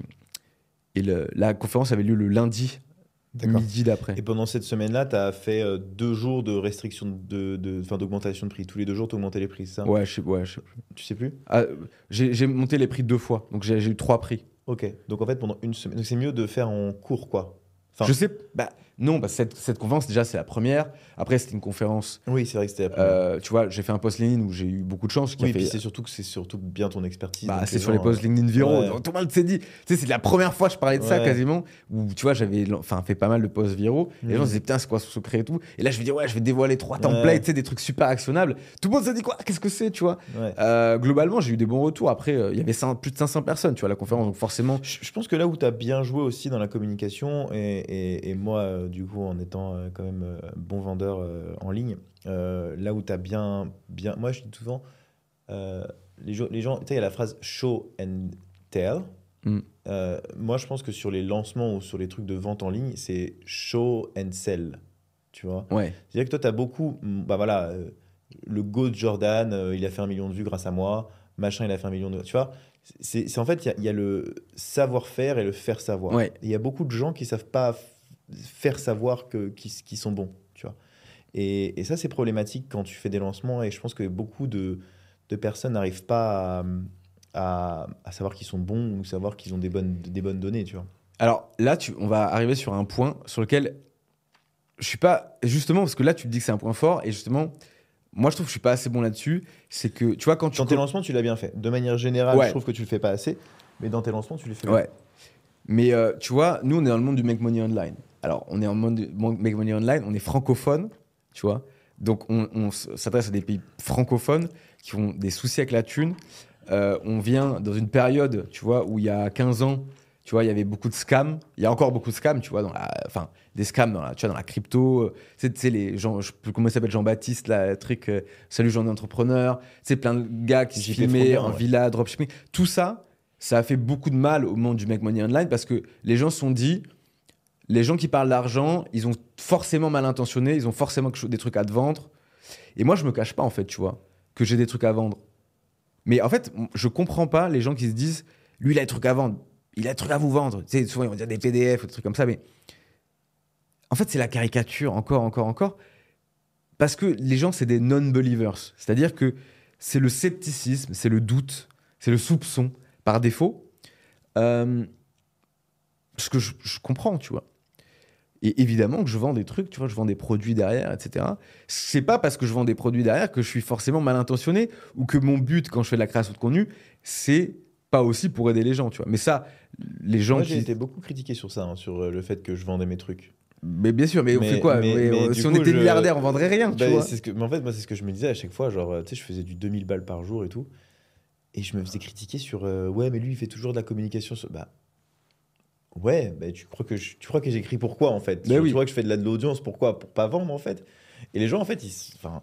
Speaker 2: et le- la conférence avait lieu le lundi midi d'après.
Speaker 1: Et pendant cette semaine-là, tu as fait euh, deux jours de restriction de, de, enfin, d'augmentation de prix. Tous les deux jours, tu augmentais les prix, c'est ça?
Speaker 2: Ouais, je sais, ouais, je sais plus.
Speaker 1: Tu sais plus?
Speaker 2: Ah, j'ai monté les prix deux fois, donc j'ai j'ai eu trois prix.
Speaker 1: Ok. Donc en fait, pendant une semaine. Donc c'est mieux de faire en cours, quoi. Enfin,
Speaker 2: je sais, bah non, bah, cette, cette conférence déjà c'est la première. Après c'était une conférence,
Speaker 1: Oui, c'est vrai que c'était la première.
Speaker 2: euh, tu vois, j'ai fait un post LinkedIn où j'ai eu beaucoup de chance. Qui
Speaker 1: oui,
Speaker 2: a
Speaker 1: et puis c'est surtout que c'est surtout bien ton expertise.
Speaker 2: Bah, c'est sur les posts LinkedIn viraux.
Speaker 1: ouais.
Speaker 2: Tout le monde s'est dit. Tu sais, c'est la première fois que je parlais de ça quasiment. Où tu vois, j'avais fait pas mal de posts viraux. Et les gens
Speaker 1: Mhm.
Speaker 2: disaient, putain, c'est quoi ce secret et tout. Et là, je vais dire, ouais, je vais dévoiler trois templates, tu sais, des trucs super actionnables. Tout le monde s'est dit, quoi, qu'est-ce que c'est, tu vois. Euh, globalement, j'ai eu des bons retours. Après, euh, il y avait plus de 500 personnes, tu vois, à la conférence. Donc, forcément.
Speaker 1: Je je pense que là où tu as bien joué aussi dans la communication, et, et- et moi, du coup, en étant euh, quand même euh, bon vendeur euh, en ligne, euh, là où tu as bien, bien. Moi, je dis souvent, euh, les, gens- les gens, tu sais, il y a la phrase show and tell.
Speaker 2: Mm.
Speaker 1: Euh, moi, je pense que sur les lancements ou sur les trucs de vente en ligne, c'est show and sell. Tu vois
Speaker 2: Ouais.
Speaker 1: C'est-à-dire que toi, tu as beaucoup. mm, Bah voilà, euh, le Go de Jordan, euh, il a fait un million de vues grâce à moi. Machin, il a fait un million de. Tu vois c'est en fait, il y a- il y, a le savoir-faire et le faire savoir.
Speaker 2: Ouais.
Speaker 1: Il y a beaucoup de gens qui savent pas faire savoir que, qui, qui sont bons. Tu vois et, et ça, c'est problématique quand tu fais des lancements. Et je pense que beaucoup de, de personnes n'arrivent pas à, à, à savoir qu'ils sont bons ou savoir qu'ils ont des bonnes, des bonnes données. Tu vois
Speaker 2: Alors là, tu, on va arriver sur un point sur lequel je suis pas. Justement, parce que là, tu te dis que c'est un point fort. Et justement, moi, je trouve que je suis pas assez bon là-dessus. C'est que, tu vois, quand tu.
Speaker 1: Dans tes lancements, tu l'as bien fait. De manière générale,
Speaker 2: Ouais.
Speaker 1: je trouve que tu le fais pas assez. Mais dans tes lancements, tu les fais bien.
Speaker 2: Ouais. Mais euh, tu vois, nous, on est dans le monde du make money online. Alors, on est en monde make money online, on est francophone, tu vois. Donc, on, s'adresse à des pays francophones qui ont des soucis avec la thune. Euh, on vient dans une période, tu vois, où il y a 15 ans, tu vois, il y avait beaucoup de scams. Il y a encore beaucoup de scams, tu vois, dans la, enfin, des scams dans la, tu vois, dans la crypto. euh, Tu sais, les gens, je comment il s'appelle, Jean-Baptiste, là, truc, euh, salut jean entrepreneur. Tu sais, plein de gars qui se filmaient
Speaker 1: Froger,
Speaker 2: en
Speaker 1: ouais.
Speaker 2: villa, dropshipping. Tout ça, ça a fait beaucoup de mal au monde du make money online parce que les gens se sont dit, les gens qui parlent d'argent, ils ont forcément mal intentionnés, ils ont forcément des trucs à te vendre. Et moi, je me cache pas, en fait, tu vois, que j'ai des trucs à vendre. Mais en fait, je comprends pas les gens qui se disent, lui, il a des trucs à vendre, il a des trucs à vous vendre. Tu sais, souvent, ils vont dire des PDF ou des trucs comme ça, mais en fait, c'est la caricature, encore, encore, encore. Parce que les gens, c'est des non-believers. C'est-à-dire que c'est le scepticisme, c'est le doute, c'est le soupçon par défaut. Euh, ce que je, je comprends, tu vois. Et évidemment que je vends des trucs, tu vois, je vends des produits derrière, etc. C'est pas parce que je vends des produits derrière que je suis forcément mal intentionné ou que mon but quand je fais de la création de contenu, c'est pas aussi pour aider les gens, tu vois. Mais ça, les gens
Speaker 1: Moi, j'ai
Speaker 2: qui.
Speaker 1: été beaucoup critiqué sur ça, hein, sur euh, le fait que je vendais mes trucs.
Speaker 2: Mais bien sûr, mais, on fait quoi?
Speaker 1: mais-
Speaker 2: Mais,
Speaker 1: mais
Speaker 2: euh, Si on
Speaker 1: coup,
Speaker 2: était
Speaker 1: je-
Speaker 2: milliardaire, on vendrait rien, tu
Speaker 1: Bah,
Speaker 2: vois.
Speaker 1: c'est ce que, mais en fait, moi, c'est ce que je me disais à chaque fois. Genre, euh, tu sais, je faisais du 2000 balles par jour et tout. Et je me faisais critiquer sur euh, Ouais, mais lui, il fait toujours de la communication. Sur... Bah, ouais, bah, tu crois que je- tu crois que j'écris pourquoi en fait?
Speaker 2: Bah
Speaker 1: Tu
Speaker 2: oui.
Speaker 1: crois que je fais de la- de l'audience pourquoi? Pour pas vendre en fait. Et les gens en fait, ils. Enfin,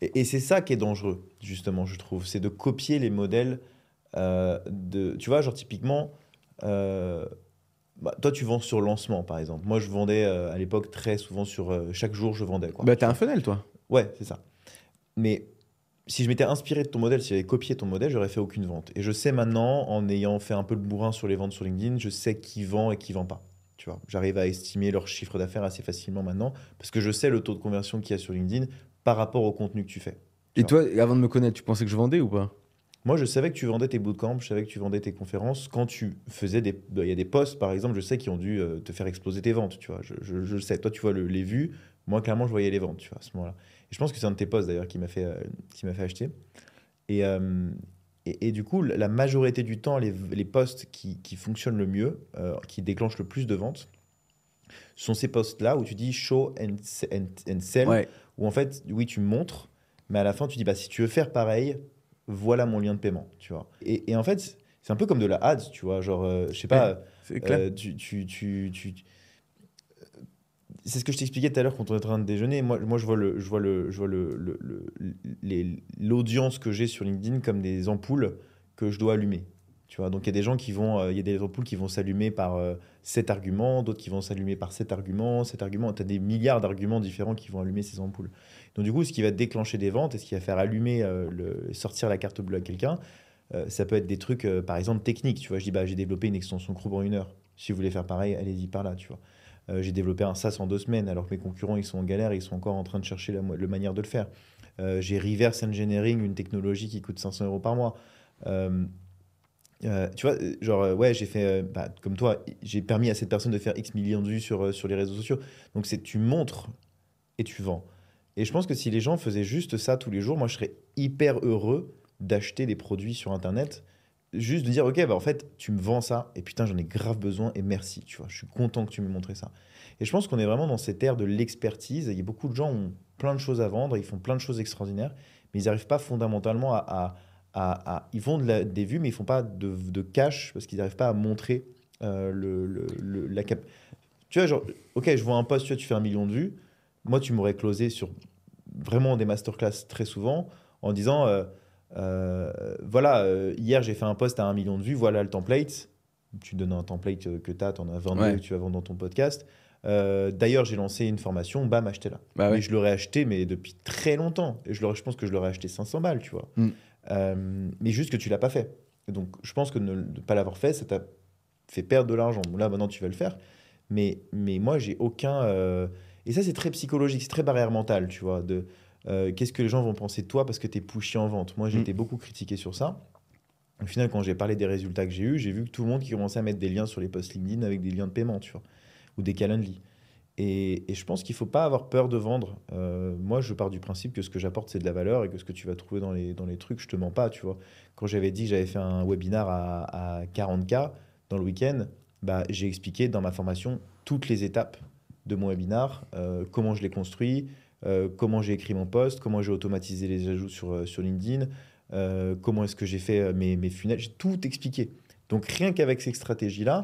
Speaker 1: et, et c'est ça qui est dangereux, justement, je trouve. C'est de copier les modèles euh, de. Tu vois, genre, typiquement. euh, bah, toi, tu vends sur lancement, par exemple. Moi, je vendais euh, à l'époque très souvent sur. chaque jour, je vendais. Quoi.
Speaker 2: Bah, t'as un funnel, toi.
Speaker 1: Ouais, c'est ça. Mais si je m'étais inspiré de ton modèle, si j'avais copié ton modèle, j'aurais fait aucune vente. Et je sais maintenant, en ayant fait un peu le bourrin sur les ventes sur LinkedIn, je sais qui vend et qui vend pas. Tu vois, j'arrive à estimer leur chiffre d'affaires assez facilement maintenant parce que je sais le taux de conversion qu'il y a sur LinkedIn par rapport au contenu que tu fais.
Speaker 2: Et toi, avant de me connaître, tu pensais que je vendais ou pas?
Speaker 1: Moi, je savais que tu vendais tes bootcamps, je savais que tu vendais tes conférences. Quand tu faisais des. Il y a des posts, par exemple, je sais qui ont dû euh, te faire exploser tes ventes, tu vois. Je, je- je le sais. Toi, tu vois le- les vues. Moi, clairement, je voyais les ventes, tu vois, à ce moment-là. Et je pense que c'est un de tes posts, d'ailleurs, qui m'a fait, euh, qui m'a fait acheter. Et, euh, et, et du coup, la majorité du temps, les, les posts qui, qui fonctionnent le mieux, euh, qui déclenchent le plus de ventes, sont ces posts-là où tu dis show and, and, and sell
Speaker 2: Ouais.
Speaker 1: où en fait, oui, tu montres, Mais à la fin, tu dis, bah, si tu veux faire pareil, voilà mon lien de paiement, tu vois. Et, et en fait, c'est un peu comme de la ads, tu vois. Genre, euh, je sais pas,
Speaker 2: clair.
Speaker 1: euh, tu, tu, tu, tu- c'est ce que je t'expliquais tout à l'heure quand on est en train de déjeuner. Moi, moi je vois le, je vois le, je vois le, l'audience que j'ai sur LinkedIn comme des ampoules que je dois allumer. Tu vois, donc il y a des gens qui vont, euh, il y a des ampoules qui vont s'allumer par euh, cet argument, d'autres qui vont s'allumer par cet argument, cet argument. Tu as des milliards d'arguments différents qui vont allumer ces ampoules. Donc du coup, ce qui va déclencher des ventes et ce qui va faire allumer, euh, sortir la carte bleue à quelqu'un, ça peut être des trucs, par exemple, techniques. Tu vois, je dis, bah, j'ai développé une extension Chrome en une heure. Si vous voulez faire pareil, allez-y par là, tu vois. Euh, j'ai développé un SaaS en deux semaines, alors que mes concurrents, ils sont en galère, ils sont encore en train de chercher la, manière de le faire. Euh, j'ai reverse engineering, une technologie qui coûte 500 euros par mois. Euh, tu vois, genre, ouais, j'ai fait, bah, comme toi, j'ai permis à cette personne de faire X millions de vues sur, sur les réseaux sociaux. Donc, c'est tu montres et tu vends. Et je pense que si les gens faisaient juste ça tous les jours, moi, je serais hyper heureux d'acheter des produits sur Internet. Juste de dire, OK, bah, en fait, tu me vends ça, et putain, j'en ai grave besoin, et merci, tu vois. Je suis content que tu m'aies montré ça. Et je pense qu'on est vraiment dans cette ère de l'expertise. Il y a beaucoup de gens qui ont plein de choses à vendre, ils font plein de choses extraordinaires, mais ils n'arrivent pas fondamentalement à, à- Ils font de la- des vues, mais ils font pas de, de cash, parce qu'ils n'arrivent pas à montrer euh, le, le- la cap. Tu vois, genre, OK, je vois un post, tu vois, tu fais un million de vues. Moi, tu m'aurais closé sur vraiment des masterclass très souvent en disant euh, voilà, euh, hier j'ai fait un post à un million de vues, voilà le template. Tu donnes un template euh, que tu as, tu en as 22
Speaker 2: Ouais.
Speaker 1: que tu vas vendre dans ton podcast. Euh, D'ailleurs, j'ai lancé une formation, bam, achetez-la.
Speaker 2: Bah
Speaker 1: je l'aurais acheté, mais depuis très longtemps. Et je, pense que je l'aurais acheté 500 balles, tu vois.
Speaker 2: Mm.
Speaker 1: Euh, mais juste que tu l'as pas fait. Et donc, je pense que ne ne pas l'avoir fait, ça t'a fait perdre de l'argent. Bon, là, maintenant, tu vas le faire. Mais, mais moi, j'ai aucun. euh, Et ça, c'est très psychologique, c'est très barrière mentale, tu vois. De euh, qu'est-ce que les gens vont penser de toi parce que tu es pushy en vente? Moi, j'ai
Speaker 2: Mm.
Speaker 1: été beaucoup critiqué sur ça. Au final, quand j'ai parlé des résultats que j'ai eus, j'ai vu que tout le monde qui commençait à mettre des liens sur les posts LinkedIn avec des liens de paiement, tu vois, ou des Calendly. Et, et je pense qu'il ne faut pas avoir peur de vendre. Euh, moi, je pars du principe que ce que j'apporte, c'est de la valeur et que ce que tu vas trouver dans les, dans les trucs, je te mens pas, tu vois. Quand j'avais dit que j'avais fait un webinar à, à 40K dans le week-end, bah, j'ai expliqué dans ma formation toutes les étapes de mon webinar, euh, comment je l'ai construit, euh, comment j'ai écrit mon post, comment j'ai automatisé les ajouts sur, euh, sur LinkedIn, euh, comment est-ce que j'ai fait mes, mes funnels, j'ai tout expliqué. Donc rien qu'avec ces stratégies-là,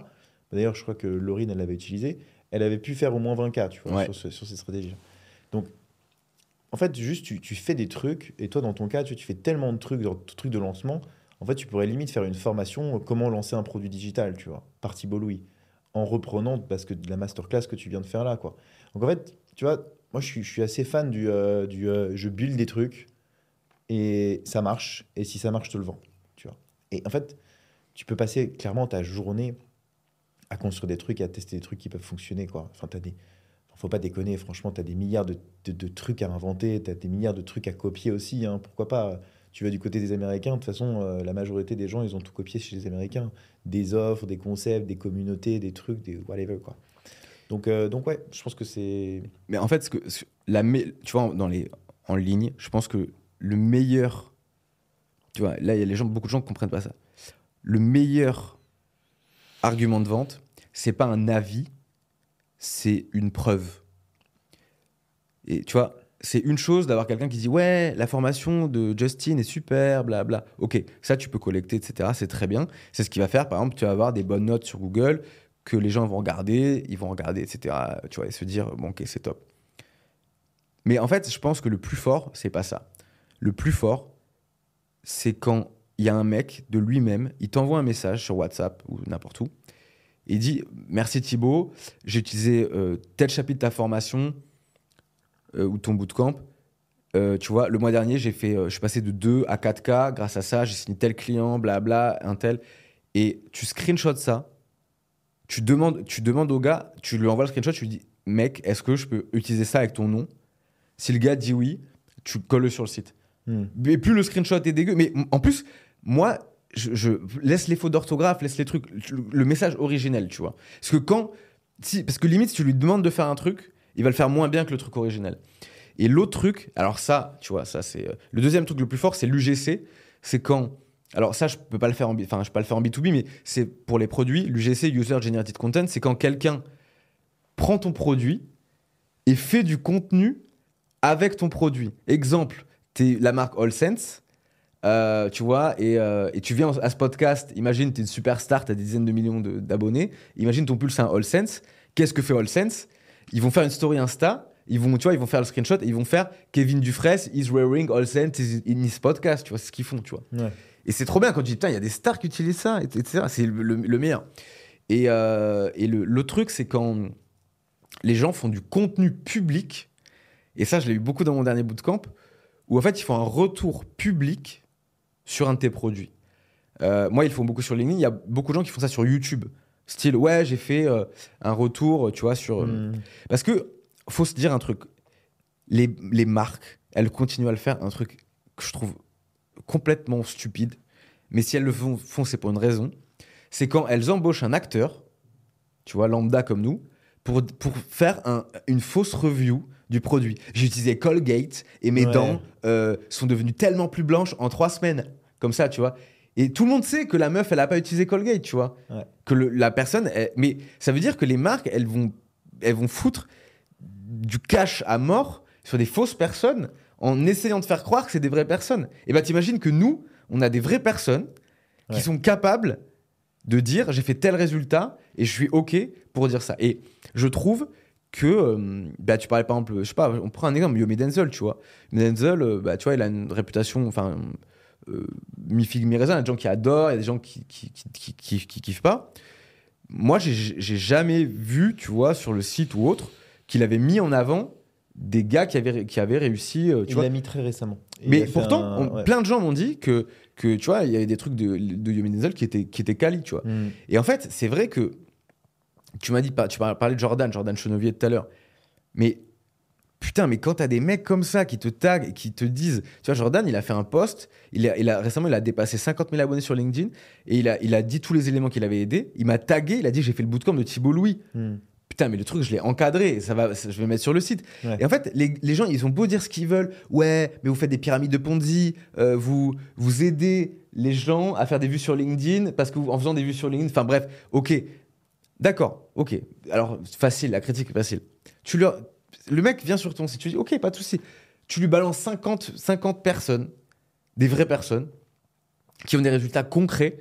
Speaker 1: d'ailleurs je crois que Laurine, elle l'avait utilisé, elle avait pu faire au moins 20K tu vois,
Speaker 2: Ouais.
Speaker 1: sur, ce- sur ces stratégies. Donc en fait, juste tu, tu fais des trucs, et toi dans ton cas, tu, tu fais tellement de trucs, dans ton truc de lancement, en fait tu pourrais limite faire une formation euh, comment lancer un produit digital, tu vois, par Thibault Louis, en reprenant parce que de la masterclass que tu viens de faire là, quoi. Donc en fait, tu vois, moi je suis, assez fan du, euh, euh, je build des trucs et ça marche, et si ça marche, je te le vends, tu vois. Et en fait, tu peux passer clairement ta journée à construire des trucs et à tester des trucs qui peuvent fonctionner, quoi. Enfin, t'as des... Faut pas déconner, franchement, tu as des milliards de trucs à inventer, tu as des milliards de trucs à copier aussi, hein. pourquoi pas tu vas du côté des Américains, de toute façon, euh, la majorité des gens, ils ont tout copié chez les Américains. Des offres, des concepts, des communautés, des trucs, des whatever, quoi. Donc, euh, donc ouais, je pense que c'est...
Speaker 2: Mais en fait, ce que, la, tu vois, dans les, en ligne, je pense que le meilleur. Tu vois, là, il y a les gens, beaucoup de gens ne comprennent pas ça. Le meilleur argument de vente, c'est pas un avis, c'est une preuve. Et tu vois, c'est une chose d'avoir quelqu'un qui dit Ouais, la formation de Justin est super, blabla. Ok, ça, tu peux collecter, etc. C'est très bien. C'est ce qui va faire, par exemple, tu vas avoir des bonnes notes sur Google que les gens vont regarder, ils vont regarder, etc. Tu vois, et se dire Bon, ok, c'est top. Mais en fait, je pense que le plus fort, c'est pas ça. Le plus fort, c'est quand il y a un mec de lui-même, il t'envoie un message sur WhatsApp ou n'importe où. Il dit Merci Thibaut, j'ai utilisé euh, tel chapitre de ta formation euh, ou ton bootcamp. Euh, tu vois, le mois dernier, j'ai fait, euh, je suis passé de 2 à 4K grâce à ça. J'ai signé tel client, blabla, un tel. Et tu screenshots ça. Tu demandes, tu demandes au gars, tu lui envoies le screenshot, tu lui dis Mec, est-ce que je peux utiliser ça avec ton nom? Si le gars dit oui, tu colles sur le site.
Speaker 1: Hmm.
Speaker 2: Mais plus le screenshot est dégueu. Mais en plus, moi, je, je laisse les fautes d'orthographe, laisse les trucs, le, le message originel, tu vois. Parce que quand, si, parce que limite, si tu lui demandes de faire un truc, il va le faire moins bien que le truc originel. Et l'autre truc, alors ça, tu vois, ça c'est euh, le deuxième truc le plus fort, c'est l'UGC. C'est quand, alors ça, je peux enfin, peux pas le faire en B2B, mais c'est pour les produits. L'UGC, User Generated Content, c'est quand quelqu'un prend ton produit et fait du contenu avec ton produit. Exemple, t'es la marque All Sense, euh, tu vois, et, euh, et tu viens à ce podcast, imagine, t'es une superstar, t'as des dizaines de millions d'abonnés, imagine ton pull c'est un All Sense, qu'est-ce que fait All Sense Ils vont faire une story Insta, ils vont, tu vois, ils vont faire le screenshot et ils vont faire Kevin Dufresne is wearing All Sense in his podcast, tu vois, c'est ce qu'ils font, tu vois. Et c'est trop bien quand tu dis, putain, il y a des stars qui utilisent ça, et- etc. C'est le, le- le meilleur. Et, euh, et le, le truc, c'est quand les gens font du contenu public, et ça, je l'ai eu beaucoup dans mon dernier bootcamp, où en fait, ils font un retour public sur un de tes produits. Euh, moi, ils le font beaucoup sur LinkedIn. Il y a beaucoup de gens qui font ça sur YouTube. Style, ouais, j'ai fait euh, un retour, tu vois, sur.
Speaker 1: Mm.
Speaker 2: Parce que, faut se dire un truc. Les, les marques, elles continuent à le faire, un truc que je trouve complètement stupide. Mais si elles le font, font, c'est pour une raison. C'est quand elles embauchent un acteur, tu vois, lambda comme nous, pour, pour faire un- une fausse review du produit. J'ai utilisé Colgate et mes
Speaker 1: Ouais.
Speaker 2: dents euh, sont devenues tellement plus blanches en trois semaines. Comme ça, tu vois. Et tout le monde sait que la meuf, elle n'a pas utilisé Colgate, tu vois.
Speaker 1: Ouais.
Speaker 2: Que le- la personne. elle- mais ça veut dire que les marques, elles vont, elles vont foutre du cash à mort sur des fausses personnes en essayant de faire croire que c'est des vraies personnes. Et bah, t'imagines que nous, on a des vraies personnes qui
Speaker 1: Ouais.
Speaker 2: sont capables de dire j'ai fait tel résultat et je suis OK pour dire ça. Et je trouve que, euh, bah, tu parlais par exemple, je sais pas, on prend un exemple, Yomi Denzel, tu vois. Denzel, euh, bah, tu vois, il a une réputation, enfin, euh, mi-figue, mi-raisin, il y a des gens qui adorent, il y a des gens qui, qui, qui, qui, qui- qui kiffent pas. Moi, j'ai jamais vu, tu vois, sur le site ou autre, qu'il avait mis en avant des gars qui avaient, qui avaient réussi, euh, tu
Speaker 1: Il
Speaker 2: vois,
Speaker 1: l'a mis très récemment.
Speaker 2: Mais pourtant,
Speaker 1: un-
Speaker 2: on-
Speaker 1: ouais.
Speaker 2: plein de gens m'ont dit que, que, tu vois, il y avait des trucs de, de Yomi Denzel qui étaient, qui étaient quali, tu vois.
Speaker 1: Mm.
Speaker 2: Et en fait, c'est vrai que tu m'as dit, tu parlé de Jordan, Jordan Chenevier tout à l'heure. Mais putain, mais quand t'as des mecs comme ça qui te taguent et qui te disent, tu vois, Jordan, il a fait un post, il a, il a, récemment, il a dépassé 50 000 abonnés sur LinkedIn et il a, il a dit tous les éléments qu'il avait aidé. Il m'a tagué, il a dit, j'ai fait le bootcamp de Thibault Louis.
Speaker 1: Mm.
Speaker 2: Putain, mais le truc, je l'ai encadré, ça va, ça- je vais mettre sur le site.
Speaker 1: Ouais.
Speaker 2: Et en fait, les, les gens, ils ont beau dire ce qu'ils veulent. Ouais, mais vous faites des pyramides de Ponzi, euh, vous, vous aidez les gens à faire des vues sur LinkedIn parce que vous- en faisant des vues sur LinkedIn, enfin bref, ok, d'accord, ok. Alors, facile, la critique est facile. Tu leur, le mec vient sur ton site, tu dis, ok, pas de souci. Tu lui balances 50, 50 personnes, des vraies personnes, qui ont des résultats concrets.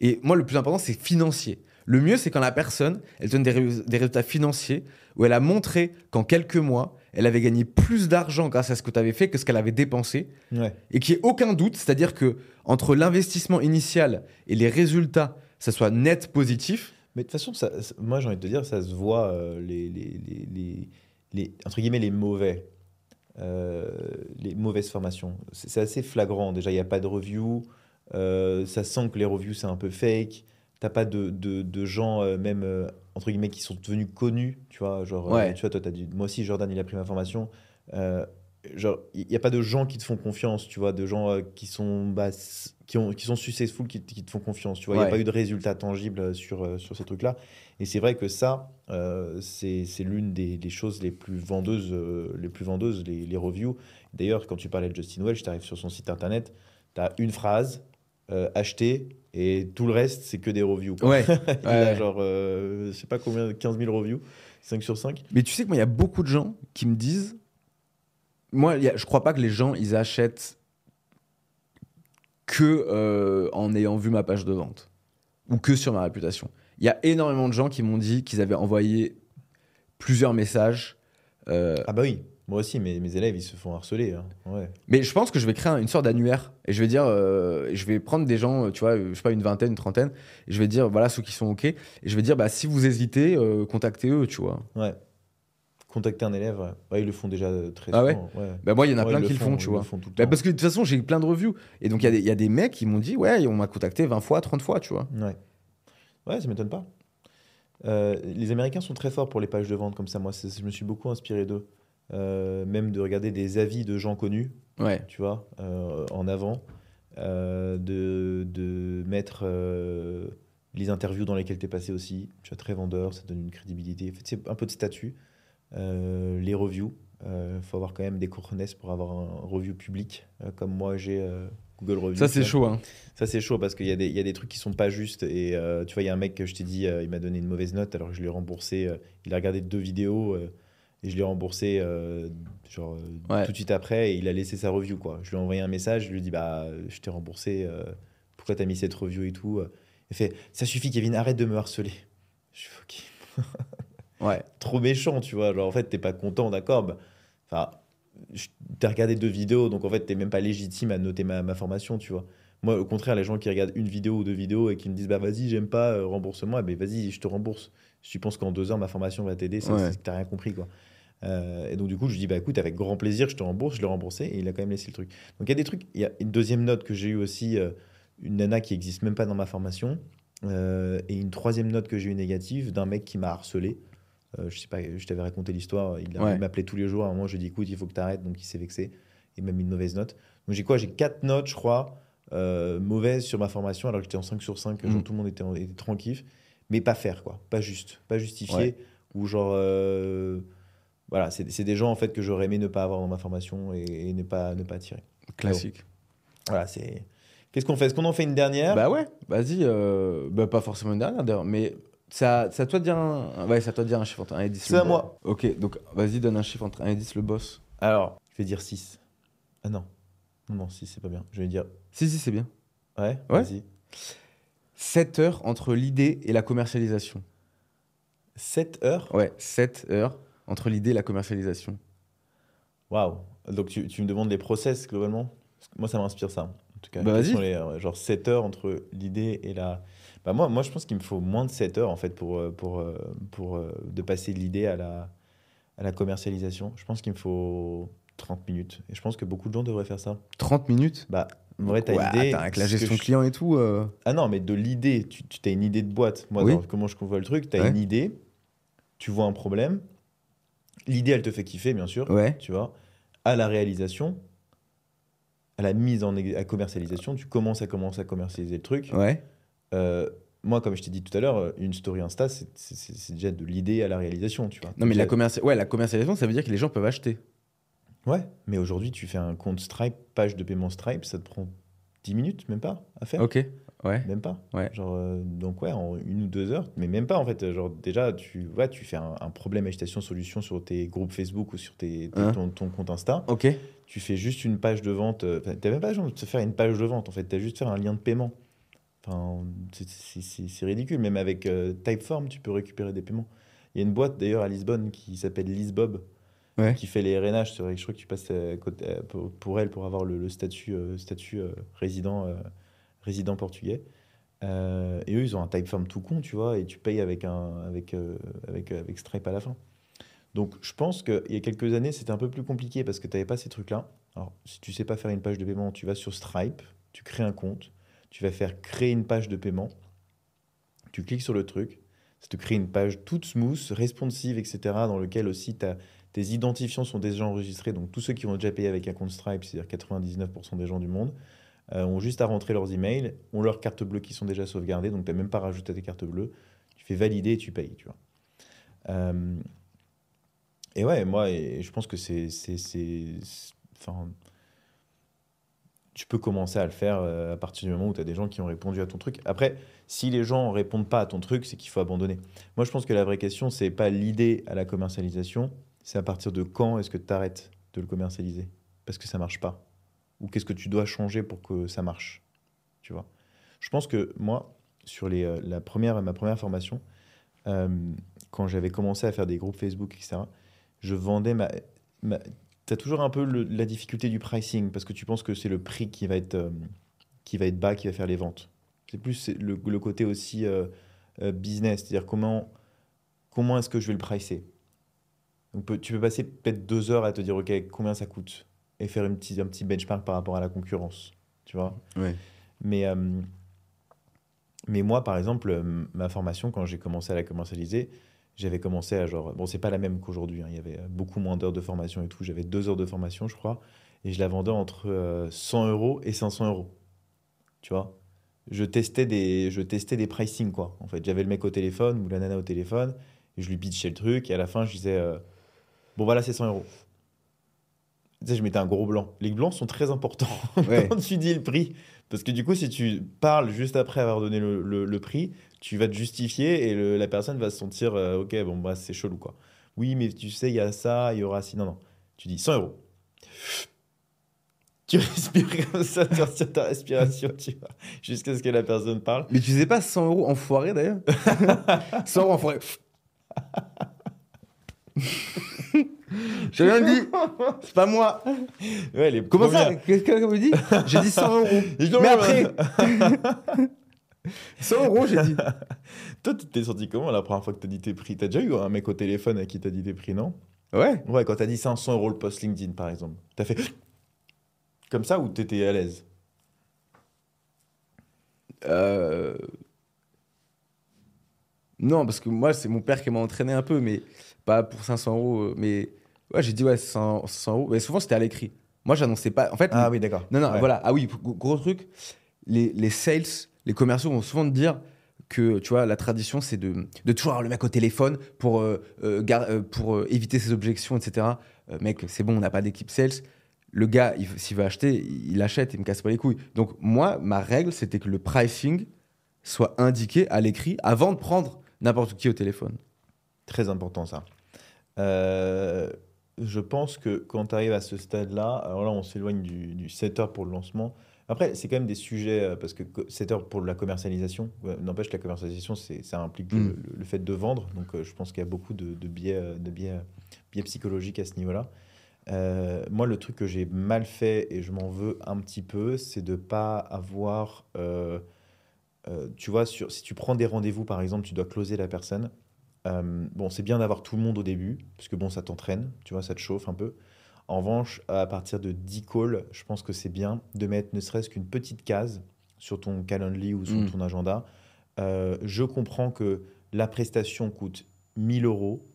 Speaker 2: Et moi, le plus important, c'est financier. Le mieux, c'est quand la personne, elle donne des, ré- des résultats financiers où elle a montré qu'en quelques mois, elle avait gagné plus d'argent grâce à ce que tu avais fait que ce qu'elle avait dépensé
Speaker 1: Ouais.
Speaker 2: et qu'il n'y ait aucun doute, c'est-à-dire que entre l'investissement initial et les résultats, ça soit net positif.
Speaker 1: Mais de toute façon, ça, moi j'ai envie de te dire, ça se voit, euh, les, les, les, les, les- entre guillemets, les mauvais, euh, les mauvaises formations. C'est c'est assez flagrant. Déjà, il n'y a pas de review. euh, ça sent que les reviews, c'est un peu fake. T'as pas de, de, de gens, euh, même, euh, entre guillemets, qui sont devenus connus. Tu vois, genre, euh,
Speaker 2: Ouais.
Speaker 1: tu vois, toi, t'as dit, moi aussi, Jordan, il a pris ma formation. Genre, il n'y a pas de gens qui te font confiance, tu vois, de gens qui sont bah, qui, ont, qui sont successful, qui, qui te font confiance, tu vois. Il n'y
Speaker 2: Ouais.
Speaker 1: a pas eu de résultats tangibles euh, sur, sur ces trucs-là. Et c'est vrai que ça, euh, c'est c'est l'une des, des choses les plus vendeuses, euh, les, plus vendeuses les, les reviews. D'ailleurs, quand tu parlais de Justin Welch, tu arrives sur son site internet, tu as une phrase, euh, acheter, et tout le reste, c'est que des reviews. quoi.
Speaker 2: Ouais.
Speaker 1: Il a
Speaker 2: Ouais.
Speaker 1: genre, euh, je sais pas combien, 15 000 reviews, 5 sur 5.
Speaker 2: Mais tu sais que moi, il y a beaucoup de gens qui me disent. Moi, y a- je crois pas que les gens, ils achètent que euh, en ayant vu ma page de vente ou que sur ma réputation. Il y a énormément de gens qui m'ont dit qu'ils avaient envoyé plusieurs messages. euh,
Speaker 1: Ah bah oui, moi aussi, mes, mes élèves, ils se font harceler. hein. Ouais.
Speaker 2: Mais je pense que je vais créer un- une sorte d'annuaire et je vais dire, euh, je vais prendre des gens, euh, tu vois, euh, je sais pas, une vingtaine, une trentaine, et je vais dire, voilà, ceux qui sont OK, et je vais dire, bah, si vous hésitez, euh, contactez eux, tu vois.
Speaker 1: ouais. Contacter un élève, ouais. Ouais, ils le font déjà euh, très
Speaker 2: Ah ouais
Speaker 1: souvent. ouais.
Speaker 2: Bah, moi, il y en a
Speaker 1: Ouais,
Speaker 2: plein
Speaker 1: ils
Speaker 2: qui le font, tu
Speaker 1: ils
Speaker 2: vois.
Speaker 1: Le font tout le
Speaker 2: Bah,
Speaker 1: temps.
Speaker 2: parce que de toute façon, j'ai plein de reviews. Et donc, il y a des- il y, a des mecs qui m'ont dit, ouais, on m'a contacté 20 fois, 30 fois, tu vois.
Speaker 1: Ouais, ouais ça m'étonne pas. Euh, les Américains sont très forts pour les pages de vente comme ça. Moi, c'est- je me suis beaucoup inspiré d'eux. Euh, même de regarder des avis de gens connus,
Speaker 2: Ouais.
Speaker 1: tu vois, euh, en avant, euh, de, de mettre les interviews dans lesquelles tu es passé aussi. Tu vois, très vendeur, ça donne une crédibilité. En fait, c'est un peu de statut. Les reviews, il faut avoir quand même des cournesses pour avoir un review public, comme moi j'ai Google Reviews.
Speaker 2: Ça, c'est chaud, hein.
Speaker 1: Ça, c'est chaud parce qu'il y, a des- il y a des trucs qui sont pas justes. Et tu vois, il y a un mec que je t'ai dit, il m'a donné une mauvaise note alors que je l'ai remboursé. il a regardé deux vidéos. Et je l'ai remboursé euh, genre, euh,
Speaker 2: Ouais.
Speaker 1: tout de suite après et il a laissé sa review. Quoi. Je lui ai envoyé un message, je lui ai dit bah, Je t'ai remboursé, euh, pourquoi t'as mis cette review et tout Il fait Ça suffit, Kevin, arrête de me harceler. Je fais Ok.
Speaker 2: Ouais.
Speaker 1: Trop méchant, tu vois. Genre, en fait, t'es pas content, d'accord bah, Enfin, t'as regardé deux vidéos, donc en fait, t'es même pas légitime à noter ma, ma formation, tu vois. Moi, au contraire, les gens qui regardent une vidéo ou deux vidéos et qui me disent bah vas-y, j'aime pas, euh, rembourse-moi, ben vas-y, je te rembourse. Si tu penses qu'en deux heures ma formation va t'aider, c'est
Speaker 2: Ouais.
Speaker 1: que t'as rien compris quoi. Euh, et donc du coup, je lui dis bah écoute, avec grand plaisir, je te rembourse, je l'ai remboursé et il a quand même laissé le truc. Donc il y a des trucs. Il y a une deuxième note que j'ai eu aussi, euh, une nana qui existe même pas dans ma formation, euh, et une troisième note que j'ai eu négative d'un mec qui m'a harcelé. Je sais pas, je t'avais raconté l'histoire. Il,
Speaker 2: Ouais.
Speaker 1: m'appelait tous les jours. À un moment, je lui ai dit écoute, il faut que tu arrêtes. Donc il s'est vexé. Il m'a mis une mauvaise note. Donc j'ai quoi J'ai quatre notes, je crois, mauvaises sur ma formation, alors que j'étais en 5 sur 5, genre
Speaker 2: Mhm.
Speaker 1: tout le monde était tranquille. Mais pas faire, quoi. Pas juste. Pas justifié.
Speaker 2: Ouais.
Speaker 1: Ou genre. euh, voilà, c'est c'est des gens en fait que j'aurais aimé ne pas avoir dans ma formation et, et ne, pas, ne pas attirer.
Speaker 2: Classique.
Speaker 1: Voilà, c'est. Qu'est-ce qu'on fait? Est-ce qu'on en fait une dernière?
Speaker 2: Bah ouais, vas-y. euh, bah pas forcément une dernière d'ailleurs, mais ça, ça toi de dire un... Ouais, à toi de dire un chiffre entre 1 et 10.
Speaker 1: C'est à moi.
Speaker 2: Ok, donc vas-y, donne un chiffre entre 1 et 10, le boss.
Speaker 1: Alors, je vais dire 6. Ah non. Non, non, 6, c'est pas bien. Je vais dire.
Speaker 2: Si, si, c'est bien.
Speaker 1: Ouais,
Speaker 2: Ouais.
Speaker 1: vas-y.
Speaker 2: 7 heures entre l'idée et la commercialisation.
Speaker 1: 7 heures?
Speaker 2: Ouais, 7 heures entre l'idée et la commercialisation.
Speaker 1: Waouh. Donc tu, tu me demandes les process globalement? Moi, ça m'inspire ça. En tout cas,
Speaker 2: Bah, vas-y.
Speaker 1: euh, genre 7 heures entre l'idée et la. Bah, moi, moi, je pense qu'il me faut moins de 7 heures en fait pour, euh, pour, euh, pour euh, de passer de l'idée à la, à la commercialisation. Je pense qu'il me faut 30 minutes. Et je pense que beaucoup de gens devraient faire ça.
Speaker 2: 30 minutes?
Speaker 1: Bah, en vrai, t'as
Speaker 2: Ouais,
Speaker 1: l'idée.
Speaker 2: attends, avec la gestion
Speaker 1: je-
Speaker 2: client et tout. euh,
Speaker 1: Ah non, mais de l'idée, tu, tu as une idée de boîte. Moi,
Speaker 2: Oui.
Speaker 1: comment je vois le truc, tu as
Speaker 2: Ouais.
Speaker 1: une idée, tu vois un problème. L'idée, elle te fait kiffer, bien sûr,
Speaker 2: Ouais.
Speaker 1: tu vois. À la réalisation, à la mise en à commercialisation, tu commences à commencer à commercialiser le truc.
Speaker 2: Ouais.
Speaker 1: Euh, moi, comme je t'ai dit tout à l'heure, euh, une story Insta, c'est- déjà de l'idée à la réalisation, tu vois.
Speaker 2: Non, mais la, commerci- ouais, la commercialisation, ça veut dire que les gens peuvent acheter.
Speaker 1: Ouais, mais aujourd'hui, tu fais un compte Stripe, page de paiement Stripe, ça te prend 10 minutes, même pas, à faire.
Speaker 2: Ok. Ouais.
Speaker 1: Même pas.
Speaker 2: Ouais.
Speaker 1: Genre, euh, donc ouais, en une ou deux heures, mais même pas en fait. Genre, déjà, tu, ouais, tu fais un, un problème agitation solution sur tes groupes Facebook ou sur tes, tes-
Speaker 2: Hein.
Speaker 1: ton, ton compte Insta.
Speaker 2: Ok. Tu
Speaker 1: fais juste une page de vente. euh, Enfin, t'as même pas besoin de te faire une page de vente en fait. T'as juste faire un lien de paiement. Enfin, c'est ridicule. Même avec euh, Typeform, tu peux récupérer des paiements. Il y a une boîte d'ailleurs à Lisbonne qui s'appelle Lisbob Qui fait les RNH. Vrai je crois que tu passes côté- euh, pour, elle pour avoir le, statut, euh, statut euh, résident, euh, résident portugais. Euh, et eux, ils ont un Typeform tout con, tu vois, et tu payes avec, avec, euh, avec, Stripe à la fin. Donc, je pense qu'il y a quelques années, c'était un peu plus compliqué parce que tu n'avais pas ces trucs-là. Alors, si tu sais pas faire une page de paiement, tu vas sur Stripe, tu crées un compte, tu vas faire créer une page de paiement, tu cliques sur le truc, ça te crée une page toute smooth, responsive, etc., dans lequel aussi t'as- tes identifiants sont déjà enregistrés. Donc, tous ceux qui ont déjà payé avec un compte Stripe, c'est-à-dire 99% des gens du monde, euh, ont juste à rentrer leurs emails, ont leurs cartes bleues qui sont déjà sauvegardées, donc tu n'as même pas rajouté tes cartes bleues. Tu fais valider et tu payes, tu vois. Euh, et ouais, moi, je pense que c'est- Enfin. Tu peux commencer à le faire euh, à partir du moment où tu as des gens qui ont répondu à ton truc. Après, si les gens ne répondent pas à ton truc, c'est qu'il faut abandonner. Moi, je pense que la vraie question, c'est pas l'idée à la commercialisation, c'est à partir de quand est-ce que tu arrêtes de le commercialiser? Parce que ça marche pas. Ou qu'est-ce que tu dois changer pour que ça marche Tu vois? Je pense que moi, sur les, euh, la première, ma première formation, euh, quand j'avais commencé à faire des groupes Facebook, etc., je vendais ma. tu as toujours un peu la difficulté du pricing parce que tu penses que c'est le prix qui va être, euh, qui va être bas qui va faire les ventes. C'est plus le, côté aussi business, c'est-à-dire comment, comment est-ce que je vais le pricer? Donc, peut- tu peux passer peut-être deux heures à te dire, OK, combien ça coûte et faire une petite, un petit benchmark par rapport à la concurrence. Tu vois
Speaker 2: Ouais.
Speaker 1: mais, euh, mais moi, par exemple, euh, ma formation, quand j'ai commencé à la commercialiser, j'avais commencé à genre. Bon, c'est pas la même qu'aujourd'hui. hein, il y avait beaucoup moins d'heures de formation et tout. J'avais deux heures de formation, je crois. Et je la vendais entre euh, 100 euros et 500 euros. Tu vois je testais, des, je testais des pricing, quoi. En fait, j'avais le mec au téléphone ou la nana au téléphone. Et je lui pitchais le truc. Et à la fin, je disais euh, Bon, voilà, c'est 100 euros. Tu sais, je mettais un gros blanc. Les blancs sont très importants
Speaker 2: Ouais.
Speaker 1: quand tu dis le prix. Parce que du coup, si tu parles juste après avoir donné le, le- le prix, tu vas te justifier et le- la personne va se sentir euh, ok, bon, bah, c'est chelou quoi. Oui, mais tu sais, il y a ça, il y aura ci. Non, non. Tu dis 100 euros. Tu respires comme ça, tu retires ta respiration, tu vois, jusqu'à ce que la personne parle.
Speaker 2: Mais tu sais pas 100 euros enfoiré d'ailleurs? 100 euros enfoiré. J'ai rien dit. C'est pas moi.
Speaker 1: Ouais, les
Speaker 2: Comment ça Qu'est-ce que vous dit J'ai dit 100 euros. Mais après 100 euros, j'ai dit.
Speaker 1: Toi, tu t'es senti comment la première fois que t'as dit tes prix? T'as déjà eu un mec au téléphone à qui t'as dit tes prix, non?
Speaker 2: Ouais.
Speaker 1: Ouais, quand t'as dit 500 euros le post LinkedIn, par exemple. T'as fait comme ça ou t'étais à l'aise?
Speaker 2: Euh, Non, parce que moi, c'est mon père qui m'a entraîné un peu, mais pas pour 500 euros. euh, Mais ouais, j'ai dit ouais, 100, 100 euros. Mais souvent, c'était à l'écrit. Moi, j'annonçais pas. En fait,
Speaker 1: Ah oui, d'accord.
Speaker 2: non, non,
Speaker 1: Ouais.
Speaker 2: voilà. Ah oui, gros truc. Les, les sales, les commerciaux vont souvent te dire que, tu vois, la tradition, c'est de, de toujours avoir le mec au téléphone pour, euh, euh, gar- euh, pour euh, éviter ses objections, etc. Mec, c'est bon, on n'a pas d'équipe sales. Le gars, il- s'il veut acheter, il achète, il me casse pas les couilles. Donc, moi, ma règle, c'était que le pricing soit indiqué à l'écrit avant de prendre n'importe qui au téléphone.
Speaker 1: Très important ça. Euh, je pense que quand tu arrives à ce stade-là, alors là on s'éloigne du, du setter pour le lancement. Après, c'est quand même des sujets, euh, parce que co- setter pour la commercialisation, ouais, n'empêche la commercialisation, ça implique le,
Speaker 2: Mm.
Speaker 1: le- le fait de vendre. Donc euh, je pense qu'il y a beaucoup de, de biais, euh, de biais, biais psychologiques à ce niveau-là. Euh, moi, le truc que j'ai mal fait et je m'en veux un petit peu, c'est de pas avoir. euh, euh, tu vois, sur, si tu prends des rendez-vous, par exemple, tu dois closer la personne. Euh, bon, c'est bien d'avoir tout le monde au début, parce que bon, ça t'entraîne, tu vois, ça te chauffe un peu. En revanche, à partir de 10 calls, je pense que c'est bien de mettre ne serait-ce qu'une petite case sur ton calendly ou sur
Speaker 2: Mm.
Speaker 1: ton agenda. Euh, je comprends que la prestation coûte 1000 euros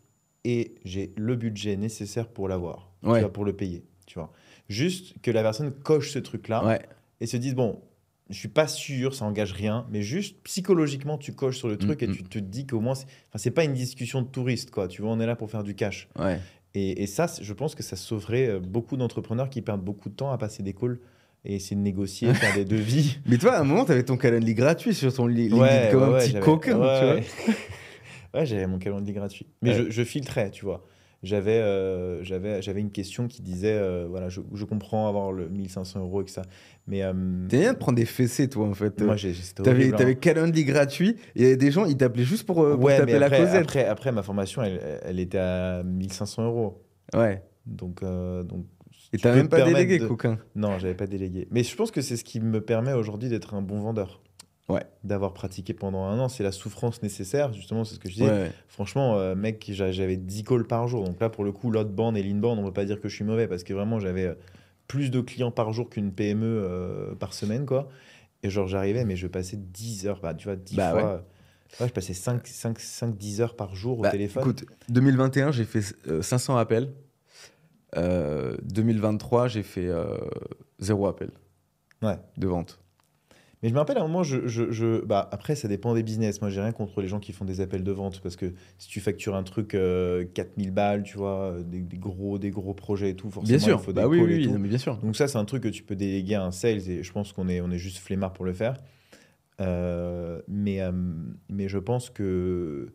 Speaker 1: et j'ai le budget nécessaire pour l'avoir,
Speaker 2: Ouais.
Speaker 1: pour le payer, tu vois. Juste que la personne coche ce truc-là
Speaker 2: Ouais.
Speaker 1: et se disent bon, je suis pas sûr, ça engage rien, mais juste psychologiquement tu coches sur le truc et
Speaker 2: mm.
Speaker 1: tu te dis qu'au moins, c'est- enfin pas une discussion de touriste quoi. Tu vois, on est là pour faire du cash.
Speaker 2: Ouais.
Speaker 1: Et, et ça, je pense que ça sauverait euh, beaucoup d'entrepreneurs qui perdent beaucoup de temps à passer des calls et essayer de négocier, faire des devis.
Speaker 2: Mais toi, à un moment, tu avais ton calendrier gratuit sur ton li- LinkedIn
Speaker 1: Ouais,
Speaker 2: comme
Speaker 1: ouais,
Speaker 2: un petit coquin,
Speaker 1: ouais,
Speaker 2: tu vois.
Speaker 1: ouais. J'avais mon calendrier gratuit. Mais je filtrais, tu vois. J'avais euh, j'avais j'avais une question qui disait euh, voilà, je, je comprends avoir le 1500 euros et que ça. Mais euh,
Speaker 2: T'es bien de prendre des fessées, toi, en fait.
Speaker 1: moi, j'ai-
Speaker 2: T'avais,
Speaker 1: hein.
Speaker 2: t'avais Calendly gratuit et il y avait des gens, ils t'appelaient juste pour, euh, pour
Speaker 1: Ouais, mais
Speaker 2: la
Speaker 1: après,
Speaker 2: causette.
Speaker 1: après, après, ma formation, elle, elle était à 1500 euros.
Speaker 2: Ouais.
Speaker 1: Donc, donc
Speaker 2: Et t'as même pas délégué,
Speaker 1: de-
Speaker 2: coquin.
Speaker 1: non, j'avais pas délégué. Mais je pense que c'est ce qui me permet aujourd'hui d'être un bon vendeur.
Speaker 2: Ouais.
Speaker 1: D'avoir pratiqué pendant un an, c'est la souffrance nécessaire, justement, c'est ce que je disais.
Speaker 2: Ouais.
Speaker 1: Franchement, euh, mec, j'a- j'avais 10 calls par jour. Donc là, pour le coup, l'outbound et l'inbound, on ne peut pas dire que je suis mauvais parce que vraiment, j'avais euh, plus de clients par jour qu'une PME euh, par semaine, quoi. Et genre, j'arrivais, mais je passais 10 heures, bah, tu vois, 10
Speaker 2: Bah
Speaker 1: fois. ouais, je passais 5, 5, 5, 10 heures par jour au
Speaker 2: Bah,
Speaker 1: téléphone.
Speaker 2: Écoute, 2021, j'ai fait euh, 500 appels. Euh, 2023, j'ai fait euh, zéro appel
Speaker 1: Ouais.
Speaker 2: de vente.
Speaker 1: Mais je me rappelle à un moment, je, je, je- bah, après, ça dépend des business. Moi, j'ai rien contre les gens qui font des appels de vente parce que si tu factures un truc euh, 4000 balles, tu vois, euh, des, des gros, des gros projets et tout, forcément,
Speaker 2: Bien sûr.
Speaker 1: il faut des
Speaker 2: Bah oui, oui,
Speaker 1: et
Speaker 2: oui,
Speaker 1: tout.
Speaker 2: non, mais bien sûr.
Speaker 1: Donc ça, c'est un truc que tu peux déléguer à un sales et je pense qu'on est, on est juste flemmard pour le faire. Euh, mais, euh, mais je pense que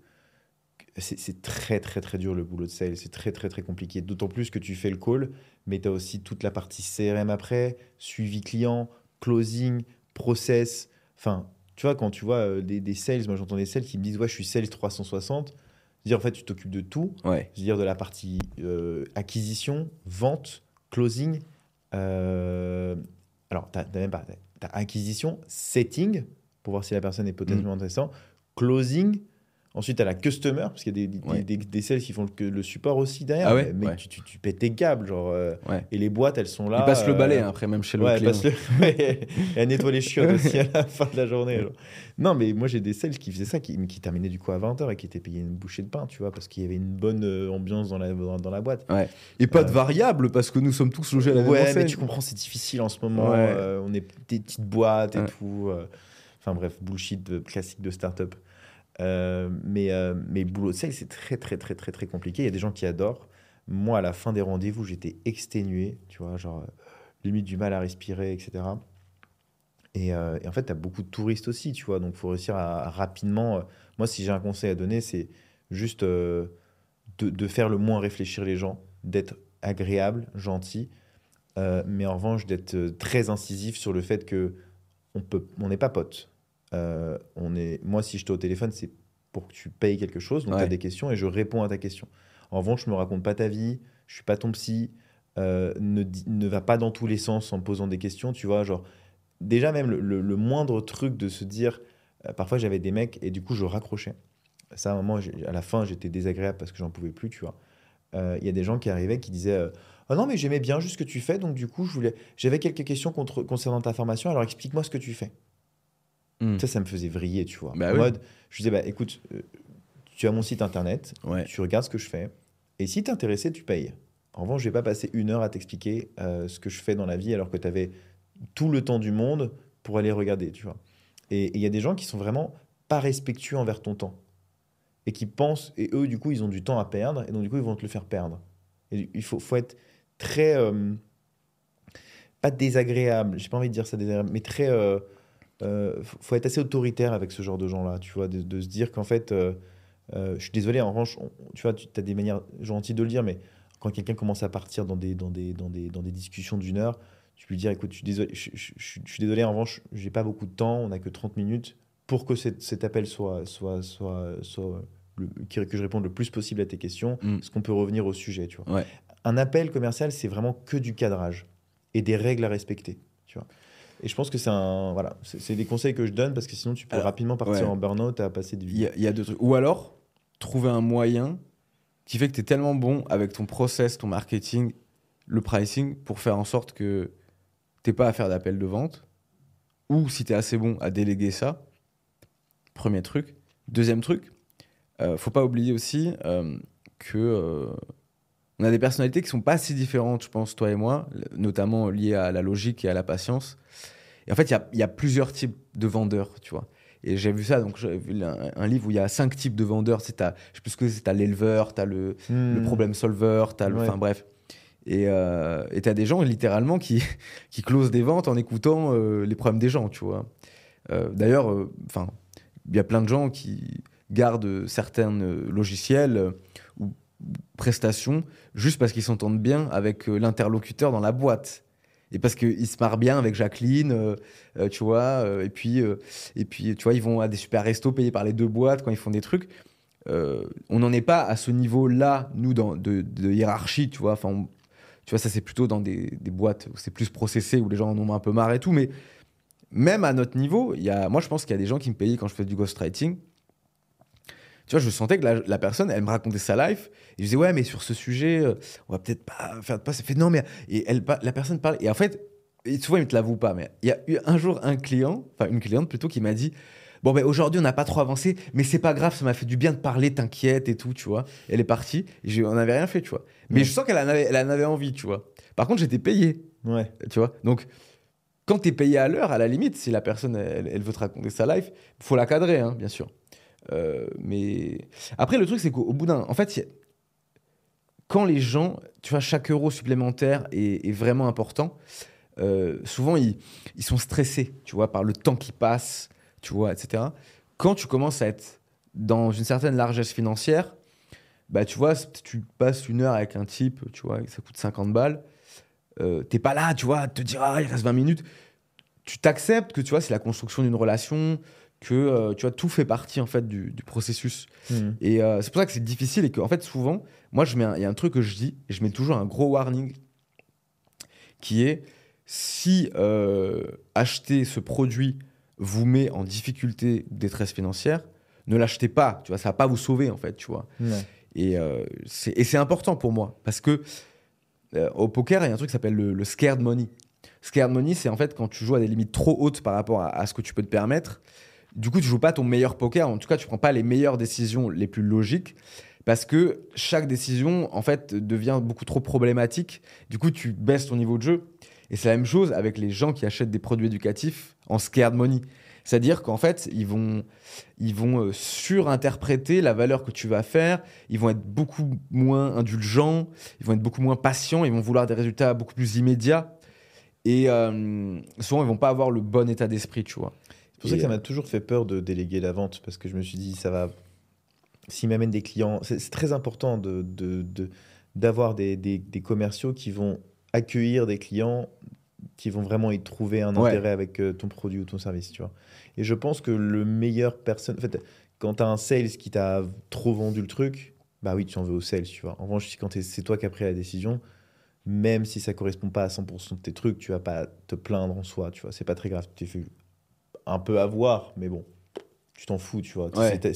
Speaker 1: c'est très, très, très dur le boulot de sales. C'est très, très, très compliqué. D'autant plus que tu fais le call, mais tu as aussi toute la partie CRM après, suivi client, closing, process. Enfin, tu vois, quand tu vois euh, des, des sales, moi j'entends des sales qui me disent Ouais, je suis sales 360. Dire en fait, tu t'occupes de tout
Speaker 2: Ouais.
Speaker 1: c'est-à-dire de la partie euh, acquisition, vente, closing. euh, alors, tu as, même pas. Tu acquisition, setting, pour voir si la personne est potentiellement intéressante, closing. Ensuite, tu as la customer, parce qu'il y a des, des,
Speaker 2: Ouais.
Speaker 1: des, des sales qui font le, le support aussi derrière.
Speaker 2: Ah ouais?
Speaker 1: Mais
Speaker 2: Ouais.
Speaker 1: tu, tu, tu pètes tes câbles, genre. euh, et les boîtes, elles sont là.
Speaker 2: Ils passent le
Speaker 1: euh,
Speaker 2: balai hein, après, même chez le client.
Speaker 1: le... et elle nettoie les chiottes aussi à la fin de la journée. genre. Non, mais moi j'ai des sales qui faisaient ça, qui, qui terminaient du coup à 20h et qui étaient payés une bouchée de pain, tu vois, parce qu'il y avait une bonne euh, ambiance dans la, dans, dans la boîte.
Speaker 2: Et pas de
Speaker 1: Euh,
Speaker 2: variable parce que nous sommes tous logés à la même
Speaker 1: Ouais, mais tu comprends, c'est difficile en ce moment. Euh, on est des petites boîtes et tout. euh, Enfin bref, bullshit classique de start-up. Euh, mais, euh, mais boulot de c'est très, très, très, très, très compliqué. Il y a des gens qui adorent. Moi, à la fin des rendez-vous, j'étais exténué, tu vois, genre euh, limite du mal à respirer, etc. Et, en fait, tu as beaucoup de touristes aussi, tu vois, donc faut réussir à, rapidement. moi, si j'ai un conseil à donner, c'est juste de, faire le moins réfléchir les gens, d'être agréable, gentil, mais en revanche d'être très incisif sur le fait que on peut, on n'est pas potes. Euh, on est, moi, si je t'ai au téléphone, c'est pour que tu payes quelque chose, donc tu
Speaker 2: Ouais.
Speaker 1: as des questions et je réponds à ta question. En revanche, je me raconte pas ta vie, je suis pas ton psy, euh, ne, ne va pas dans tous les sens en posant des questions, tu vois, genre déjà même le, le- le moindre truc de se dire, euh, parfois j'avais des mecs et du coup je raccrochais. Ça, à un moment, à la fin, j'étais désagréable parce que j'en pouvais plus, tu vois. Il y a des gens qui arrivaient qui disaient Ah non, mais j'aimais bien juste ce que tu fais, donc du coup, je voulais... j'avais quelques questions contre- concernant ta formation, alors explique-moi ce que tu fais.
Speaker 2: Hmm.
Speaker 1: Ça, ça me faisait vriller, tu vois.
Speaker 2: Bah
Speaker 1: en
Speaker 2: oui.
Speaker 1: mode, je disais Bah écoute, euh, tu as mon site internet,
Speaker 2: Ouais.
Speaker 1: tu regardes ce que je fais, et si t'es intéressé, tu payes. En revanche, je vais pas passer une heure à t'expliquer euh, ce que je fais dans la vie alors que tu avais tout le temps du monde pour aller regarder, tu vois. Et et il y a des gens qui sont vraiment pas respectueux envers ton temps et qui pensent, et eux, du coup, ils ont du temps à perdre, et donc, du coup, ils vont te le faire perdre. Et il faut, faut être très. euh, pas désagréable, j'ai pas envie de dire ça désagréable, mais très. euh, euh, faut être assez autoritaire avec ce genre de gens-là, tu vois, de, de se dire qu'en fait. euh, euh, je suis désolé, en revanche, on- tu vois, tu as des manières gentilles de le dire, mais quand quelqu'un commence à partir dans des, dans des, dans des, dans des discussions d'une heure, tu peux lui dire écoute, je suis désolé, je, je- je- je suis désolé en revanche, j'ai pas beaucoup de temps, on n'a que 30 minutes pour que cet, cet appel soit, soit, soit, soit le- que que je réponde le plus possible à tes questions.
Speaker 2: Mm.
Speaker 1: Est-ce qu'on peut revenir au sujet tu vois
Speaker 2: Ouais.
Speaker 1: Un appel commercial, c'est vraiment que du cadrage et des règles à respecter. Tu vois et je pense que c'est un voilà, c'est des conseils que je donne parce que sinon tu peux
Speaker 2: Alors,
Speaker 1: rapidement partir
Speaker 2: ouais.
Speaker 1: en burn-out à passer de
Speaker 2: Il
Speaker 1: vie.
Speaker 2: y, a- il y a deux trucs. Ou alors, trouver un moyen qui fait que tu es tellement bon avec ton process, ton marketing, le pricing, pour faire en sorte que tu pas à faire d'appel de vente. Ou si tu es assez bon à déléguer ça. Premier truc. Deuxième truc, euh, faut pas oublier aussi euh, que euh, on a des personnalités qui sont pas si différentes, je pense, toi et moi, notamment liées à la logique et à la patience. Et en fait, il y a, il y a plusieurs types de vendeurs, tu vois. Et j'ai vu ça, donc j'ai vu un, un livre où il y a cinq types de vendeurs. C'est t'as- je sais plus ce que c'est, t'as l'éleveur, t'as le, le
Speaker 1: Hmm.
Speaker 2: problème solver, t'as le,
Speaker 1: Ouais.
Speaker 2: enfin bref. Et euh, t'as des gens littéralement qui qui closent des ventes en écoutant euh, les problèmes des gens, tu vois. Euh, D'ailleurs, euh, enfin, il y a plein de gens qui gardent certains logiciels ou prestations juste parce qu'ils s'entendent bien avec euh, l'interlocuteur dans la boîte. Et parce qu'ils se marrent bien avec Jacqueline, euh, euh, tu vois, et puis, et puis, tu vois, ils vont à des super restos payés par les deux boîtes quand ils font des trucs. On n'en est pas à ce niveau-là, nous, dans, de, hiérarchie, tu vois. Enfin, tu vois, ça, c'est plutôt dans des, boîtes où c'est plus processé, où les gens en ont un peu marre et tout. Mais même à notre niveau, y a, moi, je pense qu'il y a des gens qui me payaient quand je fais du ghostwriting. Tu vois, je sentais que la, la personne, elle me racontait sa life. Et je disais, ouais, mais sur ce sujet, euh, on va peut-être pas faire de passe. Elle fait, non, mais. Et elle, la personne parle. Et en fait, souvent, ils ne te l'avouent pas, mais il y a eu un jour un client, enfin une cliente plutôt, qui m'a dit Bon, ben aujourd'hui, on n'a pas trop avancé, mais c'est pas grave, ça m'a fait du bien de parler, t'inquiète et tout, tu vois. Elle est partie, et on n'avait rien fait, tu vois. Mais
Speaker 1: Ouais.
Speaker 2: je sens qu'elle en, en avait envie, tu vois. Par contre, j'étais payé,
Speaker 1: Ouais.
Speaker 2: tu vois. Donc, quand tu es payé à l'heure, à la limite, si la personne, elle, elle veut te raconter sa life, faut la cadrer, hein, bien sûr. Euh, mais après, le truc, c'est qu'au au bout d'un. En fait, quand les gens, tu vois, chaque euro supplémentaire est, vraiment important, euh, souvent, ils, sont stressés, tu vois, par le temps qui passe, tu vois, etc. Quand tu commences à être dans une certaine largesse financière, bah, tu vois, tu passes une heure avec un type, tu vois, ça coûte 50 balles, euh, t'es pas là, tu vois, te dire, ah, il reste 20 minutes. Tu t'acceptes que, tu vois, c'est la construction d'une relation, que, euh, tu vois, tout fait partie, en fait, du, du processus.
Speaker 1: Hmm.
Speaker 2: Et euh, c'est pour ça que c'est difficile et qu'en fait, souvent, moi, je mets il y a un truc que je dis, et je mets toujours un gros warning, qui est si euh, acheter ce produit vous met en difficulté ou détresse financière, ne l'achetez pas, tu vois, ça va pas vous sauver, en fait, tu vois. Et c'est important pour moi, parce que au poker, il y a un truc qui s'appelle le, le scared money. Scared money, c'est en fait quand tu joues à des limites trop hautes par rapport à, à ce que tu peux te permettre. Du coup, tu joues pas ton meilleur poker. En tout cas, tu prends pas les meilleures décisions les plus logiques parce que chaque décision, en fait, devient beaucoup trop problématique. Du coup, tu baisses ton niveau de jeu. Et c'est la même chose avec les gens qui achètent des produits éducatifs en scared money. C'est-à-dire qu'en fait, ils vont, ils vont euh, surinterpréter la valeur que tu vas faire. Ils vont être beaucoup moins indulgents. Ils vont être beaucoup moins patients. Ils vont vouloir des résultats beaucoup plus immédiats. Et euh, souvent, ils vont pas avoir le bon état d'esprit, tu vois.
Speaker 1: C'est pour ça que ça
Speaker 2: euh,
Speaker 1: m'a toujours fait peur de déléguer la vente parce que je me suis dit ça va s'ils m'amènent des clients, c'est très important de, de- de- d'avoir des, des- des commerciaux qui vont accueillir des clients qui vont vraiment y trouver un
Speaker 2: Ouais.
Speaker 1: intérêt avec euh, ton produit ou ton service, tu vois. Et je pense que le meilleur personne, en fait, quand tu as un sales qui t'a trop vendu le truc, bah oui, tu en veux au sales, tu vois. En revanche, quand c'est toi qui as pris la décision, même si ça correspond pas à 100% de tes trucs, tu vas pas te plaindre en soi, tu vois. C'est pas très grave. Tu t'es fait un peu avoir, mais bon, tu t'en fous, tu vois.
Speaker 2: Ouais.
Speaker 1: C'est-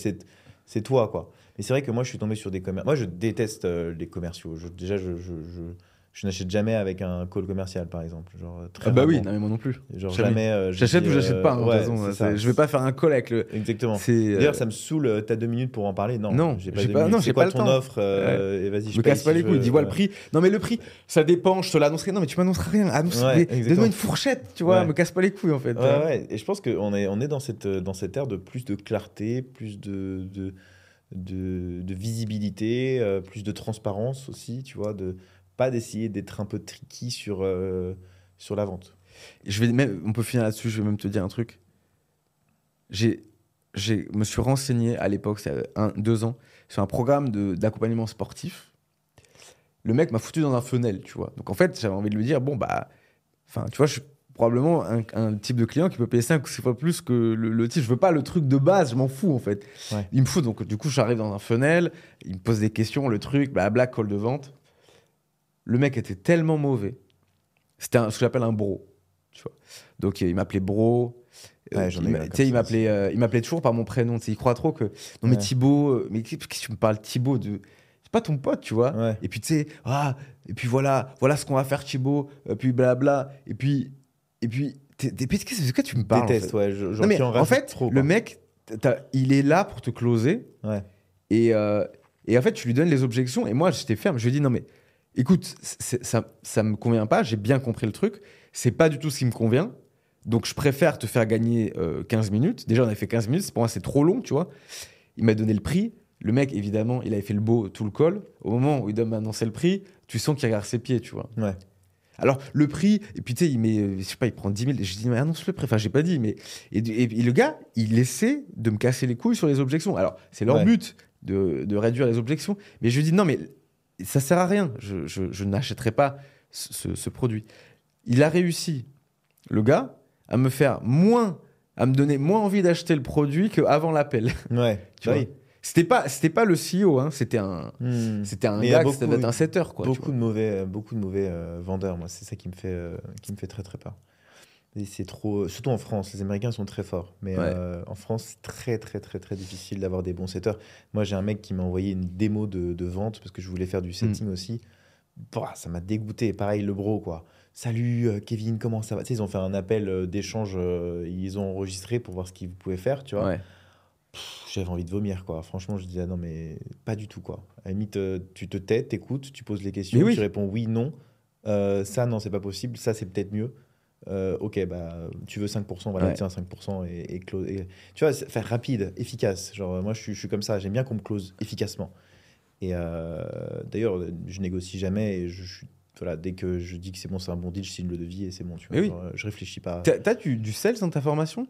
Speaker 1: toi, quoi. Mais c'est vrai que moi, je suis tombé sur des commerciaux. Moi, je déteste euh, les commerciaux. Je- déjà, je, je, je, je n'achète jamais avec un call commercial, par exemple. Genre, très
Speaker 2: Ah bah oui, non mais moi non plus.
Speaker 1: Genre,
Speaker 2: jamais.
Speaker 1: euh,
Speaker 2: J'achète ou j'achète
Speaker 1: euh,
Speaker 2: pas, hein,
Speaker 1: ouais, c'est- ça.
Speaker 2: Je vais pas faire un call avec le.
Speaker 1: Exactement.
Speaker 2: Euh,
Speaker 1: D'ailleurs, ça me saoule. T'as deux minutes pour en parler Non,
Speaker 2: Non,
Speaker 1: j'ai pas deux
Speaker 2: non,
Speaker 1: quoi
Speaker 2: pas le
Speaker 1: ton
Speaker 2: temps.
Speaker 1: offre euh, Et vas-y, je
Speaker 2: me
Speaker 1: paye
Speaker 2: casse
Speaker 1: si
Speaker 2: pas les couilles, dis-moi le prix. Non, mais le prix, ça dépend, je te l'annoncerai. Non, mais tu m'annonceras rien. Annonce,
Speaker 1: Ouais,
Speaker 2: donne-moi une fourchette, tu vois, me casse pas les couilles en fait.
Speaker 1: Ouais, ouais. Et je pense qu'on est, on est dans cette, dans cette ère de plus de clarté, plus de, de, visibilité, plus de transparence aussi, tu vois, de pas d'essayer d'être un peu tricky sur, euh, sur la vente.
Speaker 2: Je vais même, on peut finir là-dessus, je vais même te dire un truc. J'ai, j'ai, me suis renseigné à l'époque, c'est un, deux ans, sur un programme de, d'accompagnement sportif. Le mec m'a foutu dans un funnel, tu vois. Donc en fait, j'avais envie de lui dire, bon, bah, enfin, tu vois, je suis probablement un, un type de client qui peut payer 5 ou 6 fois plus que le, le type. Je veux pas le truc de base, je m'en fous en fait.
Speaker 1: Ouais.
Speaker 2: Il me fout, donc du coup, j'arrive dans un funnel, il me pose des questions, le truc, blabla, call de vente. Le mec était tellement mauvais. C'était un- ce que j'appelle un bro. Tu vois. Donc euh, il m'appelait bro. Euh,
Speaker 1: Ouais, j'en ai
Speaker 2: il
Speaker 1: eu
Speaker 2: m'appelait, euh, il m'appelait toujours par mon prénom. Il croit trop que. Non mais
Speaker 1: Ouais.
Speaker 2: Thibaut, mais qu'est-ce que tu me parles Thibaut de C'est pas ton pote, tu vois.
Speaker 1: Ouais.
Speaker 2: Et puis tu sais, ah, et puis voilà, voilà ce qu'on va faire Thibaut. euh, puis blabla. Et puis, et puis, qu'est-ce que- de quoi tu me parles en
Speaker 1: Déteste,
Speaker 2: fait?
Speaker 1: ouais. je-
Speaker 2: Non, mais
Speaker 1: en
Speaker 2: en fait,
Speaker 1: trop,
Speaker 2: le mec, il est là pour te closer.
Speaker 1: Ouais.
Speaker 2: Et, euh, et en fait, tu lui donnes les objections. Et moi, j'étais ferme. Je lui ai dit, non, mais écoute, ça, ça me convient pas. J'ai bien compris le truc. C'est pas du tout ce qui me convient. Donc, je préfère te faire gagner euh, 15 minutes. Déjà, on a fait 15 minutes. Pour moi, c'est trop long, tu vois. Il m'a donné le prix. Le mec, évidemment, il avait fait le beau tout le col. Au moment où il doit m'annoncer le prix, tu sens qu'il regarde ses pieds, tu vois.
Speaker 1: Ouais.
Speaker 2: Alors, le prix, et puis tu sais, il met, euh, je sais pas, il prend 10 000. Je dis, mais annonce le prix. Enfin, j'ai pas dit, mais. Et, et- et le gars, il essaie de me casser les couilles sur les objections. Alors, c'est leur
Speaker 1: Ouais.
Speaker 2: but de, de réduire les objections. Mais je lui dis, non, mais ça sert à rien. Je, je- je n'achèterai pas ce, produit. Il a réussi, le gars, à me faire moins, à me donner moins envie d'acheter le produit qu'avant l'appel.
Speaker 1: Ouais.
Speaker 2: Tu vois.
Speaker 1: oui.
Speaker 2: C'était pas, c'était pas le CEO, hein, c'était un,
Speaker 1: Hmm.
Speaker 2: c'était un
Speaker 1: Mais
Speaker 2: gars, c'était un setter, quoi.
Speaker 1: beaucoup de mauvais, beaucoup de mauvais euh, vendeurs. Moi, c'est ça qui me fait, euh, qui me fait très très peur. C'est trop, surtout en France, les Américains sont très forts, mais
Speaker 2: Ouais.
Speaker 1: euh, en France, c'est très très très très difficile d'avoir des bons setters. Moi, j'ai un mec qui m'a envoyé une démo de, de vente parce que je voulais faire du setting aussi. Bah, ça m'a dégoûté. Pareil, le bro quoi. Salut euh, Kevin, comment ça va? Tu sais, ils ont fait un appel euh, d'échange, ils ont enregistré pour voir ce qu'ils pouvaient faire, tu vois.
Speaker 2: Ouais.
Speaker 1: J'avais envie de vomir, quoi. Franchement, je disais, ah non, mais pas du tout, quoi. À la limite, tu te tais, t'écoutes, tu poses les questions,
Speaker 2: oui.
Speaker 1: tu réponds oui, non. Ça, non, c'est pas possible. Ça, c'est peut-être mieux. Euh, ok, bah, tu veux 5%, voilà,
Speaker 2: Ouais.
Speaker 1: tiens, 5%. Et, et, close- et- tu vois, faire rapide, efficace. Genre, moi, je suis, je suis comme ça. J'aime bien qu'on me close efficacement. Et euh, d'ailleurs, je négocie jamais. Et je, suis- voilà, dès que je dis que c'est bon, c'est un bon deal, je signe le devis et c'est bon. Tu vois,
Speaker 2: Mais oui.
Speaker 1: Genre, je réfléchis pas.
Speaker 2: T'as, t'as du, du sales dans ta formation?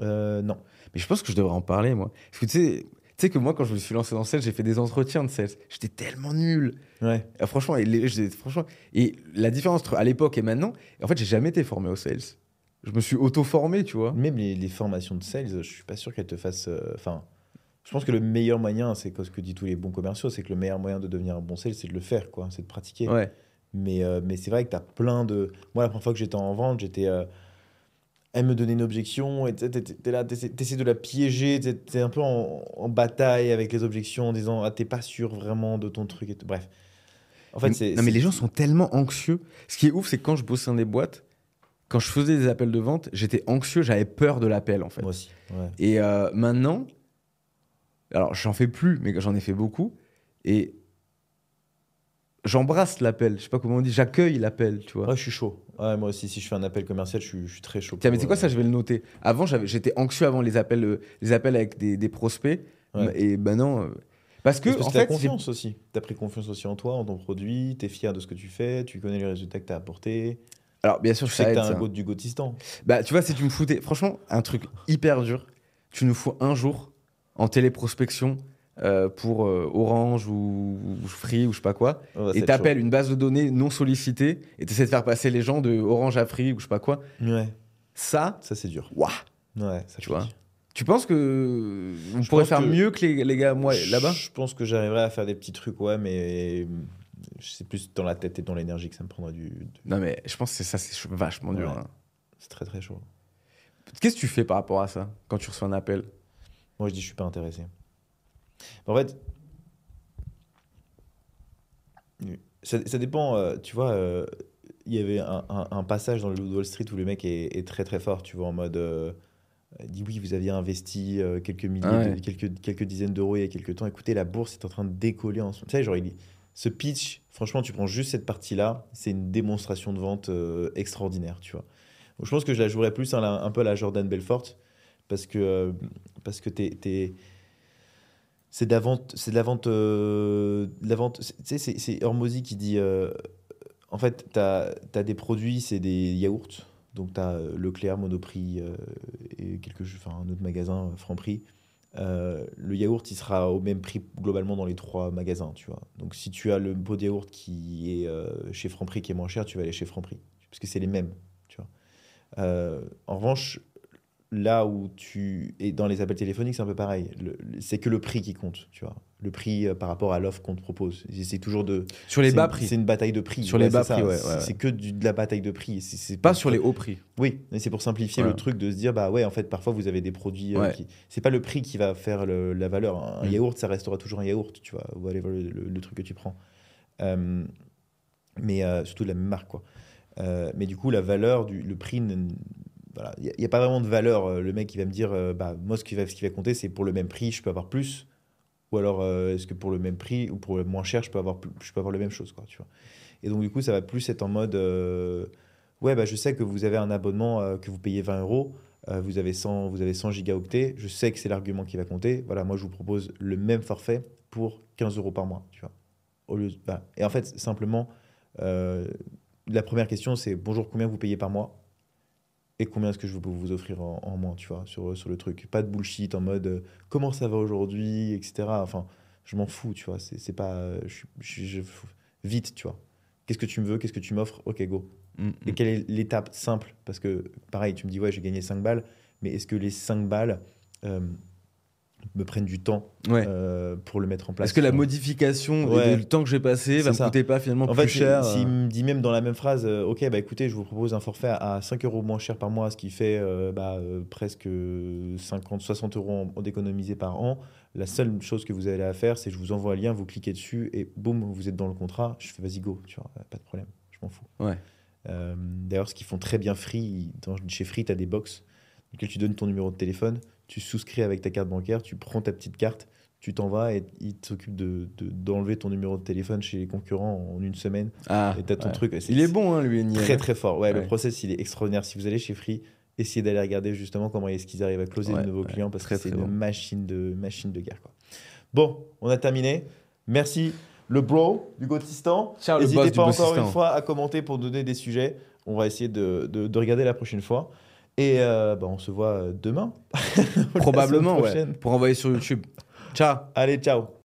Speaker 1: Euh, non.
Speaker 2: Mais je pense que je devrais en parler, moi. Parce que tu sais, sais que moi, quand je me suis lancé dans le sales, j'ai fait des entretiens de sales. J'étais tellement nul.
Speaker 1: Ouais.
Speaker 2: Et franchement, et, les- franchement, et la différence entre à l'époque et maintenant, en fait, j'ai jamais été formé au sales. Je me suis auto-formé, tu vois.
Speaker 1: Même les, les formations de sales, je suis pas sûr qu'elles te fassent. euh, Enfin, je pense que le meilleur moyen, c'est ce que disent tous les bons commerciaux, c'est que le meilleur moyen de devenir un bon sales, c'est de le faire, quoi, c'est de pratiquer.
Speaker 2: Ouais.
Speaker 1: Mais, euh, mais c'est vrai que tu as plein de. Moi, la première fois que j'étais en vente, j'étais. euh, Elle me donnait une objection, et tu es là, tu essaies de la piéger, tu es un peu en, en bataille avec les objections en disant Ah, t'es pas sûr vraiment de ton truc. Et tout. Bref. En fait, c'est.
Speaker 2: non, mais les gens sont tellement anxieux. Ce qui est ouf, c'est que quand je bossais dans des boîtes, quand je faisais des appels de vente, j'étais anxieux, j'avais peur de l'appel, en fait.
Speaker 1: Moi aussi. Ouais.
Speaker 2: Et euh, maintenant, alors j'en fais plus, mais j'en ai fait beaucoup. Et j'embrasse l'appel. Je sais pas comment on dit, j'accueille l'appel, tu vois.
Speaker 1: Ouais, je suis chaud. Ouais, moi aussi, si je fais un appel commercial, je suis, je suis très chaud.
Speaker 2: Tiens, mais c'est quoi
Speaker 1: euh,
Speaker 2: ça Je vais le noter. Avant, j'étais anxieux avant les appels, euh, les appels avec des, des prospects.
Speaker 1: Ouais.
Speaker 2: Et ben non. euh, parce que,
Speaker 1: Parce que
Speaker 2: en
Speaker 1: tu as
Speaker 2: fait,
Speaker 1: confiance aussi. Tu as pris confiance aussi en toi, en ton produit, tu es fier de ce que tu fais, tu connais les résultats que tu as apportés.
Speaker 2: alors bien sûr,
Speaker 1: Tu
Speaker 2: ça
Speaker 1: sais que tu un goût du gotistan.
Speaker 2: Bah, tu vois, si tu me foutais, franchement, un truc hyper dur, tu nous fous un jour en téléprospection euh, pour euh, Orange ou, ou Free ou je sais pas quoi,
Speaker 1: Oh,
Speaker 2: et t'appelles une base de données non sollicitée et t'essaies de faire passer les gens de Orange à Free ou je sais pas quoi.
Speaker 1: Ouais,
Speaker 2: ça,
Speaker 1: ça c'est dur.
Speaker 2: waouh
Speaker 1: Ouais, ça
Speaker 2: Tu. Tu penses que on
Speaker 1: Je
Speaker 2: pourrait faire
Speaker 1: que-
Speaker 2: mieux que les, les gars moi là-bas?
Speaker 1: Je pense que j'arriverai à faire des petits trucs, ouais, mais c'est plus dans la tête et dans l'énergie que ça me prendra du. du-
Speaker 2: Non mais je pense que ça, c'est ch- vachement dur.
Speaker 1: Ouais.
Speaker 2: hein.
Speaker 1: C'est très très chaud.
Speaker 2: Qu'est-ce que tu fais par rapport à ça quand tu reçois un appel?
Speaker 1: Moi, je dis, je suis pas intéressé. En fait, ça, ça dépend. euh, tu vois, euh, il y avait un, un- un passage dans le Wall Street où le mec est, est très très fort. Tu vois, en mode. euh, il dit oui, vous aviez investi euh, quelques milliers,
Speaker 2: Ah ouais.
Speaker 1: de- quelques, quelques dizaines d'euros il y a quelques temps. Écoutez, la bourse est en train de décoller en ce moment. Tu sais, genre, il ce pitch, franchement, tu prends juste cette partie-là, c'est une démonstration de vente extraordinaire, tu vois. Donc, je pense que je la jouerais plus un peu à la Jordan Belfort, parce que, parce que t'es- c'est de la vente, c'est de la vente, euh, c'est- Hormozy qui dit, euh, en fait, tu as, des produits, c'est des yaourts, donc tu as Leclerc, Monoprix euh, et quelque chose, enfin un autre magasin, euh, Franprix. Euh, le yaourt, il sera au même prix globalement dans les trois magasins, tu vois. Donc si tu as le pot de yaourt qui est euh, chez Franprix qui est moins cher, tu vas aller chez Franprix, parce que c'est les mêmes, tu vois. Euh, en revanche, là où tu et dans les appels téléphoniques c'est un peu pareil. C'est que le prix qui compte tu vois. Le prix euh, par rapport à l'offre qu'on te propose. C'est toujours de
Speaker 2: Sur les bas prix,
Speaker 1: c'est une bataille de prix.
Speaker 2: Sur les bas prix, ouais,
Speaker 1: C'est-
Speaker 2: ouais, ouais.
Speaker 1: c'est que du- de la bataille de prix. C'est-
Speaker 2: pas sur les hauts prix.
Speaker 1: oui mais c'est pour simplifier le truc de se dire bah ouais en fait parfois vous avez des produits euh, qui c'est pas le prix qui va faire le- la valeur. Un
Speaker 2: Mm.
Speaker 1: yaourt ça restera toujours un yaourt tu vois whatever le, le- le truc que tu prends. Euh, mais euh, surtout de la même marque quoi. Mais du coup la valeur du le prix il n'y a, pas vraiment de valeur Euh, le mec il va me dire euh, bah moi ce qui va ce qui va compter c'est pour le même prix je peux avoir plus. Ou alors euh, est-ce que pour le même prix ou pour le moins cher je peux avoir je peux avoir la même chose quoi tu vois. Et donc du coup ça va plus être en mode ouais bah je sais que vous avez un abonnement que vous payez 20 euros vous avez 100 vous avez 100 gigaoctets je sais que c'est l'argument qui va compter voilà moi je vous propose le même forfait pour 15 euros par mois tu vois. Voilà. et en fait simplement la première question c'est bonjour combien vous payez par mois? Et combien est-ce que je peux vous offrir en, en moins, tu vois, sur, sur le truc? Pas de bullshit en mode euh, comment ça va aujourd'hui, etc. Enfin, je m'en fous, tu vois. C'est c'est pas. euh, je, suis- je, suis- je- vite, tu vois. Qu'est-ce que tu me veux? Qu'est-ce que tu m'offres? Ok, go.
Speaker 2: Mm,
Speaker 1: Et
Speaker 2: mm.
Speaker 1: quelle est l'étape simple? Parce que, pareil, tu me dis, ouais, j'ai gagné 5 balles, mais est-ce que les 5 balles euh, me prennent du temps
Speaker 2: Ouais.
Speaker 1: euh, pour le mettre en place
Speaker 2: Est-ce que la modification
Speaker 1: Ouais.
Speaker 2: et le temps que j'ai passé va me
Speaker 1: ça.
Speaker 2: coûter pas finalement
Speaker 1: en
Speaker 2: plus
Speaker 1: fait,
Speaker 2: cher
Speaker 1: s'il
Speaker 2: euh,
Speaker 1: me dit même dans la même phrase, euh, ok, bah écoutez, je vous propose un forfait à 5 euros moins cher par mois, ce qui fait euh, bah, presque 50, 60 euros d'économiser par an. La seule chose que vous avez à faire, c'est je vous envoie un lien, vous cliquez dessus et boum, vous êtes dans le contrat. Je fais vas-y go, tu vois, pas de problème, je m'en fous.
Speaker 2: Ouais.
Speaker 1: D'ailleurs, ce qu'ils font très bien Free, dans- chez Free, tu as des box dans lesquelles tu donnes ton numéro de téléphone, tu souscris avec ta carte bancaire, tu prends ta petite carte, tu t'en vas et ils s'occupent de- de- d'enlever ton numéro de téléphone chez les concurrents en une semaine.
Speaker 2: Ah,
Speaker 1: Et t'as ton
Speaker 2: ouais.
Speaker 1: truc.
Speaker 2: Il est bon, hein, lui, Niel.
Speaker 1: Très très fort. Ouais,
Speaker 2: Ouais.
Speaker 1: le process il est extraordinaire. Si vous allez chez Free, essayez d'aller regarder justement comment est-ce qu'ils arrivent à closer de nouveaux clients parce
Speaker 2: Très,
Speaker 1: que c'est une
Speaker 2: bon.
Speaker 1: machine de machine de guerre. Quoi. Bon, on a terminé. Merci le bro du
Speaker 2: boss
Speaker 1: N'hésitez pas encore une fois à commenter pour donner des sujets. On va essayer de, de- de regarder la prochaine fois. Et euh, bah, on se voit demain. Ou la
Speaker 2: Probablement, ouais. Pour envoyer sur YouTube. Ciao
Speaker 1: Allez, ciao.